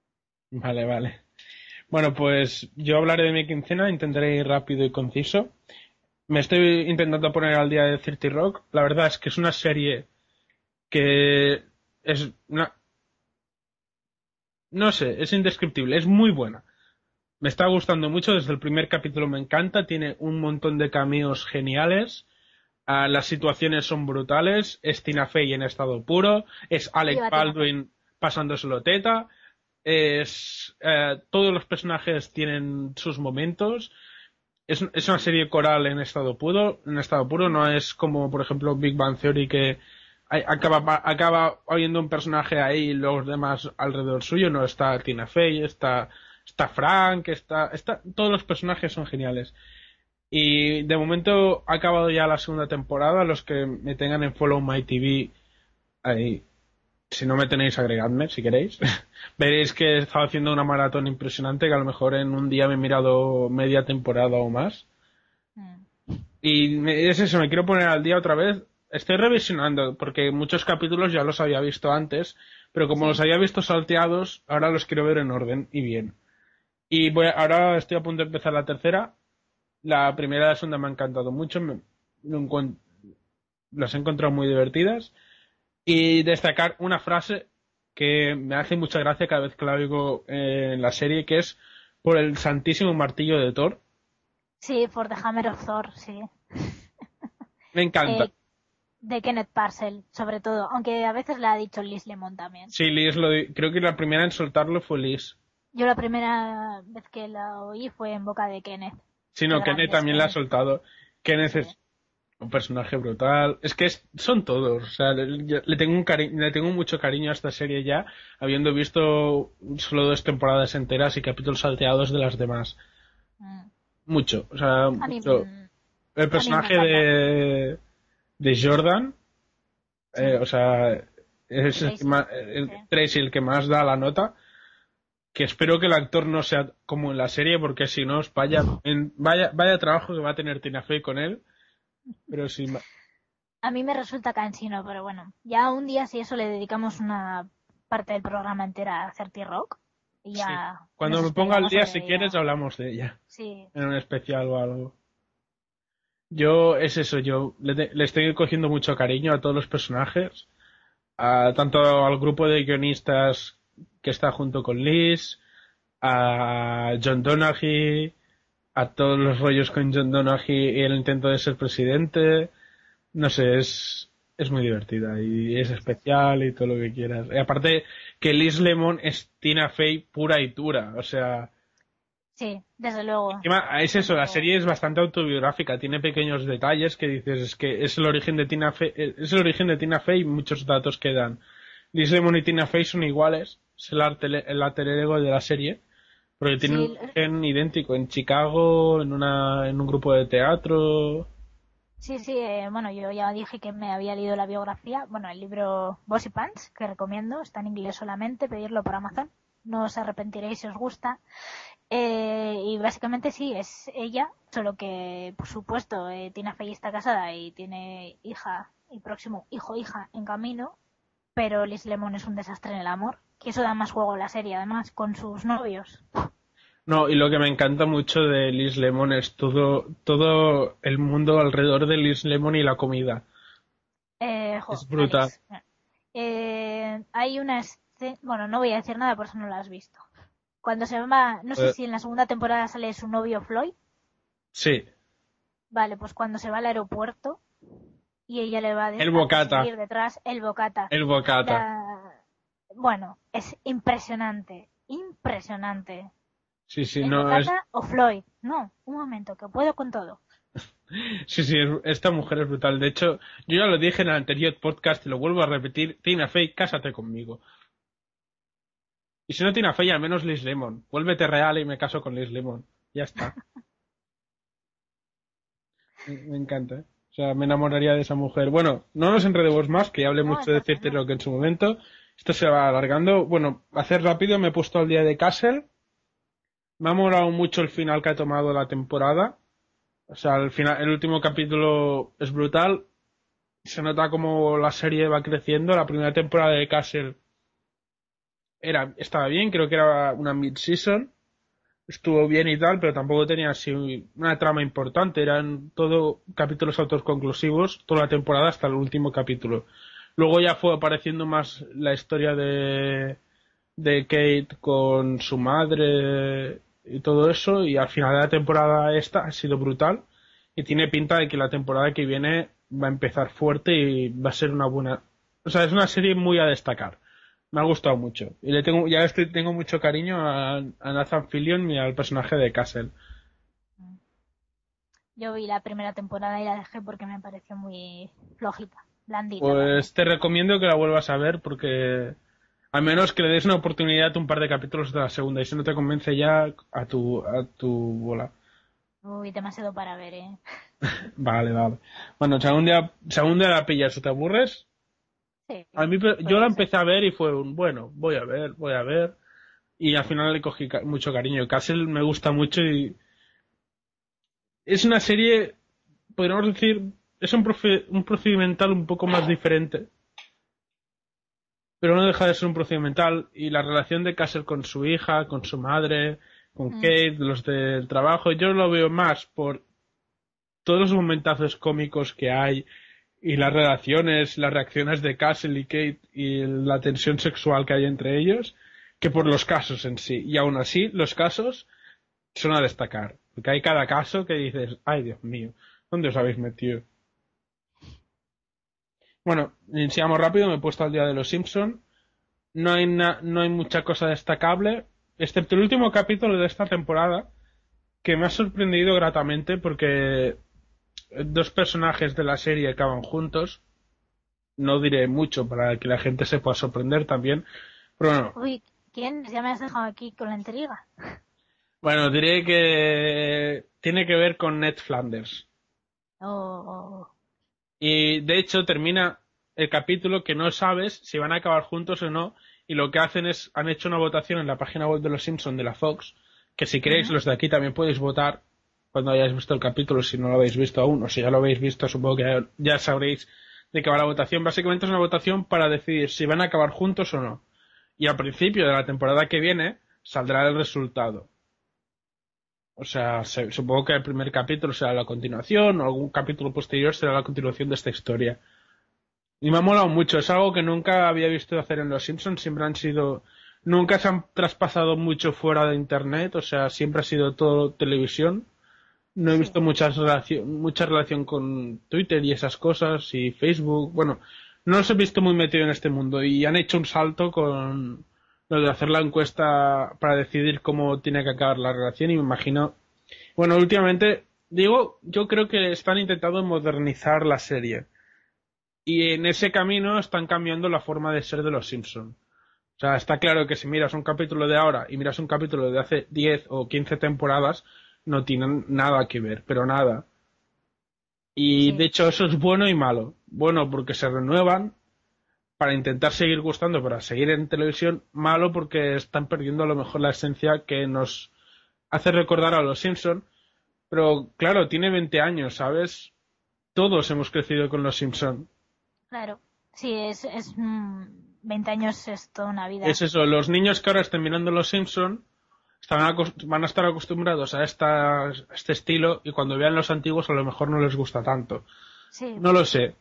Vale, vale. Bueno, pues yo hablaré de mi quincena, intentaré ir rápido y conciso. Me estoy intentando poner al día de 30 Rock. La verdad es que es una serie que es una... No sé, es indescriptible, es muy buena. Me está gustando mucho, desde el primer capítulo me encanta, tiene un montón de cameos geniales, ah, las situaciones son brutales, es Tina Fey en estado puro, es Alec Viva Baldwin pasándoselo teta, es eh, todos los personajes tienen sus momentos, es, es una serie coral en estado puro, en estado puro, no es como por ejemplo Big Bang Theory que acaba, acaba habiendo un personaje ahí y los demás alrededor suyo, no está Tina Fey, está, está Frank, está, está, todos los personajes son geniales. Y de momento ha acabado ya la segunda temporada, los que me tengan en Follow My TV, ahí, si no me tenéis agregadme, si queréis. Veréis que he estado haciendo una maratón impresionante, que a lo mejor en un día me he mirado media temporada o más. Mm. Y me- es eso, me quiero poner al día otra vez. Estoy revisionando, porque muchos capítulos ya los había visto antes, pero como los había visto salteados, ahora los quiero ver en orden y bien. Y voy a- ahora estoy a punto de empezar la tercera. La primera y la segunda me ha encantado mucho, me- encuen- las he encontrado muy divertidas. Y destacar una frase que me hace mucha gracia cada vez que la oigo en la serie, que es por el santísimo martillo de Thor. Sí, For the Hammer of Thor, sí. Me encanta. Eh, de Kenneth Parcell, sobre todo, aunque a veces le ha dicho Liz Lemon también. Sí, Liz, lo creo que la primera en soltarlo fue Liz. Yo la primera vez que la oí fue en boca de Kenneth. Sí, no, Kenneth también la ha soltado. Kenneth es un personaje brutal. Es que es- son todos. O sea, le, tengo un cari- le tengo mucho cariño a esta serie ya, habiendo visto solo dos temporadas enteras y capítulos salteados de las demás. Mm. Mucho. O sea, mí, El personaje de, de Jordan, eh, o sea, es el que más- el- sí. Tracy el que más da la nota. Que espero que el actor no sea como en la serie, porque si no, vaya, en- vaya, vaya trabajo que va a tener Tina Fey con él. Pero sí, ma- a mí me resulta cansino, pero bueno, ya un día si eso le dedicamos una parte del programa entera a hacer T-Rock. Y ya. cuando nos me ponga al día, si ella. quieres, hablamos de ella. Sí, En un especial o algo. Yo, es eso, yo le, le estoy cogiendo mucho cariño a todos los personajes. A, tanto al grupo de guionistas que está junto con Liz, a John Donaghy, a todos los rollos con John Donaghy y el intento de ser presidente. No sé, es, es muy divertida y es especial y todo lo que quieras. Y aparte que Liz Lemon es Tina Fey pura y dura, o sea, sí, desde luego. Encima, es eso, la serie es bastante autobiográfica, tiene pequeños detalles que dices, es que es el origen de Tina Fey, es el origen de Tina Fey y muchos datos que dan. Liz Lemon y Tina Fey son iguales, es el, arte- el alter ego de la serie, porque tienen Sí, un origen idéntico en Chicago, en una, en un grupo de teatro. Sí, sí, eh, bueno, yo ya dije que me había leído la biografía, bueno, el libro Bossy Pants, que recomiendo, está en inglés solamente, pedirlo por Amazon, no os arrepentiréis si os gusta. Eh, y básicamente sí, es ella, solo que, por supuesto, eh, Tina Fey está casada y tiene hija y próximo hijo hija en camino, pero Liz Lemon es un desastre en el amor, que eso da más juego a la serie, además, con sus novios. No, y lo que me encanta mucho de Liz Lemon es todo, todo el mundo alrededor de Liz Lemon y la comida. Eh, jo, Es brutal. Alex. Eh, hay una escena, bueno, no voy a decir nada por eso no la has visto. Cuando se va, no sé Eh. si en la segunda temporada sale su novio Floyd, Sí, vale, pues cuando se va al aeropuerto y ella le va a El bocata. detrás, el bocata. el bocata. La- Bueno, es impresionante, impresionante. Sí, sí, ¿El no, es, bocata o Floyd? No, un momento, que puedo con todo. Sí, sí, es- esta mujer es brutal. De hecho, yo ya lo dije en el anterior podcast y lo vuelvo a repetir. Tina Fey, cásate conmigo. Y si no Tina Fey, al menos Liz Lemon. Vuélvete real y me caso con Liz Lemon. Ya está. me, encanta, ¿eh? O sea, me enamoraría de esa mujer. Bueno, no nos enredemos más, que ya hablé No, mucho de decirte no. lo que en su momento. Esto se va alargando. Bueno, hacer rápido, me he puesto al día de Castle. me ha molado mucho el final que ha tomado la temporada. O sea, el, final, el último capítulo es brutal. Se nota como la serie va creciendo. La primera temporada de Castle era, estaba bien, creo que era una mid-season. Estuvo bien y tal, pero tampoco tenía así una trama importante. Eran todo capítulos autoconclusivos, toda la temporada hasta el último capítulo. Luego ya fue apareciendo más la historia de, de Kate con su madre y todo eso y al final de la temporada esta ha sido brutal y tiene pinta de que la temporada que viene va a empezar fuerte y va a ser una buena o sea es una serie muy a destacar. Me ha gustado mucho. Y le tengo ya estoy tengo mucho cariño a, Nathan Fillion y al personaje de Castle. Yo vi la primera temporada y la dejé porque me pareció muy flojita, blandita. pues te recomiendo que la vuelvas a ver porque al menos que le des una oportunidad un par de capítulos de la segunda y si no te convence ya a tu a tu bola Uy, demasiado para ver, ¿eh? Vale, vale. Bueno, si algún día, si algún día la pillas o te aburres, Sí. a mí yo la ser. empecé a ver y fue un, bueno, voy a ver, voy a ver. Y al final le cogí ca- mucho cariño. Castle me gusta mucho y es una serie, podríamos decir, es un, profe- un procedimental un poco más diferente. Pero no deja de ser un procedimental y la relación de Castle con su hija, con su madre, con Mm. Kate, los del trabajo, yo lo veo más por todos los momentazos cómicos que hay y las relaciones, las reacciones de Castle y Kate y la tensión sexual que hay entre ellos, que por los casos en sí. Y aún así, los casos son a destacar. Porque hay cada caso que dices, ay Dios mío, ¿dónde os habéis metido? Bueno, iniciamos rápido, me he puesto al día de los Simpson. No hay, na- no hay mucha cosa destacable, excepto el último capítulo de esta temporada, que me ha sorprendido gratamente porque dos personajes de la serie acaban juntos. No diré mucho para que la gente se pueda sorprender también. Pero bueno, Uy, ¿quién? Ya me has dejado aquí con la intriga. bueno, diré que tiene que ver con Ned Flanders. Oh, Y de hecho termina el capítulo que no sabes si van a acabar juntos o no. Y lo que hacen es, han hecho una votación en la página web de los Simpsons de la Fox, que si queréis los de aquí también podéis votar cuando hayáis visto el capítulo, si no lo habéis visto aún, o si ya lo habéis visto, supongo que ya, ya sabréis de qué va la votación. Básicamente es una votación para decidir si van a acabar juntos o no. Y al principio de la temporada que viene saldrá el resultado. O sea, se- supongo que el primer capítulo será la continuación, o algún capítulo posterior será la continuación de esta historia. Y me ha molado mucho, es algo que nunca había visto hacer en Los Simpsons, siempre han sido, nunca se han traspasado mucho fuera de internet, o sea, siempre ha sido todo televisión. No he visto muchas relación, mucha relación con Twitter y esas cosas, y Facebook, bueno, no los he visto muy metido en este mundo, y han hecho un salto con lo de hacer la encuesta para decidir cómo tiene que acabar la relación, y me imagino, bueno, últimamente, digo, yo creo que están intentando modernizar la serie. Y en ese camino están cambiando la forma de ser de los Simpson. O sea, está claro que si miras un capítulo de ahora y miras un capítulo de hace 10 o 15 temporadas, no tienen nada que ver, pero nada. Y Sí. de hecho eso es bueno y malo. Bueno porque se renuevan para intentar seguir gustando, para seguir en televisión. Malo porque están perdiendo a lo mejor la esencia que nos hace recordar a los Simpson. Pero claro, tiene 20 años, ¿sabes? Todos hemos crecido con los Simpson. claro. Sí, es, es mm, 20 años es toda una vida. Es eso, los niños que ahora estén mirando Los Simpson van a estar acostumbrados a, esta- a este estilo y cuando vean los antiguos a lo mejor no les gusta tanto. Sí, No lo sé.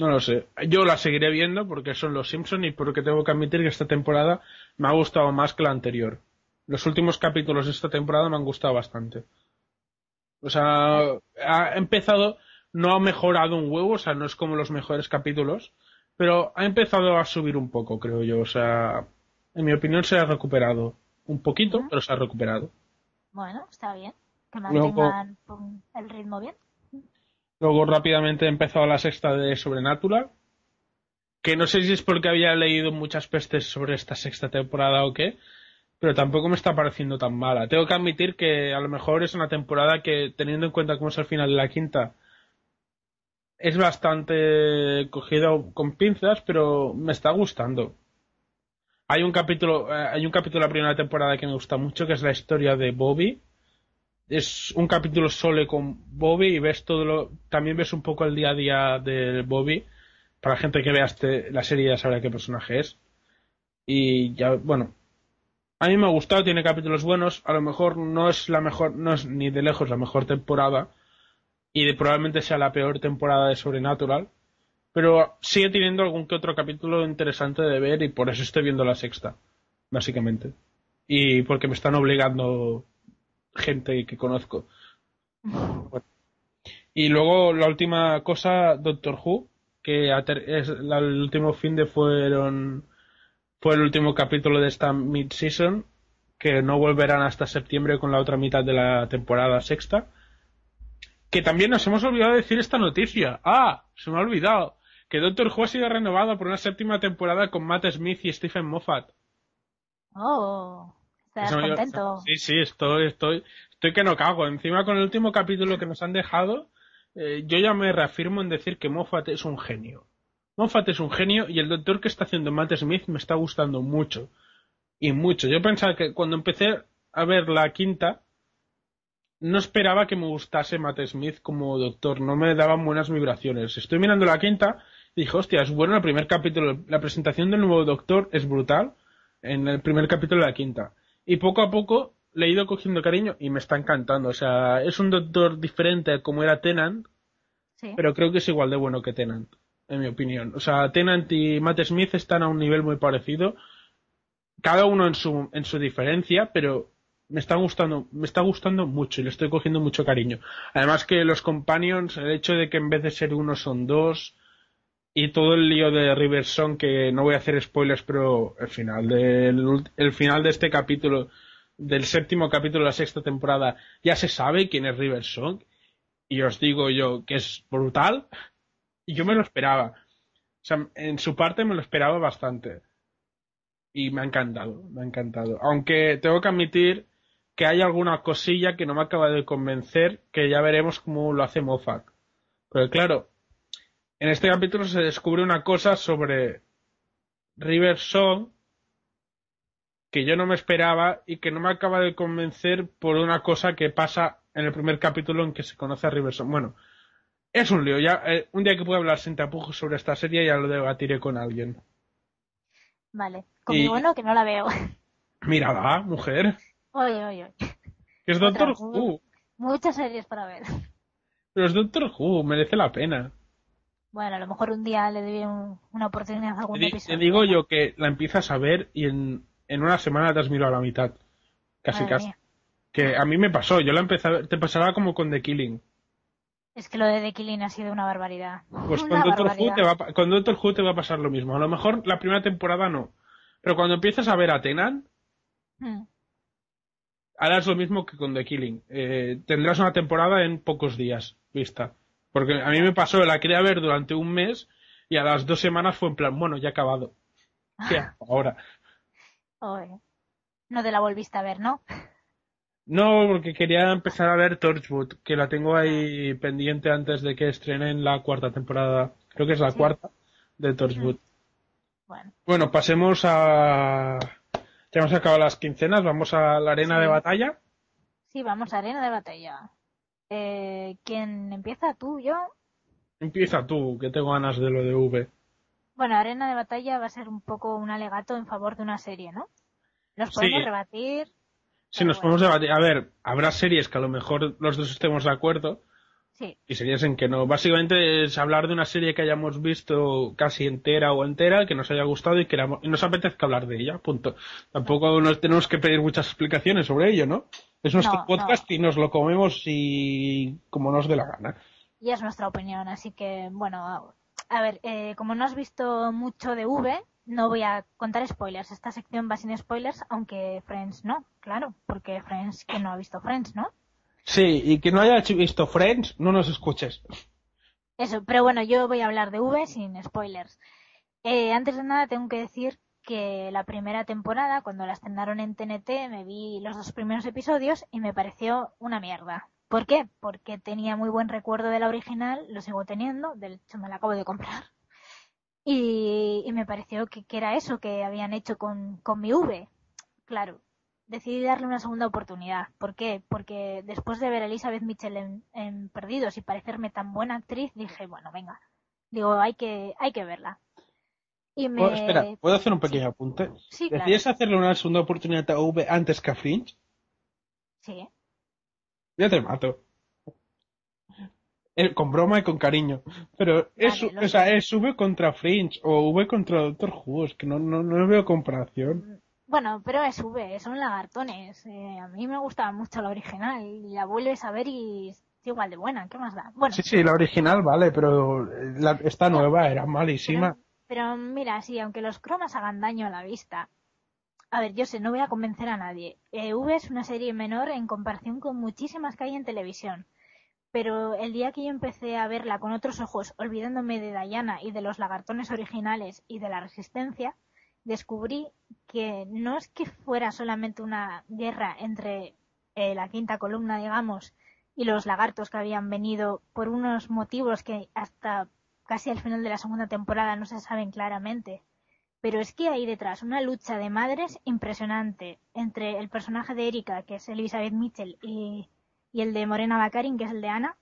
No lo sé. Yo la seguiré viendo porque son Los Simpson y porque tengo que admitir que esta temporada me ha gustado más que la anterior. Los últimos capítulos de esta temporada me han gustado bastante. O sea, ha empezado, no ha mejorado un huevo, o sea, no es como los mejores capítulos, pero ha empezado a subir un poco, creo yo. O sea, en mi opinión se ha recuperado. Un poquito, pero se ha recuperado. bueno, está bien. Que mantengan el ritmo bien. Luego rápidamente he empezado la sexta de Sobrenatural. Que no sé si es porque había leído muchas pestes sobre esta sexta temporada o qué. Pero tampoco me está pareciendo tan mala. Tengo que admitir que a lo mejor es una temporada que, teniendo en cuenta cómo es el final de la quinta, es bastante cogido con pinzas, pero me está gustando. Hay un capítulo, eh, hay un capítulo de la primera temporada que me gusta mucho, que es la historia de Bobby. Es un capítulo solo con Bobby y ves todo lo, también ves un poco el día a día de Bobby. Para la gente que vea este, la serie ya sabrá qué personaje es. Y ya, bueno, a mí me ha gustado, tiene capítulos buenos. A lo mejor no es la mejor, no es ni de lejos la mejor temporada. Y probablemente sea la peor temporada de Sobrenatural. Pero sigue teniendo algún que otro capítulo interesante de ver y por eso estoy viendo la sexta, básicamente. Y porque me están obligando gente que conozco. Y luego la última cosa, Doctor Who, que es la- el último fin de fueron fue el último capítulo de esta mid-season, que no volverán hasta septiembre con la otra mitad de la temporada sexta. Que también nos hemos olvidado de decir esta noticia. Ah, se me ha olvidado. Que Doctor Who ha sido renovado por una séptima temporada con Matt Smith y Stephen Moffat. Oh, estás me- contento. Sí, sí, estoy, estoy, estoy que no cago. Encima con el último capítulo que nos han dejado, eh, yo ya me reafirmo en decir que Moffat es un genio. Moffat es un genio y el doctor que está haciendo Matt Smith me está gustando mucho. Y mucho. Yo pensaba que cuando empecé a ver la quinta, no esperaba que me gustase Matt Smith como doctor. No me daban buenas vibraciones. Estoy mirando la quinta y dije, hostia, es bueno el primer capítulo. La presentación del nuevo doctor es brutal en el primer capítulo de la quinta. Y poco a poco le he ido cogiendo cariño y me está encantando. O sea, es un doctor diferente a como era Tennant, Sí. pero creo que es igual de bueno que Tennant, en mi opinión. O sea, Tennant y Matt Smith están a un nivel muy parecido, cada uno en su, en su diferencia, pero me está gustando, me está gustando mucho y le estoy cogiendo mucho cariño. Además que los companions, el hecho de que en vez de ser uno son dos, y todo el lío de River Song, que no voy a hacer spoilers, pero el final del el final de este capítulo, del séptimo capítulo de la sexta temporada, ya se sabe quién es River Song. Y os digo yo que es brutal. Y yo me lo esperaba. O sea, en su parte me lo esperaba bastante. Y me ha encantado, me ha encantado. Aunque tengo que admitir que hay alguna cosilla que no me acaba de convencer, que ya veremos cómo lo hace Moffat. Pero claro, en este capítulo se descubre una cosa sobre River Song que yo no me esperaba y que no me acaba de convencer por una cosa que pasa en el primer capítulo en que se conoce a River Song. Bueno, es un lío. Ya, eh, un día que pueda hablar sin tapujos sobre esta serie ya lo debatiré con alguien. Vale. Conmigo Y- no, que no la veo. Mírala, mujer. Oye, oye, oye. Es Doctor Otra. Who. Muchas series para ver. Pero es Doctor Who, merece la pena. Bueno, a lo mejor un día le doy un- una oportunidad a Te, algún di- episodio. te digo yo que la empiezas a ver y en, en una semana te has mirado a la mitad. Casi, Madre casi. mía. Que a mí me pasó, yo la empecé a ver, te pasará como con The Killing. Es que lo de The Killing ha sido una barbaridad. Pues con Doctor, Who te va, con Doctor Who te va a pasar lo mismo. A lo mejor la primera temporada no. Pero cuando empiezas a ver a Tenant, Hmm. harás lo mismo que con The Killing. Eh, tendrás una temporada en pocos días vista. Porque a mí me pasó, la quería ver durante un mes y a las dos semanas fue en plan, bueno, ya he acabado. ¿Qué hago ahora? Oye. No te la volviste a ver, ¿no? No, porque quería empezar a ver Torchwood, que la tengo ahí pendiente antes de que estrenen la cuarta temporada. Creo que es la Sí. cuarta de Torchwood. Bueno. Bueno, pasemos a... Ya hemos acabado las quincenas, vamos a la arena Sí. de batalla. Sí, vamos a arena de batalla. Eh, ¿Quién empieza? ¿Tú? ¿Yo? Empieza tú, que tengo ganas de lo de V. Bueno, arena de batalla va a ser un poco un alegato en favor de una serie, ¿no? Nos Sí. podemos rebatir. Si nos bueno. podemos debatir, a ver, habrá series que a lo mejor los dos estemos de acuerdo Sí, y series en que no. Básicamente es hablar de una serie que hayamos visto casi entera o entera, que nos haya gustado y que nos apetezca hablar de ella, punto. Tampoco nos tenemos que pedir muchas explicaciones sobre ello, ¿no? Es nuestro No, podcast y nos lo comemos y como nos dé la gana. y es nuestra opinión, así que, bueno, a ver, eh, como no has visto mucho de V, no voy a contar spoilers. Esta sección va sin spoilers, aunque Friends no, claro, porque Friends, que no ha visto Friends, ¿no? Sí, y que no haya visto Friends, no nos escuches. Eso, pero bueno, yo voy a hablar de V sin spoilers. Eh, antes de nada tengo que decir que la primera temporada, cuando la estrenaron en TNT, me vi los dos primeros episodios y me pareció una mierda. ¿Por qué? Porque tenía muy buen recuerdo de la original, lo sigo teniendo, de hecho me la acabo de comprar. Y, me pareció que, que era eso que habían hecho con, con mi V. Claro, decidí darle una segunda oportunidad. ¿Por qué? Porque después de ver a Elizabeth Mitchell en, en Perdidos y parecerme tan buena actriz, dije, bueno, venga, digo, hay que, hay que verla. Y me... Oh, espera, ¿puedo hacer un pequeño apunte? Sí, claro. ¿Decides hacerle una segunda oportunidad a V antes que a Fringe? Sí. Ya te mato. Eh, con broma y con cariño. Pero es, Vale, o sea, es V contra Fringe o V contra Doctor Who. Es que no, no, no veo comparación. Bueno, pero es V, son lagartones. Eh, a mí me gustaba mucho la original y la vuelves a ver y es igual de buena. ¿Qué más da? Bueno, Sí, sí, la original vale, pero la, esta nueva era malísima. pero mira, sí, aunque los cromas hagan daño a la vista. A ver, yo sé, no voy a convencer a nadie. Eh, v es una serie menor en comparación con muchísimas que hay en televisión. Pero el día que yo empecé a verla con otros ojos, olvidándome de Diana y de los lagartones originales y de la resistencia, descubrí que no es que fuera solamente una guerra entre eh, la quinta columna, digamos, y los lagartos que habían venido por unos motivos que hasta casi al final de la segunda temporada no se saben claramente. Pero es que hay detrás una lucha de madres impresionante entre el personaje de Erika, que es Elizabeth Mitchell, y, el de Morena Baccarin, que es el de Ana.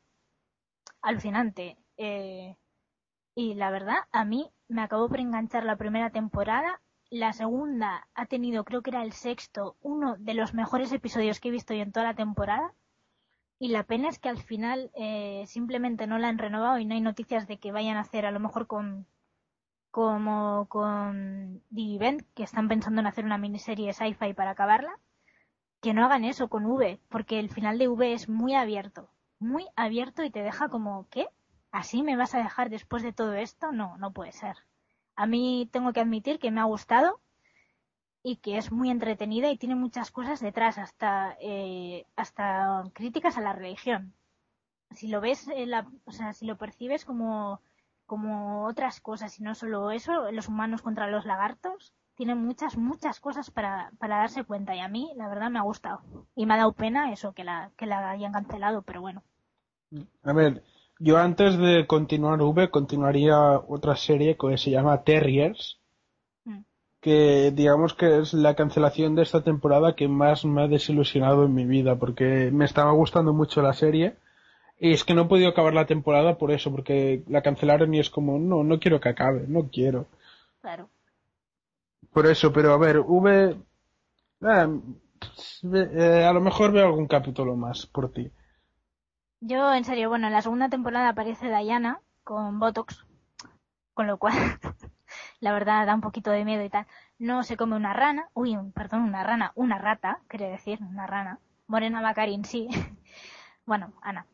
Alucinante. Eh, y la verdad, a mí me acabó por enganchar la primera temporada. La segunda ha tenido, creo que era el sexto, uno de los mejores episodios que he visto yo en toda la temporada. Y la pena es que al final eh, simplemente no la han renovado y no hay noticias de que vayan a hacer a lo mejor con como con The Event, que están pensando en hacer una miniserie sci-fi para acabarla, que no hagan eso con V, porque el final de V es muy abierto, muy abierto y te deja como, ¿qué? ¿Así me vas a dejar después de todo esto? No, no puede ser. A mí tengo que admitir que me ha gustado y que es muy entretenida y tiene muchas cosas detrás, hasta, eh, hasta críticas a la religión. Si lo ves, la, o sea, si lo percibes como, como otras cosas y no solo eso, los humanos contra los lagartos, tiene muchas, muchas cosas para, para darse cuenta y a mí, la verdad, me ha gustado. Y me ha dado pena eso, que la, que la hayan cancelado, pero bueno. A ver, yo antes de continuar V, continuaría otra serie que se llama Terriers, Mm. que digamos que es la cancelación de esta temporada que más me ha desilusionado en mi vida, porque me estaba gustando mucho la serie. Y es que no he podido acabar la temporada por eso, porque la cancelaron y es como, no, no quiero que acabe, no quiero. Claro. Por eso, pero a ver, V, eh, eh, a lo mejor veo algún capítulo más por ti. Yo, en serio, bueno, en la segunda temporada aparece Diana con Botox, con lo cual, la verdad, da un poquito de miedo y tal. No se come una rana, uy, perdón, una rana, una rata, quiere decir, una rana. Morena Bacarin, sí. bueno, Ana.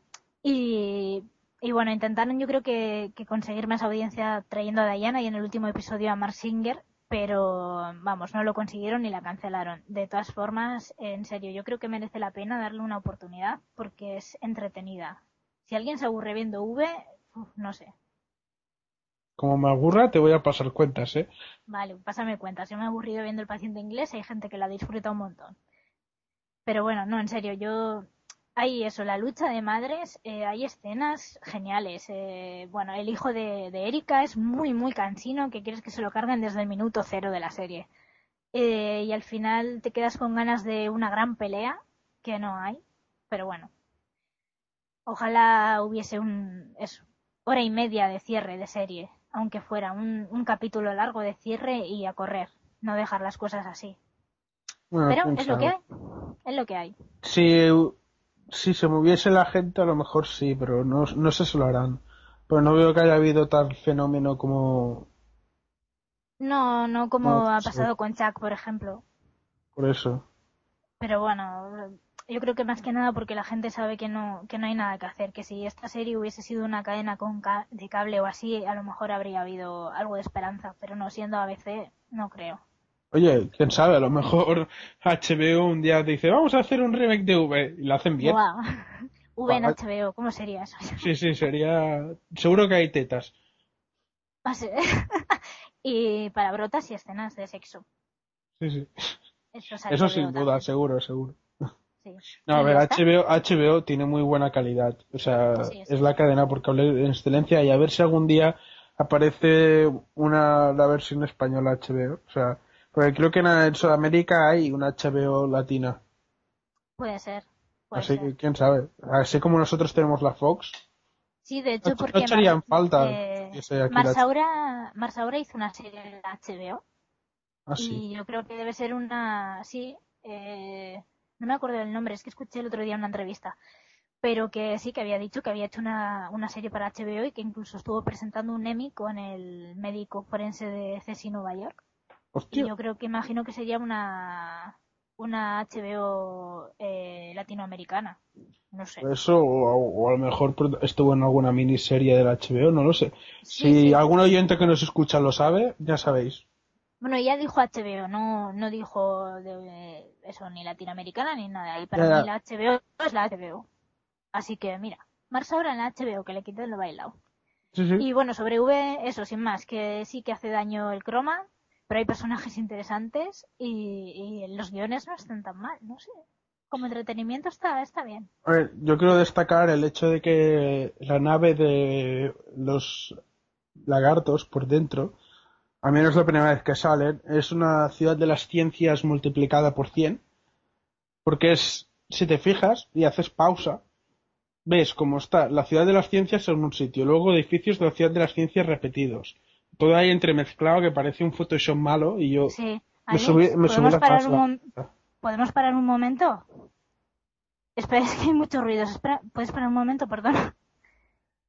Y, y bueno, intentaron yo creo que, que conseguir más audiencia trayendo a Diana y en el último episodio a Mark Singer, pero vamos, no lo consiguieron y la cancelaron. De todas formas, en serio, yo creo que merece la pena darle una oportunidad porque es entretenida. Si alguien se aburre viendo V, uf, no sé. Como me aburra, te voy a pasar cuentas, ¿eh? Vale, pásame cuenta. Si me he aburrido viendo el paciente inglés, hay gente que la disfruta un montón. Pero bueno, no, en serio, yo. Hay eso, la lucha de madres, eh, hay escenas geniales. Eh, bueno, el hijo de, de Erika es muy, muy cansino, que quieres que se lo carguen desde el minuto cero de la serie. Eh, y al final te quedas con ganas de una gran pelea, que no hay. Pero bueno. Ojalá hubiese un. Eso, hora y media de cierre de serie, aunque fuera un, un capítulo largo de cierre y a correr, no dejar las cosas así. Bueno, Pero es lo que hay, es lo que hay. Si, si se moviese la gente, a lo mejor sí, pero no, no sé si lo harán. Pero no veo que haya habido tal fenómeno como No, no como No, ha sí. pasado con Chuck, por ejemplo. por eso. Pero bueno, yo creo que más que nada porque la gente sabe que no, que no hay nada que hacer, que si esta serie hubiese sido una cadena con ca- de cable o así, a lo mejor habría habido algo de esperanza, pero no siendo ABC, no creo. Oye, quién sabe, a lo mejor HBO un día dice, vamos a hacer un remake de V y lo hacen bien. Guau. V en. HBO, ¿cómo sería eso? Sí, sí, sería. Seguro que hay tetas. Ah, sí. y palabrotas y escenas de sexo. Sí, sí. Eso, es Eso sin duda, también, seguro, seguro. sí. No, a ¿Y ver? HBO, HBO tiene muy buena calidad. O sea, Sí, sí. es la cadena por cable en excelencia y a ver si algún día aparece una la versión española HBO. O sea, porque creo que en, Sudamérica hay una HBO latina. Puede ser. Puede Así ser. que quién sabe. Así como nosotros tenemos la Fox. Sí, de hecho, No- porque no echarían Mar- falta eh, Marsaura, Marsaura hizo una serie en la HBO Así. y yo creo que debe ser una, sí, eh, no me acuerdo del nombre, es que escuché el otro día una entrevista, pero que sí que había dicho que había hecho una, una serie para HBO y que incluso estuvo presentando un Emmy con el médico forense de CSI Nueva York. Y yo creo que imagino que sería una una HBO eh, latinoamericana. No sé. Eso, o, o a lo mejor estuvo en alguna miniserie del HBO, no lo sé. Sí, si sí. algún oyente que nos escucha lo sabe, ya sabéis. Bueno, ella dijo HBO, no, no dijo de, eso ni latinoamericana ni nada. Y para Ya, mí la HBO es la HBO. Así que mira, Mars ahora en la HBO, que le quité lo bailado. Sí. Y bueno, sobre V, eso, sin más, que sí que hace daño el croma, pero hay personajes interesantes y, los guiones no están tan mal, no sé. Como entretenimiento está, está bien. A ver, yo quiero destacar el hecho de que la nave de los lagartos por dentro, a menos la primera vez que salen, es una ciudad de las ciencias multiplicada por 100. Porque es, si te fijas y haces pausa, ves cómo está la ciudad de las ciencias en un sitio, luego edificios de la ciudad de las ciencias repetidos. Todo ahí entremezclado que parece un Photoshop malo y yo Sí. me subí, me subí ¿podemos, la parar un ¿Podemos parar un momento? Espera, es que hay muchos ruidos. Espera, ¿puedes parar un momento? Perdón.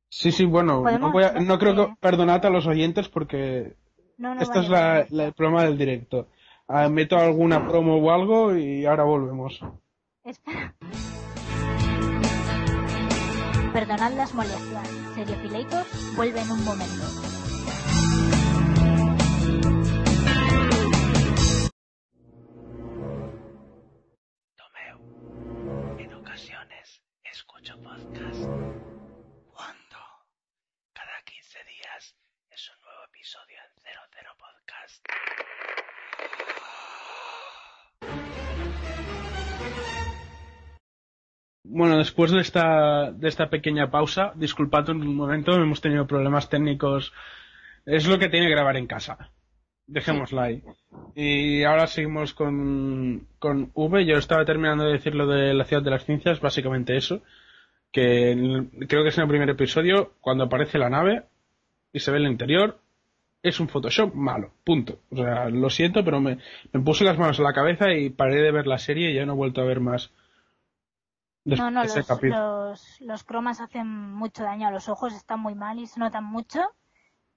Sí, sí, bueno, no, voy a- no creo que perdonad a los oyentes porque No, no, vale, es la, la- el programa del directo. Ah, meto alguna promo o algo y ahora volvemos. Espera. Perdonad las molestias. Seriofileitos vuelve en un momento. Escucho podcast. ¿Cuándo? Cada 15 días es un nuevo episodio en 00 Podcast. Bueno, después de esta, de esta pequeña pausa, disculpad un momento, hemos tenido problemas técnicos. Es lo que tiene grabar en casa. Dejémosla ahí. Y ahora seguimos con, con V. Yo estaba terminando de decir lo de la ciudad de las ciencias, básicamente eso. Que el- creo que es en el primer episodio, cuando aparece la nave y se ve el interior, es un Photoshop malo. Punto. O sea, lo siento, pero me, me puse las manos en la cabeza y paré de ver la serie y ya no he vuelto a ver más. No, no, los, los, los cromas hacen mucho daño a los ojos, están muy mal y se notan mucho.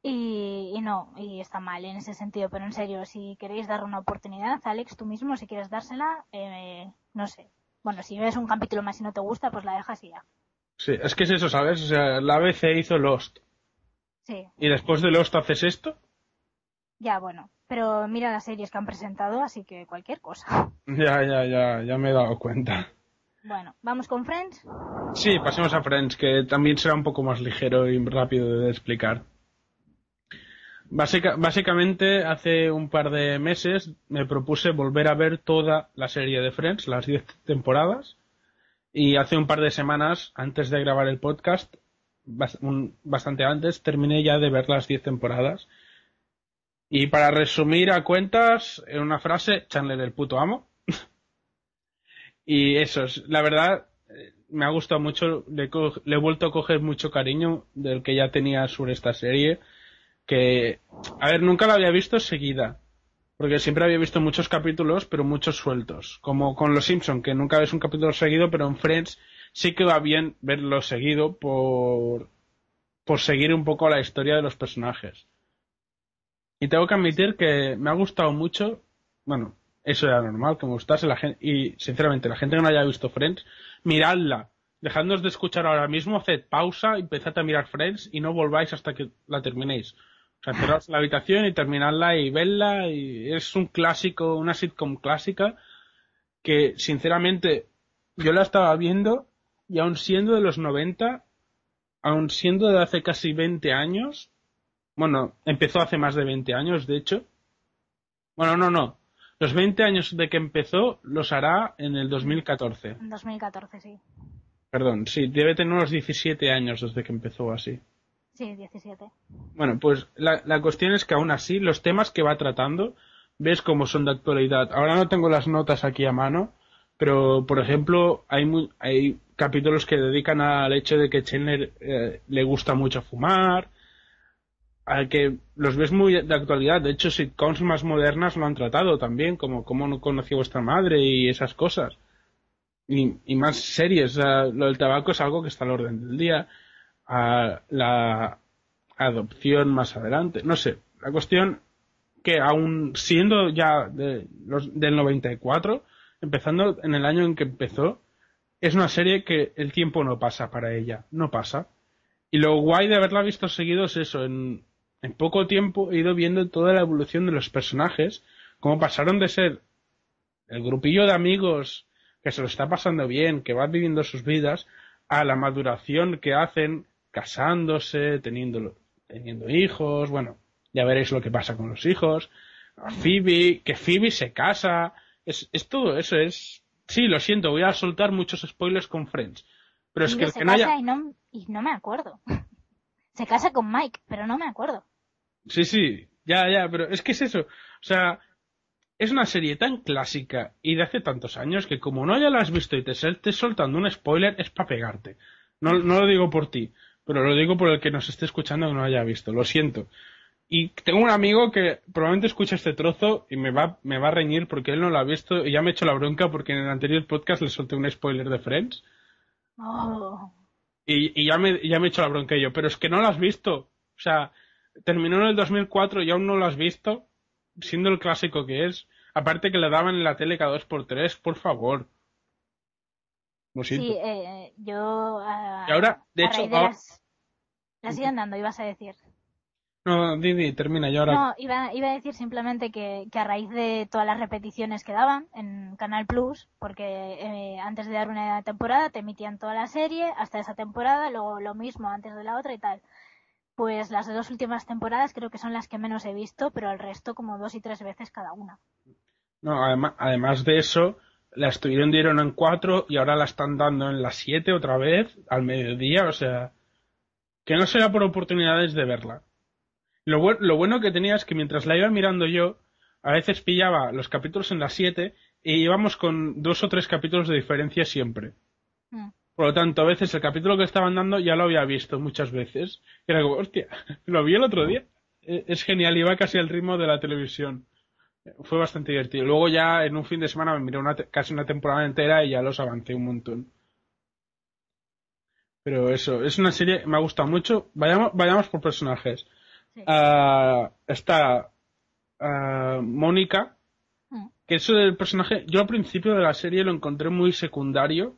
Y, y no, y está mal en ese sentido, pero en serio, si queréis darle una oportunidad, Alex, tú mismo, si quieres dársela, eh, no sé. Bueno, si ves un capítulo más y no te gusta, pues la dejas y ya. Sí, es que es eso, ¿sabes? O sea, la ABC hizo Lost. Sí, Y después de Lost haces esto. ya, bueno. Pero mira las series que han presentado, así que cualquier cosa. Ya, ya, ya, ya me he dado cuenta. Bueno, ¿vamos con Friends? Sí, pasemos a Friends, que también será un poco más ligero y rápido de explicar. Básica- básicamente, hace un par de meses me propuse volver a ver toda la serie de Friends, las 10 temporadas. Y hace un par de semanas, antes de grabar el podcast, bastante antes, terminé ya de ver las 10 temporadas. Y para resumir a cuentas, en una frase, Chandler el puto amo. y eso, es, la verdad, eh, me ha gustado mucho, le, le he vuelto a coger mucho cariño del que ya tenía sobre esta serie. Que, a ver, nunca la había visto seguida. Porque siempre había visto muchos capítulos, pero muchos sueltos. Como con Los Simpson, que nunca ves un capítulo seguido, pero en Friends sí que va bien verlo seguido por, por seguir un poco la historia de los personajes. Y tengo que admitir que me ha gustado mucho, bueno, eso era normal, que me gustase la gente, y sinceramente, la gente que no haya visto Friends, miradla. Dejadnos de escuchar ahora mismo, haced pausa, empezad a mirar Friends y no volváis hasta que la terminéis. O sea, cerraos en la habitación y terminadla y vedla, y es un clásico, una sitcom clásica, que sinceramente yo la estaba viendo y aun siendo de los 90, aun siendo de hace casi 20 años, bueno, empezó hace más de 20 años, de hecho. Bueno, no, no. Los 20 años de que empezó los hará en el 2014. En 2014, sí. Perdón, sí, debe tener unos 17 años desde que empezó así. Sí, 17. Bueno, pues la, la cuestión es que aún así los temas que va tratando ves cómo son de actualidad. Ahora no tengo las notas aquí a mano, pero por ejemplo hay mu- hay capítulos que dedican al hecho de que Chandler eh, le gusta mucho fumar, al que los ves muy de actualidad. De hecho, sitcoms más modernas lo han tratado también, como cómo no conocí a vuestra madre y esas cosas. Y, más series. Lo del tabaco es algo que está al orden del día. A la adopción más adelante. No sé. La cuestión que aún siendo ya de los, del 94, empezando en el año en que empezó, es una serie que el tiempo no pasa para ella. No pasa. Y lo guay de haberla visto seguido es eso. En, en poco tiempo he ido viendo toda la evolución de los personajes, cómo pasaron de ser el grupillo de amigos que se lo está pasando bien, que van viviendo sus vidas, a la maduración que hacen casándose, teniendo, teniendo hijos, bueno, ya veréis lo que pasa con los hijos, a Phoebe, que Phoebe se casa, es, es todo eso, es... Sí, lo siento, voy a soltar muchos spoilers con Friends, pero es que el se que no haya... casa y, no, y no me acuerdo. se casa con Mike, pero no me acuerdo. Sí, sí, ya, ya, pero es que es eso. O sea, es una serie tan clásica y de hace tantos años que como no ya la has visto y te estés soltando un spoiler es para pegarte. No, no lo digo por ti, pero lo digo por el que nos esté escuchando que no lo haya visto. Lo siento. Y tengo un amigo que probablemente escucha este trozo y me va, me va a reñir porque él no lo ha visto y ya me he hecho la bronca porque en el anterior podcast le solté un spoiler de Friends Oh. y, y ya, me, ya me he hecho la bronca yo. Pero es que no lo has visto. O sea, terminó en el 2004 y aún no lo has visto, siendo el clásico que es. Aparte que le daban en la tele cada dos por tres, por favor. Lo siento. Sí, eh, yo... ah, Y ahora, de a hecho, raíz de ahora- las, las siguen dando, ibas a decir. No, Didi, termina yo ahora. No, iba, iba a decir simplemente que, que a raíz de todas las repeticiones que daban en Canal Plus, porque eh, antes de dar una temporada te emitían toda la serie hasta esa temporada, luego lo mismo antes de la otra y tal. Pues las dos últimas temporadas creo que son las que menos he visto, pero el resto como dos y tres veces cada una. No, además, además de eso, la estuvieron dieron en cuatro y ahora la están dando en las siete otra vez, al mediodía, o sea, que no será por oportunidades de verla. Lo, buen- lo bueno que tenía es que mientras la iba mirando yo, a veces pillaba los capítulos en las siete y íbamos con dos o tres capítulos de diferencia siempre. Mm. Por lo tanto, a veces el capítulo que estaban dando ya lo había visto muchas veces. Y era como, hostia, lo vi el otro día. E- Es genial, iba casi al ritmo de la televisión. Fue bastante divertido. Luego ya en un fin de semana me miré una casi una temporada entera y ya los avancé un montón. Pero eso, es una serie, me ha gustado mucho. Vayamos, vayamos por personajes. Sí. Ah, está ah, Mónica, Mm. que eso del personaje, yo al principio de la serie lo encontré muy secundario.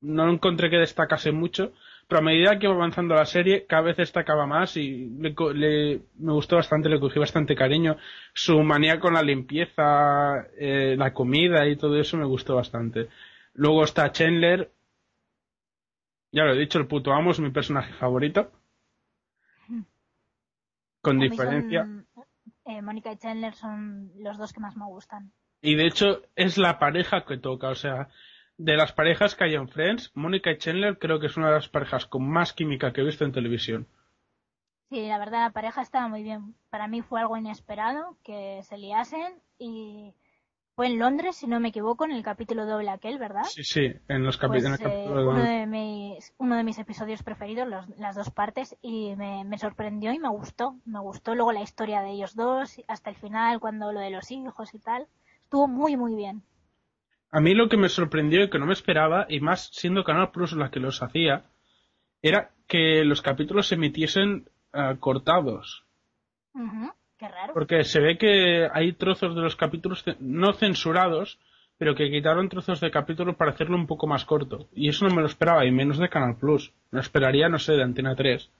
No lo encontré que destacase mucho, pero a medida que iba avanzando la serie, cada vez destacaba más y le me gustó bastante, le cogí bastante cariño. Su manía con la limpieza, eh, la comida y todo eso me gustó bastante. Luego está Chandler, ya lo he dicho, el puto amo es mi personaje favorito. Con A diferencia. son, eh, Mónica y Chandler son los dos que más me gustan. Y de hecho es la pareja que toca, o sea, de las parejas que hay en Friends, Mónica y Chandler creo que es una de las parejas con más química que he visto en televisión. Sí, la verdad la pareja estaba muy bien. Para mí fue algo inesperado que se liasen y fue en Londres, si no me equivoco, en el capítulo doble aquel, ¿verdad? Sí, sí, en los Pues, eh, uno, de mis, uno de mis episodios preferidos, los- las dos partes, y me, me sorprendió y me gustó. Me gustó luego la historia de ellos dos, hasta el final, cuando lo de los hijos y tal. Estuvo muy, muy bien. A mí lo que me sorprendió y que no me esperaba, y más siendo Canal Plus la que los hacía, era que los capítulos se emitiesen ah, cortados. Ujú, Qué raro. Porque se ve que hay trozos de los capítulos no censurados, pero que quitaron trozos de capítulos para hacerlo un poco más corto. Y eso no me lo esperaba, y menos de Canal Plus. Me esperaría, no sé, de Antena 3.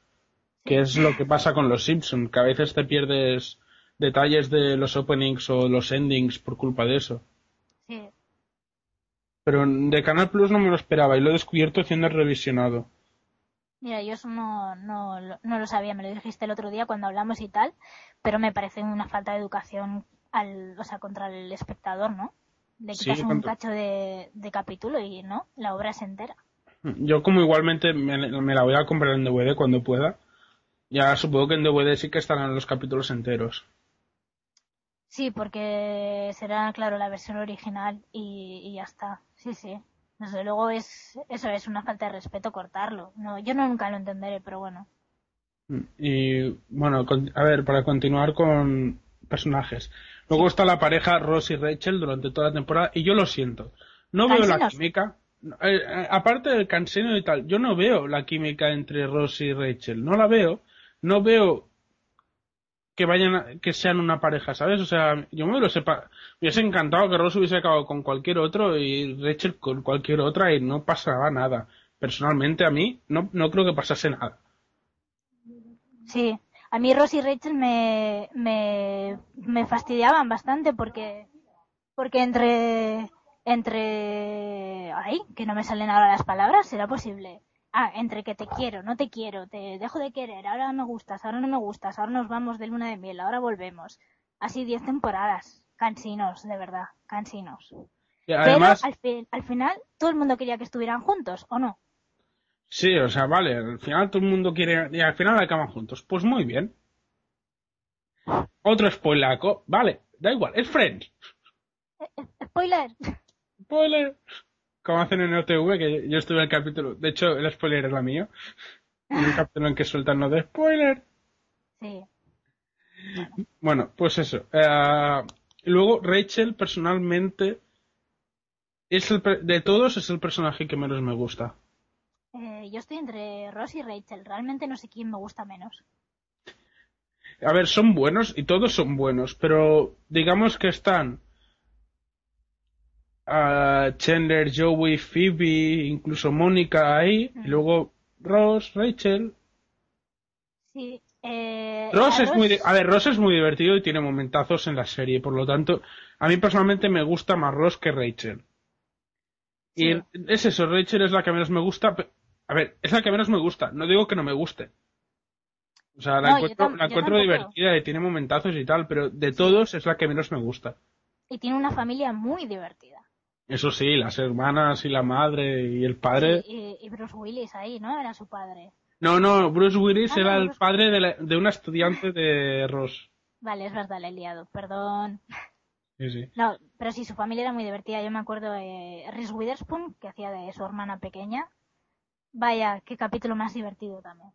Que es lo que pasa con los Simpsons, que a veces te pierdes detalles de los openings o los endings por culpa de eso. Sí. Pero de Canal Plus no me lo esperaba y lo he descubierto haciendo el revisionado. Mira, yo eso no, no, lo- no lo sabía, me lo dijiste el otro día cuando hablamos y tal, pero me parece una falta de educación al, o sea, contra el espectador, ¿no? Le Sí, quitas un cuando- cacho de, de capítulo y no, la obra es entera. Yo como igualmente me, me la voy a comprar en DVD cuando pueda. Ya supongo que en DVD sí que estarán los capítulos enteros. Sí, porque será, claro, la versión original y, y ya está. Sí, sí. Desde luego es, eso es una falta de respeto cortarlo. No, yo nunca lo entenderé, pero bueno. Y bueno, a ver, para continuar con personajes. Luego está la pareja Ross y Rachel durante toda la temporada y yo lo siento. No veo la química. eh, eh, aparte del cansino y tal, yo no veo la química entre Ross y Rachel. No la veo. No veo que vayan a- que sean una pareja, ¿sabes? O sea, yo me lo sepa. Me hubiese encantado que Ross hubiese acabado con cualquier otro y Rachel con cualquier otra y no pasaba nada. Personalmente a mí no, no creo que pasase nada. Sí, a mí Ross y Rachel me, me, me fastidiaban bastante porque, porque entre, entre, ay, que no me salen ahora las palabras, ¿será posible? Ah, entre que te quiero, no te quiero, te dejo de querer, ahora me gustas, ahora no me gustas, ahora nos vamos de luna de miel, ahora volvemos. Así diez temporadas, cansinos, de verdad, cansinos. Y además, Pero al, fin- al final todo el mundo quería que estuvieran juntos, ¿o no? Sí, o sea, vale, al final todo el mundo quiere... Y al final acaban juntos. Pues muy bien. Otro spoilaco. Vale, da igual, es Friends. Spoiler. Spoiler. Como hacen en OTV, que yo estuve en el capítulo... De hecho, el spoiler es la mío. En el capítulo en que sueltan lo de spoiler. Sí. Bueno, pues eso. Eh, luego, Rachel, personalmente... Es el, de todos es el personaje que menos me gusta. Eh, yo estoy entre Ross y Rachel. Realmente no sé quién me gusta menos. A ver, son buenos y todos son buenos, pero digamos que están ah, Chandler, Joey, Phoebe, incluso Mónica ahí, y luego Ross, Rachel. Sí. Eh, Ross a es muy, a ver, Ross es muy divertido y tiene momentazos en la serie, por lo tanto, a mí personalmente me gusta más Ross que Rachel. Y es eso, Rachel es la que menos me gusta. A ver, es la que menos me gusta, no digo que no me guste. O sea, la No, encuentro, la encuentro divertida y tiene momentazos y tal, pero de todos es la que menos me gusta. Y tiene una familia muy divertida. Eso sí, las hermanas y la madre y el padre. Y, y Bruce Willis ahí, ¿no? Era su padre. No, no, Bruce Willis Ah, era no, el padre de, la- de una estudiante de Ross. Vale, es verdad, le he liado. Perdón. Sí, sí. No, pero sí, su familia era muy divertida. Yo me acuerdo de Reese Witherspoon, que hacía de su hermana pequeña. Vaya, qué capítulo más divertido también.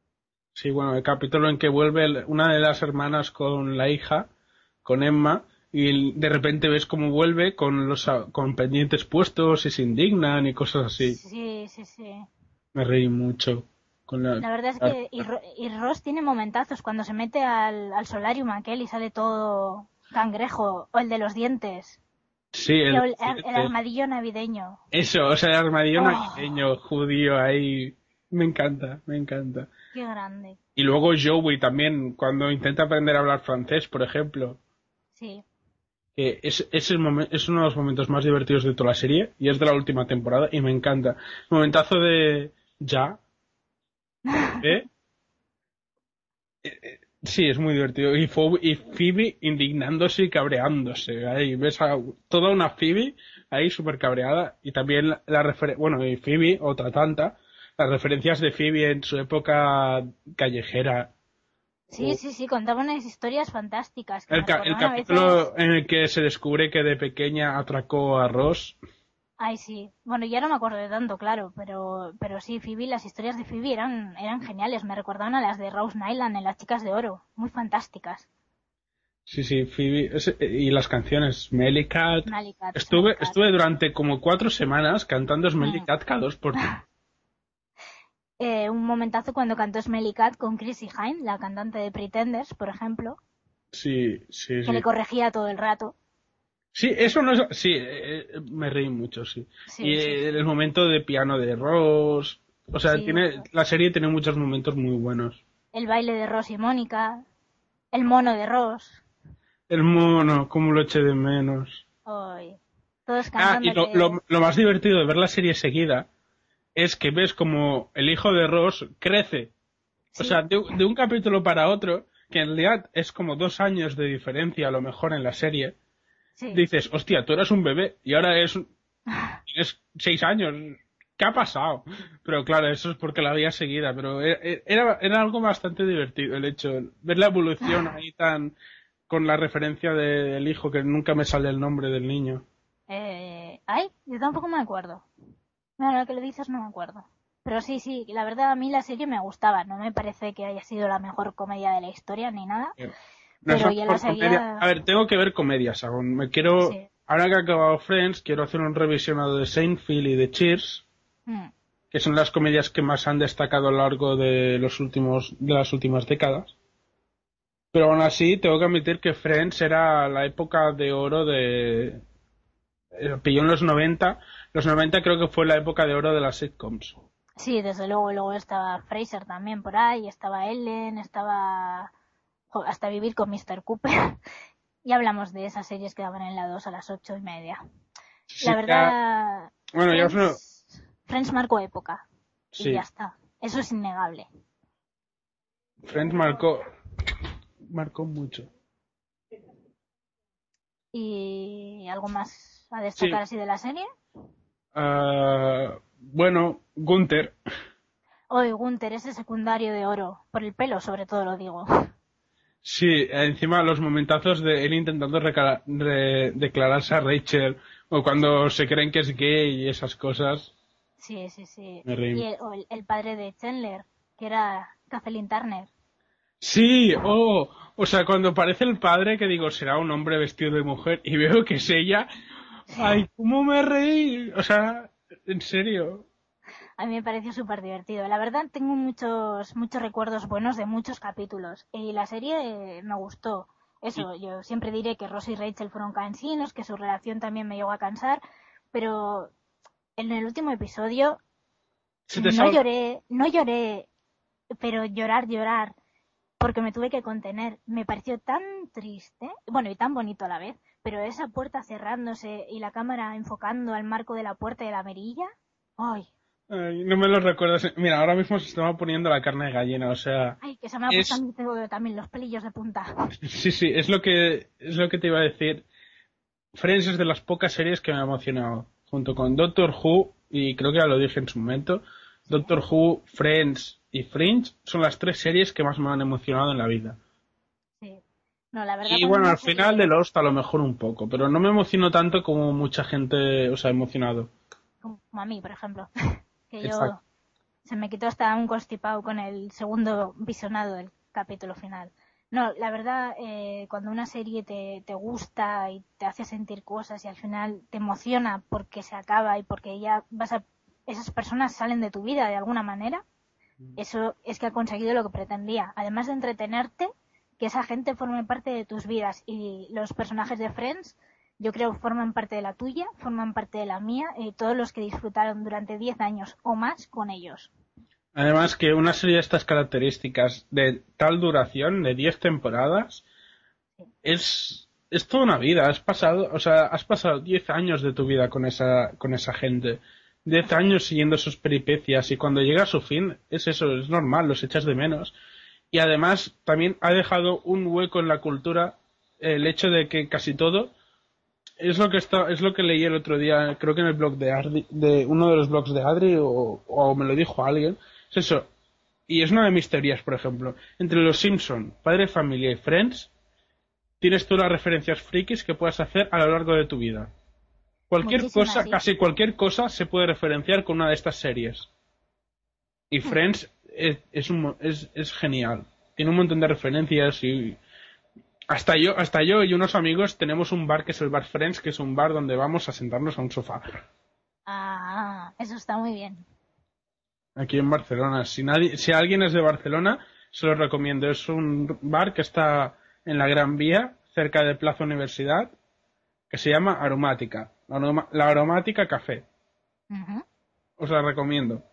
Sí, bueno, el capítulo en que vuelve el- una de las hermanas con la hija, con Emma, y de repente ves cómo vuelve con los con pendientes puestos y se indignan y cosas así. Sí, sí, sí. Me reí mucho. Con la, La verdad es que y, Ro- y Ross tiene momentazos cuando se mete al, al solarium aquel y sale todo cangrejo, o el de los dientes, Sí, y el, el, el- el armadillo navideño. eso, o sea, el armadillo Oh. navideño judío ahí. Me encanta, me encanta. Qué grande. Y luego Joey también, cuando intenta aprender a hablar francés, por ejemplo. Sí. Es, es, el momen- es uno de los momentos más divertidos de toda la serie y es de la última temporada y me encanta. Momentazo de ya. ¿Eh? Eh, eh, Sí, es muy divertido. Y, Phoebe, y Phoebe indignándose y cabreándose. Ahí ves a toda una Phoebe ahí súper cabreada. Y también la, la refer- bueno, y Phoebe, otra tanta, las referencias de Phoebe en su época callejera. Sí, sí, sí, contaba unas historias fantásticas. El, ca- capítulo veces- en el que se descubre que de pequeña atracó a Ross. Ay, sí. Bueno, ya no me acuerdo de tanto, claro, pero, pero sí, Phoebe, las historias de Phoebe eran, eran geniales. Me recordaban a las de Rose Nyland en Las Chicas de Oro. Muy fantásticas. Sí, sí, Phoebe. y las canciones, Smelly Cat. Estuve, estuve durante como cuatro semanas cantando Smelly Mm. Cat cada dos por tres. Eh, un momentazo cuando cantó Smelly Cat con Chrissy Hine, la cantante de Pretenders, por ejemplo, Sí, sí, que sí. le corregía todo el rato. Sí, eso no es. Sí, eh, eh, me reí mucho, sí. Sí, y eh, el momento de piano de Ross. O sea, tiene, la serie tiene muchos momentos muy buenos. El baile de Ross y Mónica, el mono de Ross. El mono, como lo eché de menos. Ay, todos Ah, y lo, que- lo- lo más divertido de ver la serie seguida es que ves como el hijo de Ross crece. O sea, de, de un capítulo para otro, que en realidad es como dos años de diferencia a lo mejor en la serie, Sí. dices, hostia, tú eras un bebé y ahora es, tienes seis años. ¿qué ha pasado? Pero claro, eso es porque la había seguida, pero e- e- era, era algo bastante divertido el hecho, ver la evolución ahí tan, con la referencia de- del hijo, que nunca me sale el nombre del niño. Eh, ay, yo tampoco me acuerdo. Bueno, lo que le dices no me acuerdo. Pero sí, sí, la verdad a mí la serie me gustaba. No me parece que haya sido la mejor comedia de la historia ni nada. No Pero ya la seguía- A ver, tengo que ver comedias aún. Me quiero, Sí. ahora que ha acabado Friends, quiero hacer un revisionado de Seinfeld y de Cheers, Mm, que son las comedias que más han destacado a lo largo de los últimos, de las últimas décadas. Pero aún así, tengo que admitir que Friends era la época de oro de, eh, pilló en los 90. Los 90 creo que fue la época de oro de las sitcoms. Sí, desde luego. Luego estaba Fraser también por ahí, estaba Ellen, estaba hasta vivir con Mr. Cooper. y hablamos de esas series que daban en la 2 a las ocho y media. Sí, la ya- verdad, bueno, ya os lo- Friends, Friends marcó época. Sí. Y ya está. Eso es innegable. Friends marcó, marcó mucho. ¿Y algo más a destacar Sí. así de la serie? Ah, bueno, Gunther. Hoy Gunther, ese secundario de oro. Por el pelo, sobre todo lo digo. Sí, encima los momentazos de él intentando re- declararse a Rachel o cuando se creen que es gay y esas cosas. Sí, sí, sí. Me reí. Y el, o el- el padre de Chandler, que era Kathleen Turner. Sí, oh, o sea, cuando aparece el padre que digo, será un hombre vestido de mujer y veo que es ella. Ay, cómo me reí. O sea, en serio. A mí me pareció súper divertido. La verdad, tengo muchos, muchos recuerdos buenos de muchos capítulos. Y la serie me gustó. Eso, yo siempre diré que Ross y Rachel fueron cansinos, que su relación también me llegó a cansar. Pero en el último episodio no sal- lloré, no lloré, pero llorar, llorar, porque me tuve que contener. Me pareció tan triste, bueno, y tan bonito a la vez, pero esa puerta cerrándose y la cámara enfocando al marco de la puerta de la merilla, ay, Ay, no me lo recuerdas. Mira, ahora mismo se estaba poniendo la carne de gallina, o sea. ay, que se me ha Es- puesto también los pelillos de punta. Sí, sí, es lo que es lo que te iba a decir. Friends es de las pocas series que me ha emocionado, junto con Doctor Who y creo que ya lo dije en su momento. Doctor Who, Friends y Fringe son las tres series que más me han emocionado en la vida. No, la verdad Y bueno, al final de Lost a lo mejor un poco, pero no me emocionó tanto como mucha gente os ha emocionado. como a mí, por ejemplo, que yo Exacto. se me quitó hasta un constipado con el segundo visionado del capítulo final. No, la verdad, eh, cuando una serie te, te gusta y te hace sentir cosas y al final te emociona porque se acaba y porque ya vas a, esas personas salen de tu vida de alguna manera, eso es que ha conseguido lo que pretendía. Además de entretenerte, que esa gente forme parte de tus vidas y los personajes de Friends yo creo que forman parte de la tuya, forman parte de la mía, y todos los que disfrutaron durante 10 años o más con ellos. Además que una serie de estas características de tal duración, de 10 temporadas, es, es toda una vida. Has pasado, o sea, has pasado 10 años de tu vida con esa, con esa gente. 10 años siguiendo sus peripecias y cuando llega a su fin, es eso, es normal, los echas de menos. Y además también ha dejado un hueco en la cultura el hecho de que casi todo es lo que está, es lo que leí el otro día, creo que en el blog de Adri, de uno de los blogs de Adri, o, o me lo dijo alguien, es eso. Y es una de mis teorías, por ejemplo. Entre los Simpson, Padre Familia y Friends, tienes tú las referencias frikis que puedas hacer a lo largo de tu vida. Cualquier cosa, sí. casi cualquier cosa se puede referenciar con una de estas series. Y Friends es, es, un es, es genial. Tiene un montón de referencias y hasta yo, hasta yo y unos amigos tenemos un bar que es el Bar Friends, que es un bar donde vamos a sentarnos a un sofá. Ah, eso está muy bien. Aquí en Barcelona. Si nadie, si alguien es de Barcelona, se lo recomiendo. Es un bar que está en la Gran Vía, cerca de Plaza Universidad, que se llama Aromática. La, aroma- la Aromática Café. Os la recomiendo.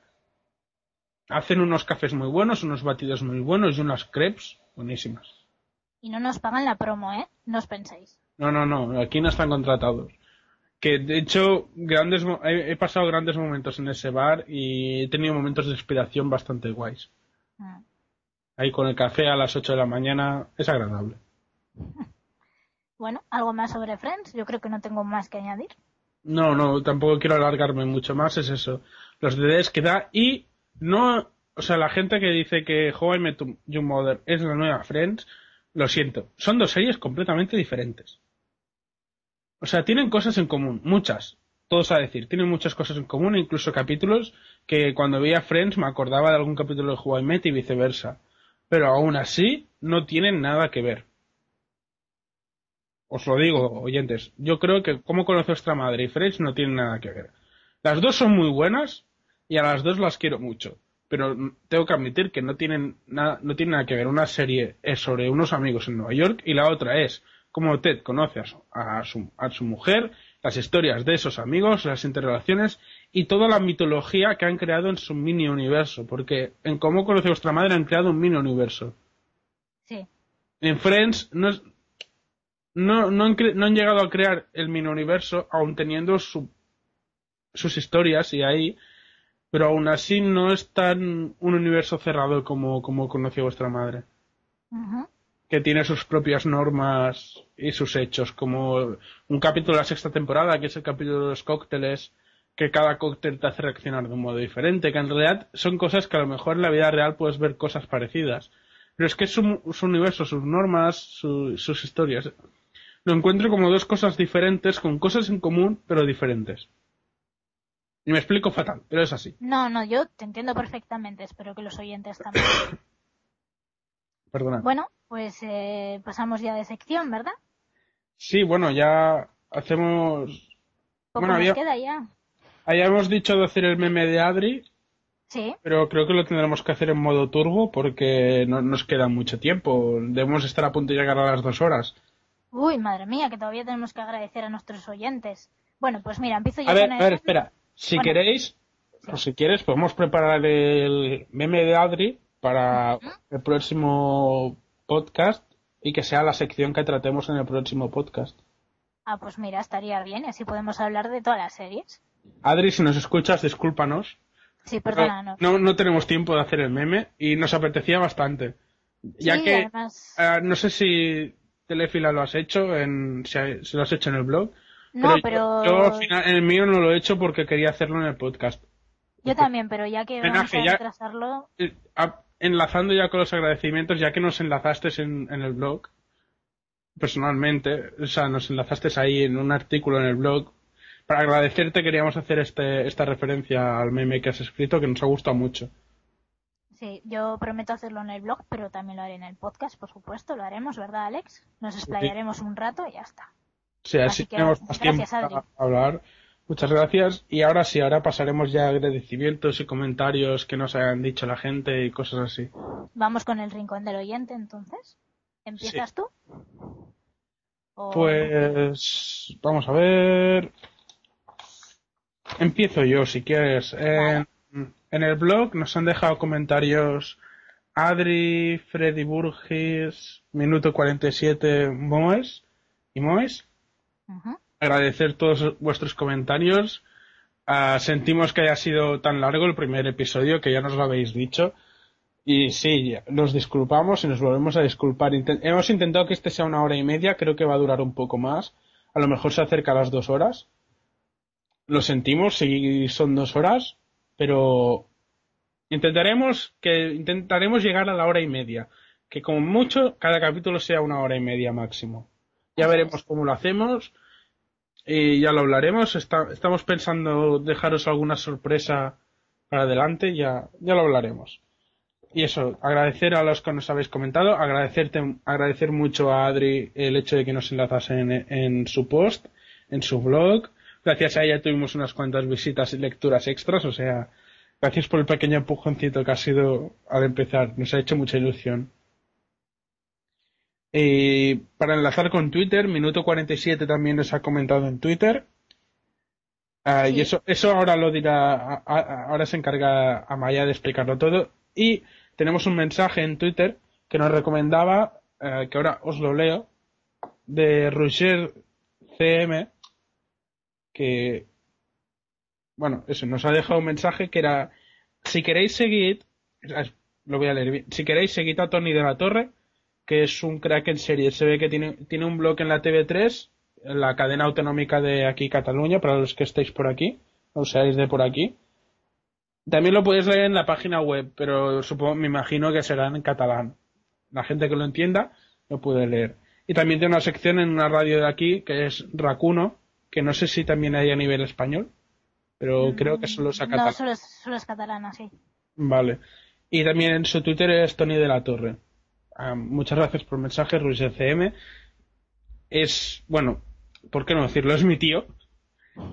Hacen unos cafés muy buenos, unos batidos muy buenos y unas crepes buenísimas. Y no nos pagan la promo, ¿eh? No os penséis. No, no, no, aquí no están contratados. Que de hecho, grandes, mo- he, he pasado grandes momentos en ese bar y he tenido momentos de inspiración bastante guays. Mm. Ahí con el café a las 8 de la mañana es agradable. Bueno, algo más sobre Friends. Yo creo que no tengo más que añadir. No, no, tampoco quiero alargarme mucho más, es eso. Los DDs que da y no, o sea, la gente que dice que How I Met Your Mother es la nueva Friends, lo siento, son dos series completamente diferentes. O sea, tienen cosas en común, muchas, todos a decir, tienen muchas cosas en común, incluso capítulos que cuando veía Friends me acordaba de algún capítulo de How I Met y viceversa. Pero aún así, no tienen nada que ver. Os lo digo, oyentes. Yo creo que Cómo conoce vuestra madre y Friends no tienen nada que ver. Las dos son muy buenas y a las dos las quiero mucho. Pero tengo que admitir que no tienen nada, no tienen nada que ver. Una serie es sobre unos amigos en Nueva York y la otra es cómo Ted conoce a su, a su, a su mujer, las historias de esos amigos, las interrelaciones y toda la mitología que han creado en su mini universo. Porque en Cómo conoce vuestra madre han creado un mini universo. Sí. En Friends no, es- no, no, han, cre- no han llegado a crear el mini universo, aun teniendo su, sus historias y ahí, pero aún así no es tan un universo cerrado como, como conoció vuestra madre. Que tiene sus propias normas y sus hechos, como un capítulo de la sexta temporada, que es el capítulo de los cócteles, que cada cóctel te hace reaccionar de un modo diferente, que en realidad son cosas que a lo mejor en la vida real puedes ver cosas parecidas. Pero es que su, su universo, sus normas, su- sus historias, lo encuentro como dos cosas diferentes, con cosas en común, pero diferentes. Y me explico fatal, pero es así. No, no, yo te entiendo perfectamente. Espero que los oyentes también. Perdona. bueno, pues eh, pasamos ya de sección, ¿verdad? Sí, bueno, ya hacemos... Bueno, nos había- queda ya. Habíamos dicho de hacer el meme de Adri, Sí. pero creo que lo tendremos que hacer en modo turbo porque no nos queda mucho tiempo. Debemos estar a punto de llegar a las dos horas. Uy, madre mía, que todavía tenemos que agradecer a nuestros oyentes. Bueno, pues mira, empiezo yo A ver, con a el... ver, espera. Si Bueno. queréis, o si quieres, podemos preparar el meme de Adri para el próximo podcast y que sea la sección que tratemos en el próximo podcast. Ah, pues mira, estaría bien, así podemos hablar de todas las series. Adri, si nos escuchas, discúlpanos. Sí, perdónanos. No, no tenemos tiempo de hacer el meme y nos apetecía bastante. Ya Sí, que además- eh, no sé si Telefila lo has hecho, en, si lo has hecho en el blog. No, yo- pero- Yo, al final, en el mío no lo he hecho porque quería hacerlo en el podcast. Yo también, pero ya que vamos a retrasarlo... Eh, enlazando ya con los agradecimientos, ya que nos enlazaste en, en el blog, personalmente, o sea, nos enlazaste ahí en un artículo en el blog. Para agradecerte queríamos hacer este, esta referencia al meme que has escrito, que nos ha gustado mucho. Sí, yo prometo hacerlo en el blog, pero también lo haré en el podcast, por supuesto, lo haremos, ¿verdad, Alex? Nos explayaremos un rato y ya está. Sea, Así así que, tenemos más gracias, tiempo Adri. para hablar. Muchas gracias. Y ahora sí, ahora pasaremos ya a agradecimientos y comentarios que nos hayan dicho la gente y cosas así. Vamos con el rincón del oyente, entonces. ¿Empiezas tú? O- Pues vamos a ver. Empiezo yo, si quieres. En, en el blog nos han dejado comentarios Adri, Freddy Burgess, Minuto 47, Moes y Moes. Agradecer todos vuestros comentarios. Ah, sentimos que haya sido tan largo el primer episodio que ya nos lo habéis dicho. Y sí, nos disculpamos y nos volvemos a disculpar. Hemos intentado que este sea una hora y media, creo que va a durar un poco más. A lo mejor se acerca a las dos horas. Lo sentimos si son dos horas, pero intentaremos que intentaremos llegar a la hora y media. Que como mucho cada capítulo sea una hora y media máximo. Ya veremos cómo lo hacemos y ya lo hablaremos. Está- estamos pensando dejaros alguna sorpresa para adelante, ya, ya lo hablaremos. Y eso, agradecer a los que nos habéis comentado, agradecerte, agradecer mucho a Adri el hecho de que nos enlazase en, en su post, en su blog. Gracias a ella tuvimos unas cuantas visitas y lecturas extras, o sea, gracias por el pequeño empujoncito que ha sido al empezar, nos ha hecho mucha ilusión. Y para enlazar con Twitter, Minuto 47 también nos ha comentado en Twitter. Ah, Y eso, eso ahora lo dirá, a- a- ahora se encarga Amaya de explicarlo todo. Y tenemos un mensaje en Twitter que nos recomendaba, eh, que ahora os lo leo, de Roger CM, que, bueno, eso, nos ha dejado un mensaje que era, si queréis seguir, lo voy a leer bien, si queréis seguid a Tony de la Torre, que es un crack en serie, se ve que tiene, tiene un blog en la TV3 la cadena autonómica de aquí Cataluña, para los que estéis por aquí, o seáis de por aquí. También lo podéis leer en la página web, pero supongo, me imagino que será en catalán. La gente que lo entienda lo puede leer. Y también tiene una sección en una radio de aquí que es Racuno, que no sé si también hay a nivel español, pero creo que solo es a No, catalán. solo es, solo es catalana, sí. Vale. Y también en su Twitter es Tony de la Torre. Ah, muchas gracias por el mensaje, Ruiz ECM. Es, bueno, ¿por qué no decirlo? Es mi tío,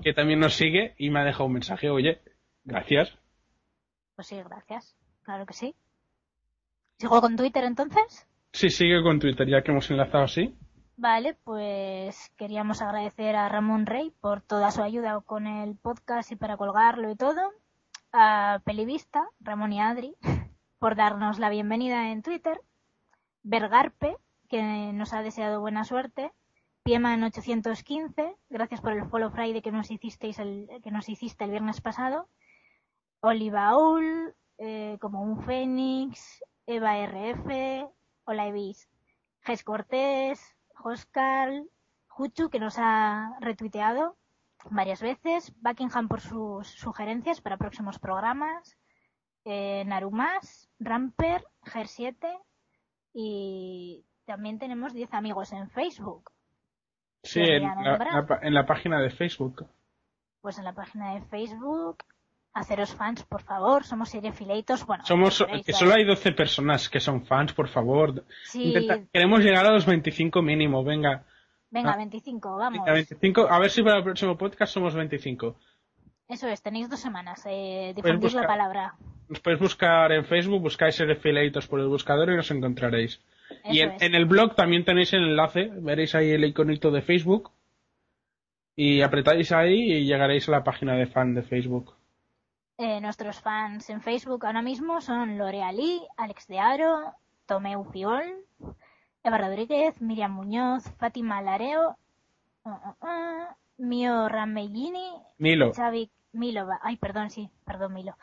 que también nos sigue y me ha dejado un mensaje. Oye, gracias. Pues sí, gracias. Claro que sí. ¿Sigo con Twitter entonces? Sí, sigue con Twitter, ya que hemos enlazado así. Vale, pues queríamos agradecer a Ramón Rey por toda su ayuda con el podcast y para colgarlo y todo. A Pelivista, Ramón y Adri, por darnos la bienvenida en Twitter. Bergarpe, que nos ha deseado buena suerte. Pieman 815, gracias por el follow Friday que nos hicisteis el, que nos hiciste el viernes pasado. Olivaul, eh, como un Fénix, Eva RF, Hola Evis, Ges Cortés, Oscar, Juchu, que nos ha retuiteado varias veces, Buckingham por sus sugerencias para próximos programas, eh, Narumas, Ramper, Ger7 y también tenemos 10 amigos en Facebook. Sí, en la, en la página de Facebook. Pues en la página de Facebook, haceros fans, por favor, somos seriefileitos. Bueno, Somos, que solo hay 12 personas que son fans, por favor. Sí. Intenta- queremos llegar a los 25 mínimo, venga. Venga, Ah. 25, vamos. Venga, 25. A ver si para el próximo podcast somos 25. Eso es, tenéis dos semanas. Eh, difundir la palabra. Nos podéis buscar en Facebook, buscáis Fileitos por el buscador y nos encontraréis. y en, el blog también tenéis el enlace, veréis ahí el iconito de Facebook. Y apretáis ahí y llegaréis a la página de fan de Facebook. Eh, nuestros fans en Facebook ahora mismo son L'Orealí, Alex de Aro, Tomeu Fiol, Eva Rodríguez, Miriam Muñoz, Fátima Lareo, uh, uh, uh, Mio Ramellini, Milo. Xavi Milo, ay, perdón, sí, perdón, Milo.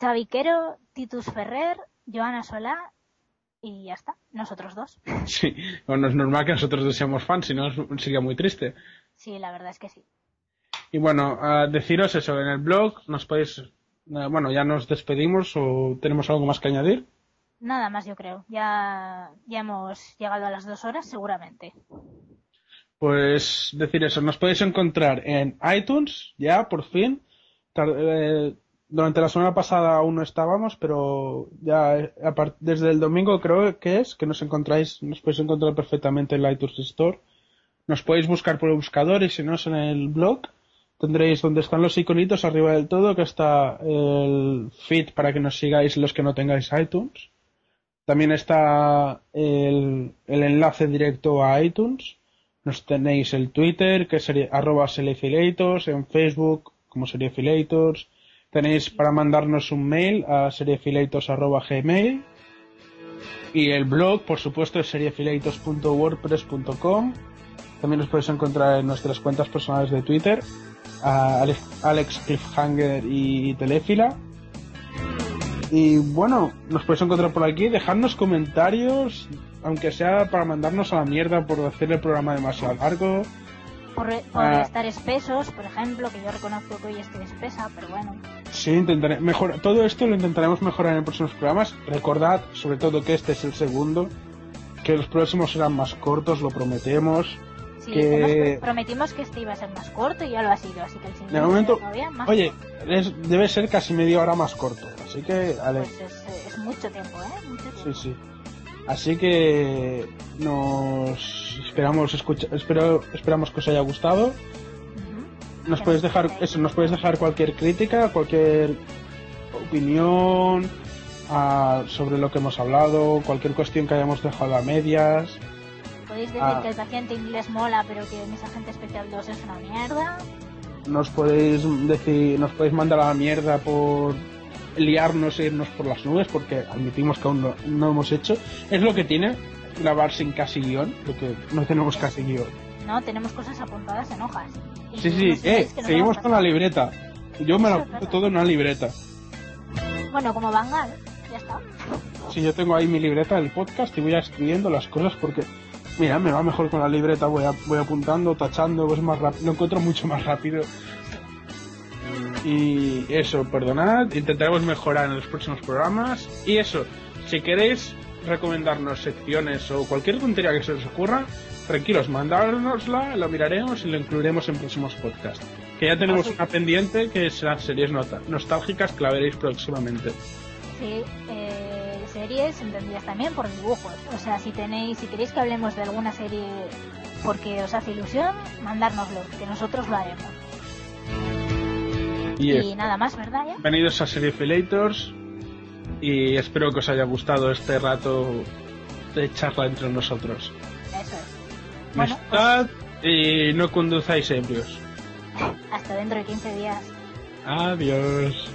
Xavi Quero, Titus Ferrer, Joana Solá y ya está, nosotros dos. Sí, bueno, es normal que nosotros dos seamos fans, si no sería muy triste. Sí, la verdad es que sí. Y bueno, deciros eso, en el blog nos podéis... eh, Bueno, ya nos despedimos o tenemos algo más que añadir. Nada más yo creo. Ya, ya hemos llegado a las dos horas seguramente. Pues decir eso, nos podéis encontrar en iTunes, ya por fin. Eh, durante la semana pasada aún no estábamos, pero ya eh, a desde el domingo creo que es que nos encontráis, nos podéis encontrar perfectamente en la iTunes Store. Nos podéis buscar por el buscador y si no es en el blog, tendréis donde están los iconitos arriba del todo, que está el feed para que nos sigáis los que no tengáis iTunes. También está el, el enlace directo a iTunes. Nos tenéis el Twitter, que sería arroba en Facebook como seriefilators. Tenéis para mandarnos un mail a seriefilators arroba gmail. Y el blog, por supuesto, es seriefilators.wordpress.com. También nos podéis encontrar en nuestras cuentas personales de Twitter, a Alex, Alex Cliffhanger y Telefila. Y bueno, nos podéis encontrar por aquí, dejadnos comentarios, aunque sea para mandarnos a la mierda por hacer el programa demasiado largo. Por, por Ah. estar espesos, por ejemplo, que yo reconozco que hoy estoy espesa, pero bueno. Sí, intentaré mejor todo esto lo intentaremos mejorar en próximos programas. Recordad, sobre todo, que este es el segundo, que los próximos serán más cortos, lo prometemos. Sí, que prometimos que este iba a ser más corto y ya lo ha sido, así que el siguiente de momento, más oye, es- debe ser casi media hora más corto, así que, ale, Pues es, es mucho tiempo, ¿eh? Mucho tiempo. sí, sí. Así que nos esperamos escucha, espero, esperamos que os haya gustado. Nos podéis dejar eso, nos podéis dejar cualquier crítica, cualquier opinión ah, sobre lo que hemos hablado, cualquier cuestión que hayamos dejado a medias. Podéis decir Ah. que el paciente inglés mola, pero que Mis Agente Especial 2 es una mierda. Nos podéis decir, nos podéis mandar a la mierda por liarnos e irnos por las nubes, porque admitimos que aún no, no hemos hecho. Es lo que tiene grabar sin casi guion, porque no tenemos casi guion. No, tenemos cosas apuntadas en hojas. Y Sí, sí, eh, seguimos con la libreta. Yo me es apunto todo en una libreta. Bueno, como Bangal, ya está. Sí, yo tengo ahí mi libreta del podcast y voy escribiendo las cosas porque Mira, me va mejor con la libreta, voy, a- voy apuntando, tachando, pues más rápido, lo encuentro mucho más rápido. Y eso, perdonad, intentaremos mejorar en los próximos programas. Y eso, si queréis recomendarnos secciones o cualquier tontería que se os ocurra, tranquilos, mandárnosla, lo miraremos y lo incluiremos en próximos podcasts. Que ya tenemos Así. una pendiente que serán series nostálgicas que la veréis próximamente. Sí, eh, series entendidas también por dibujos. O sea, si tenéis, si queréis que hablemos de alguna serie porque os hace ilusión, mandárnoslo, que nosotros lo haremos. Y nada más, ¿verdad? Ya? Bienvenidos a Seriefilators y espero que os haya gustado este rato de charla entre nosotros. Eso es. Bueno, pues y no conduzáis ebrios. hasta dentro de 15 días. Adiós.